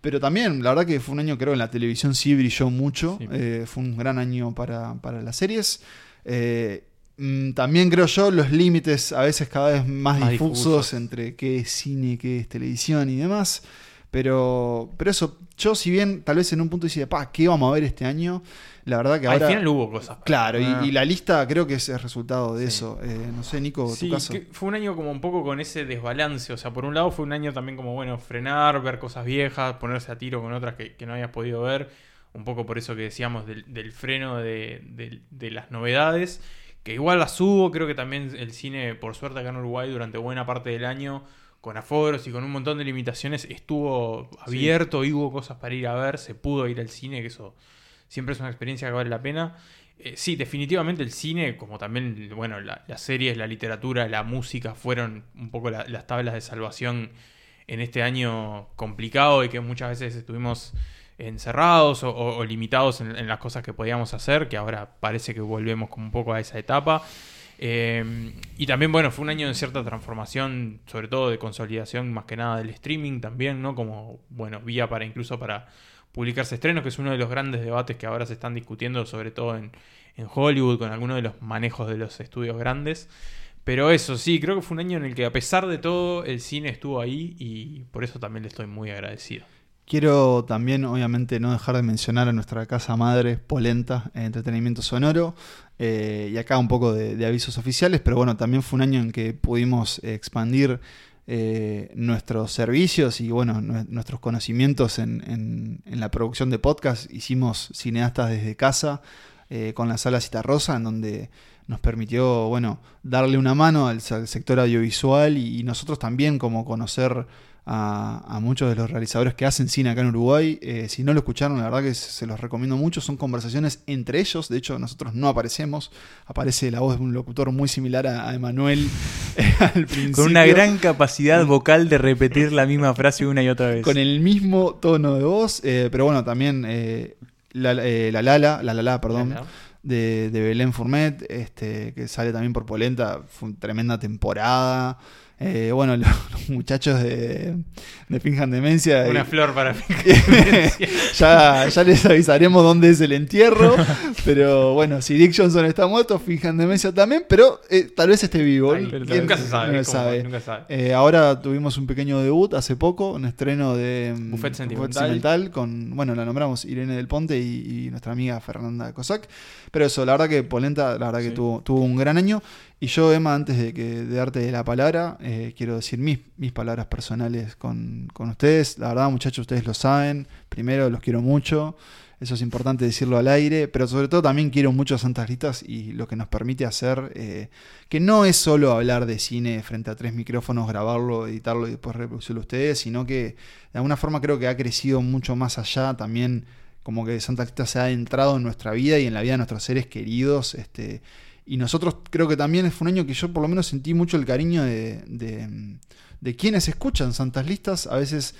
Pero también, la verdad que fue un año, creo, en la televisión sí brilló mucho. Eh, fue un gran año para, para las series. Eh, mm, también creo yo los límites a veces cada vez más, Más difusos, difusos. entre qué es cine, qué es televisión y demás. Pero, pero eso, yo si bien tal vez en un punto decía, pa, ¿qué vamos a ver este año? La verdad que Al final hubo cosas. Claro, y- Ah. y, la lista creo que es el resultado de eso. Eh, no sé, Nico, Sí, tu caso. que fue un año como un poco con ese desbalance. O sea, por un lado fue un año también como, bueno, frenar, ver cosas viejas, ponerse a tiro con otras que, que no habías podido ver. Un poco por eso que decíamos del, del freno de, de- de las novedades. Que igual las hubo, creo que también el cine, por suerte acá en Uruguay, durante buena parte del año, con aforos y con un montón de limitaciones, estuvo abierto y hubo cosas para ir a ver, se pudo ir al cine, que eso siempre es una experiencia que vale la pena. Eh, sí, definitivamente el cine, como también, bueno, la- las series, la literatura, la música, fueron un poco la- las tablas de salvación en este año complicado y que muchas veces estuvimos encerrados o, limitados en, las cosas que podíamos hacer, que ahora parece que volvemos como un poco a esa etapa. Eh, y también, bueno, fue un año de cierta transformación, sobre todo de consolidación más que nada del streaming también, ¿no? Como, bueno, vía para incluso para publicarse estrenos, que es uno de los grandes debates que ahora se están discutiendo, sobre todo en, en Hollywood, con algunos de los manejos de los estudios grandes. Pero eso, sí, creo que fue un año en el que a pesar de todo el cine estuvo ahí y por eso también le estoy muy agradecido. Quiero también, obviamente, no dejar de mencionar a nuestra casa madre, Polenta, Entretenimiento Sonoro, eh, y acá un poco de, avisos oficiales, pero bueno, también fue un año en que pudimos expandir eh, nuestros servicios y bueno, nue- nuestros conocimientos en, en- la producción de podcast. Hicimos cineastas desde casa eh, con la sala Cita Rosa, en donde nos permitió, bueno, darle una mano al, sector audiovisual y nosotros también como conocer a, a muchos de los realizadores que hacen cine acá en Uruguay. Eh, si no lo escucharon, la verdad que se los recomiendo mucho. Son conversaciones entre ellos. De hecho, nosotros no aparecemos. Aparece la voz de un locutor muy similar a, a Emanuel eh, al principio. Con una gran capacidad vocal de repetir la misma frase una y otra vez. Con el mismo tono de voz. eh, pero bueno, también eh, la, eh, la Lala, la Lala, perdón. Lala. De, de Belén Fourmet, este, que sale también por Polenta, fue una tremenda temporada. Eh, bueno, los, los muchachos de, de Finjan Demencia. Una flor para Finjan Demencia. ya, ya les avisaremos dónde es el entierro. pero bueno, si Dick Johnson está muerto, Finjan Demencia también. Pero eh, tal vez esté vivo. Ahí, pero ¿Quién- nunca se sabe, no ¿cómo? sabe. Nunca se sabe. Eh, ahora tuvimos un pequeño debut hace poco, un estreno de mm, Buffet Sentimental. Sentimental con, bueno, la nombramos Irene del Ponte y, y nuestra amiga Fernanda Cossack. Pero eso, la verdad que Polenta, la verdad que Sí. tuvo, tuvo un gran año. Y yo, Emma, antes de, que, darte la palabra, eh, quiero decir mis, mis palabras personales con, con ustedes. La verdad, muchachos, ustedes lo saben. Primero, los quiero mucho. Eso es importante decirlo al aire, pero sobre todo también quiero mucho a Santas Listas y lo que nos permite hacer, eh, que no es solo hablar de cine frente a tres micrófonos, grabarlo, editarlo y después reproducirlo ustedes, sino que de alguna forma creo que ha crecido mucho más allá también, como que Santas Listas se ha entrado en nuestra vida y en la vida de nuestros seres queridos. Este, y nosotros creo que también fue un año que yo por lo menos sentí mucho el cariño de, de, quienes escuchan Santas Listas. A veces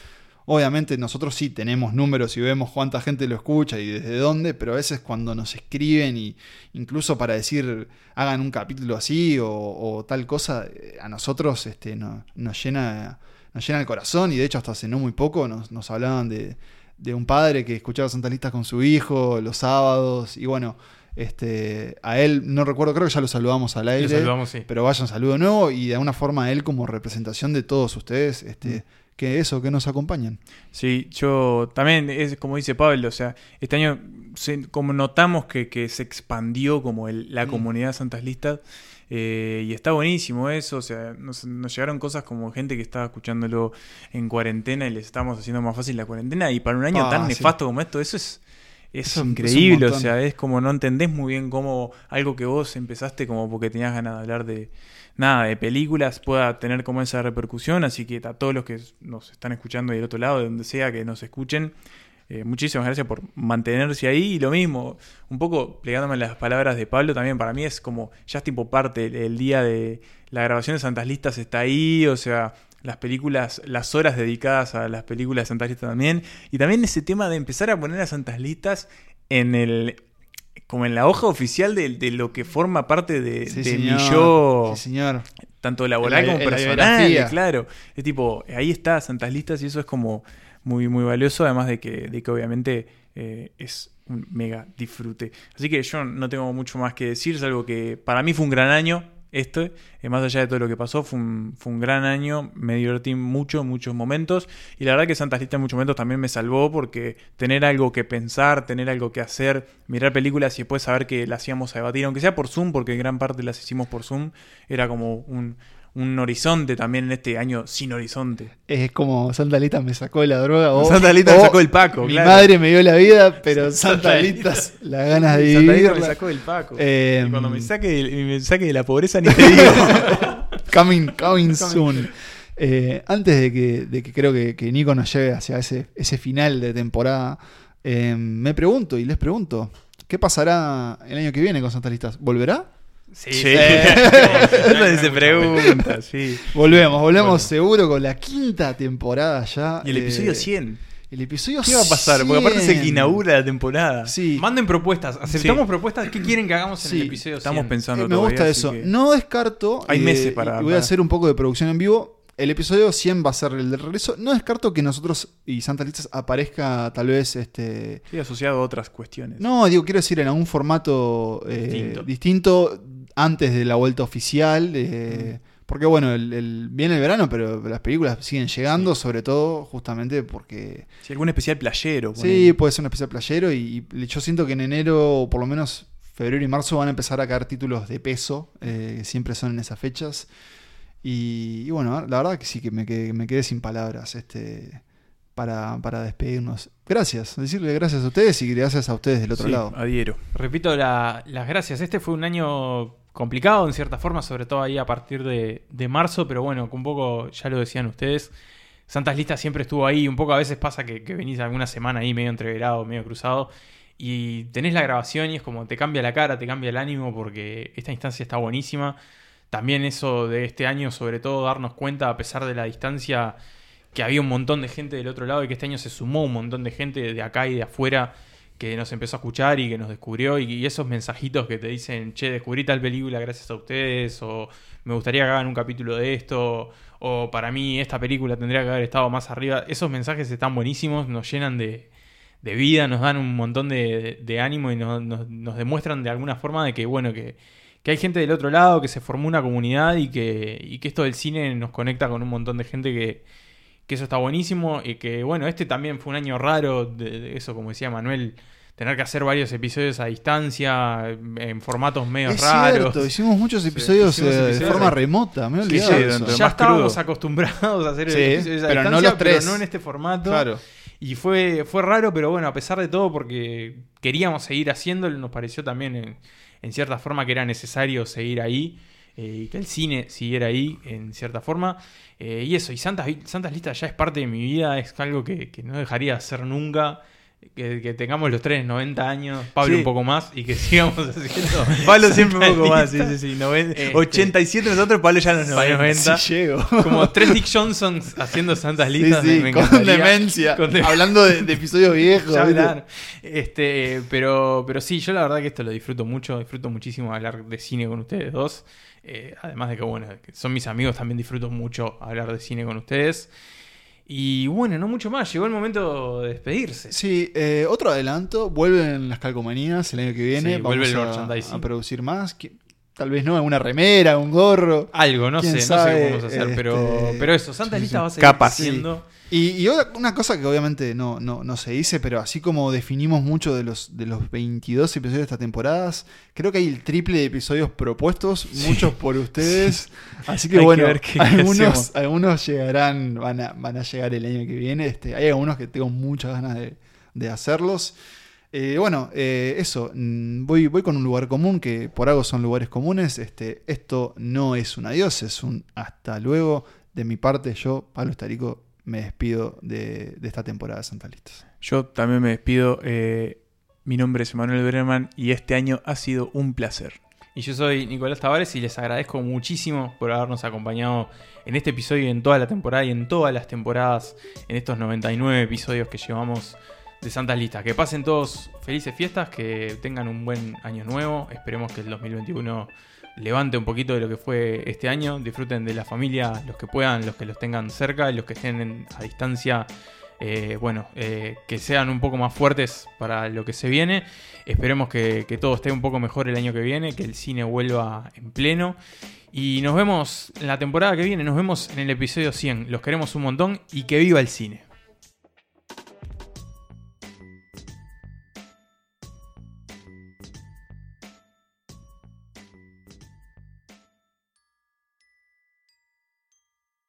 Obviamente nosotros sí tenemos números y vemos cuánta gente lo escucha y desde dónde, pero a veces cuando nos escriben y incluso para decir hagan un capítulo así o, o tal cosa, eh, a nosotros este, no- nos, llena, nos llena el corazón y de hecho hasta hace no muy poco nos, nos hablaban de, de un padre que escuchaba Santas Listas con su hijo los sábados y bueno, este, a él no recuerdo, creo que ya lo saludamos al aire, saludamos, sí. pero vaya un saludo nuevo y de alguna forma a él como representación de todos ustedes, este, que eso, que nos acompañan. Sí, yo también, es como dice Pablo, o sea, este año se- como notamos que, que se expandió como el- la Mm. comunidad de Santas Listas eh, y está buenísimo eso, o sea, nos, nos llegaron cosas como gente que estaba escuchándolo en cuarentena y les estamos haciendo más fácil la cuarentena y para un año Ah, tan sí. nefasto como esto, eso es... Es Es increíble, o sea, es como no entendés muy bien cómo algo que vos empezaste como porque tenías ganas de hablar de nada, de películas pueda tener como esa repercusión, así que a todos los que nos están escuchando del otro lado, de donde sea que nos escuchen, eh, muchísimas gracias por mantenerse ahí. Y lo mismo, un poco plegándome las palabras de Pablo, también para mí es como ya es tipo parte, el, el día de la grabación de Santas Listas está ahí, o sea, las películas, las horas dedicadas a las películas de Santas Listas también, y también ese tema de empezar a poner a Santas Listas en el como en la hoja oficial de, de lo que forma parte de, Sí, de mi yo Sí, señor. tanto laboral la- como la personal, claro. Es tipo, ahí está Santas Listas y eso es como muy, muy valioso, además de que, de que obviamente eh, es un mega disfrute. Así que yo no tengo mucho más que decir, es algo que para mí fue un gran año. Esto, eh, más allá de todo lo que pasó, fue un, fue un gran año, me divertí mucho, muchos momentos, y la verdad que Santas Listas en muchos momentos también me salvó porque tener algo que pensar, tener algo que hacer, mirar películas y después saber que las íbamos a debatir, aunque sea por Zoom, porque gran parte las hicimos por Zoom, era como un, un horizonte también en este año sin horizonte. Es como Santa Lita me sacó de la droga. O, Santa Lita me sacó el Paco, Mi claro. madre me dio la vida, pero Santa Santa Lita. Lita las ganas de Santa Lita vivir. me sacó del Paco. Eh, y cuando me saque, de- me saque de la pobreza ni te digo. coming, coming soon. Eh, antes de que, de que creo que, que Nico nos lleve hacia ese, ese final de temporada, eh, me pregunto y les pregunto, ¿qué pasará el año que viene con Santa Listas? ¿Volverá? Sí, sí. Eso se pregunta, sí. Volvemos, volvemos Bueno. seguro con la quinta temporada ya. Y el eh, episodio 100. El episodio ¿Qué va a pasar? Porque aparte es el que 100. inaugura la temporada. Sí. Manden propuestas, aceptamos Sí. propuestas. ¿Qué quieren que hagamos en Sí, el episodio estamos 100? pensando Eh, me todavía, gusta eso. que- No descarto. Hay eh, meses para- y voy a hacer un poco de producción en vivo. El episodio 100 va a ser el de regreso. No descarto que nosotros y Santa Listas aparezca tal vez este. Sí, asociado a otras cuestiones. No, digo, quiero decir en algún formato eh, Distinto. antes de la vuelta oficial. eh, Porque bueno, el, el- viene el verano, pero las películas siguen llegando, sobre todo justamente porque Sí, algún especial playero. Sí, puede ser un especial playero y, y yo siento que en enero, o por lo menos febrero y marzo, van a empezar a caer títulos de peso, eh, que siempre son en esas fechas. Y, y bueno, la verdad que sí que me quedé, me quedé sin palabras este, para, para despedirnos. Gracias, decirle gracias a ustedes y gracias a ustedes del otro Sí, lado. adhiero. Repito la- las gracias. Este fue un año complicado en cierta forma, sobre todo ahí a partir de, de marzo, pero bueno, un poco, ya lo decían ustedes, Santas Listas siempre estuvo ahí. Un poco a veces pasa que, que venís alguna semana ahí medio entreverado, medio cruzado, y tenés la grabación y es como te cambia la cara, te cambia el ánimo, porque esta instancia está buenísima. También eso de este año, sobre todo, darnos cuenta, a pesar de la distancia, que había un montón de gente del otro lado y que este año se sumó un montón de gente de acá y de afuera que nos empezó a escuchar y que nos descubrió y, esos mensajitos que te dicen, che, descubrí tal película gracias a ustedes o me gustaría que hagan un capítulo de esto o para mí esta película tendría que haber estado más arriba. Esos mensajes están buenísimos, nos llenan de, de vida, nos dan un montón de, de ánimo y nos, nos- nos demuestran de alguna forma de que, bueno, que, que hay gente del otro lado, que se formó una comunidad y que, y que esto del cine nos conecta con un montón de gente que, que eso está buenísimo y que, bueno, este también fue un año raro, de, de eso, como decía Manuel, tener que hacer varios episodios a distancia, en formatos medio Es raros. cierto, hicimos muchos episodios, hicimos eh, de forma remota, me he olvidado sí, eso. ya estábamos acostumbrados a hacer Sí, episodios a pero no distancia, los tres. pero no en este formato. Claro. Y fue, fue raro, pero bueno, a pesar de todo, porque queríamos seguir haciéndolo, nos pareció también en, en cierta forma que era necesario seguir ahí eh, y que el cine siguiera ahí en cierta forma. Eh, y eso, y Santas, Santas Listas ya es parte de mi vida, es algo que, que no dejaría de hacer nunca. Que, que tengamos los tres 90 años, Pablo Sí. un poco más y que sigamos haciendo. Pablo siempre un poco más, sí, sí, sí. noven- Este, 87 nosotros, Pablo ya nos para 90. Sí, llego. Como tres Dick Johnsons haciendo santas Sí, listas. sí, me con demencia, Con hablando de, de episodios viejos. Este, pero, pero sí, yo la verdad que esto lo disfruto mucho. Disfruto muchísimo hablar de cine con ustedes dos. Eh, además de que, bueno, que son mis amigos, también disfruto mucho hablar de cine con ustedes. Y bueno, no mucho más. Llegó el momento de despedirse. Sí, eh, otro adelanto, vuelven las calcomanías el año que viene. Sí, vuelve el a, merchandising. a producir más. Tal vez no, una remera, un gorro. Algo, no sé, no sé cómo vamos a hacer, pero, este, pero eso, Santa sí, Lista va a seguir creciendo. Y, una cosa que obviamente no, no, no se dice, pero así como definimos mucho de los, de los 22 episodios de esta temporada, creo que hay el triple de episodios propuestos, muchos por ustedes. Así que Hay bueno, algunos, hacemos. algunos llegarán, van a, van a llegar el año que viene. Este, hay algunos que tengo muchas ganas de, de hacerlos. Eh, bueno, eh, eso, mm, voy, voy con un lugar común, que por algo son lugares comunes. Este, esto no es un adiós, es un hasta luego. De mi parte, yo, Pablo Estarico, me despido de, de esta temporada de Santa Listas. Yo también me despido. eh, mi nombre es Emanuel Breman y este año ha sido un placer. Y yo soy Nicolás Tavares y les agradezco muchísimo por habernos acompañado en este episodio y en toda la temporada y en todas las temporadas, en estos 99 episodios que llevamos de Santas Listas. Que pasen todos felices fiestas, que tengan un buen año nuevo. Esperemos que el 2021 levante un poquito de lo que fue este año. Disfruten de la familia, los que puedan, los que los tengan cerca y los que estén a distancia. eh, bueno, eh, que sean un poco más fuertes para lo que se viene. Esperemos que, que todo esté un poco mejor el año que viene, que el cine vuelva en pleno. Y nos vemos en la temporada que viene, nos vemos en el episodio 100. Los queremos un montón y que viva el cine.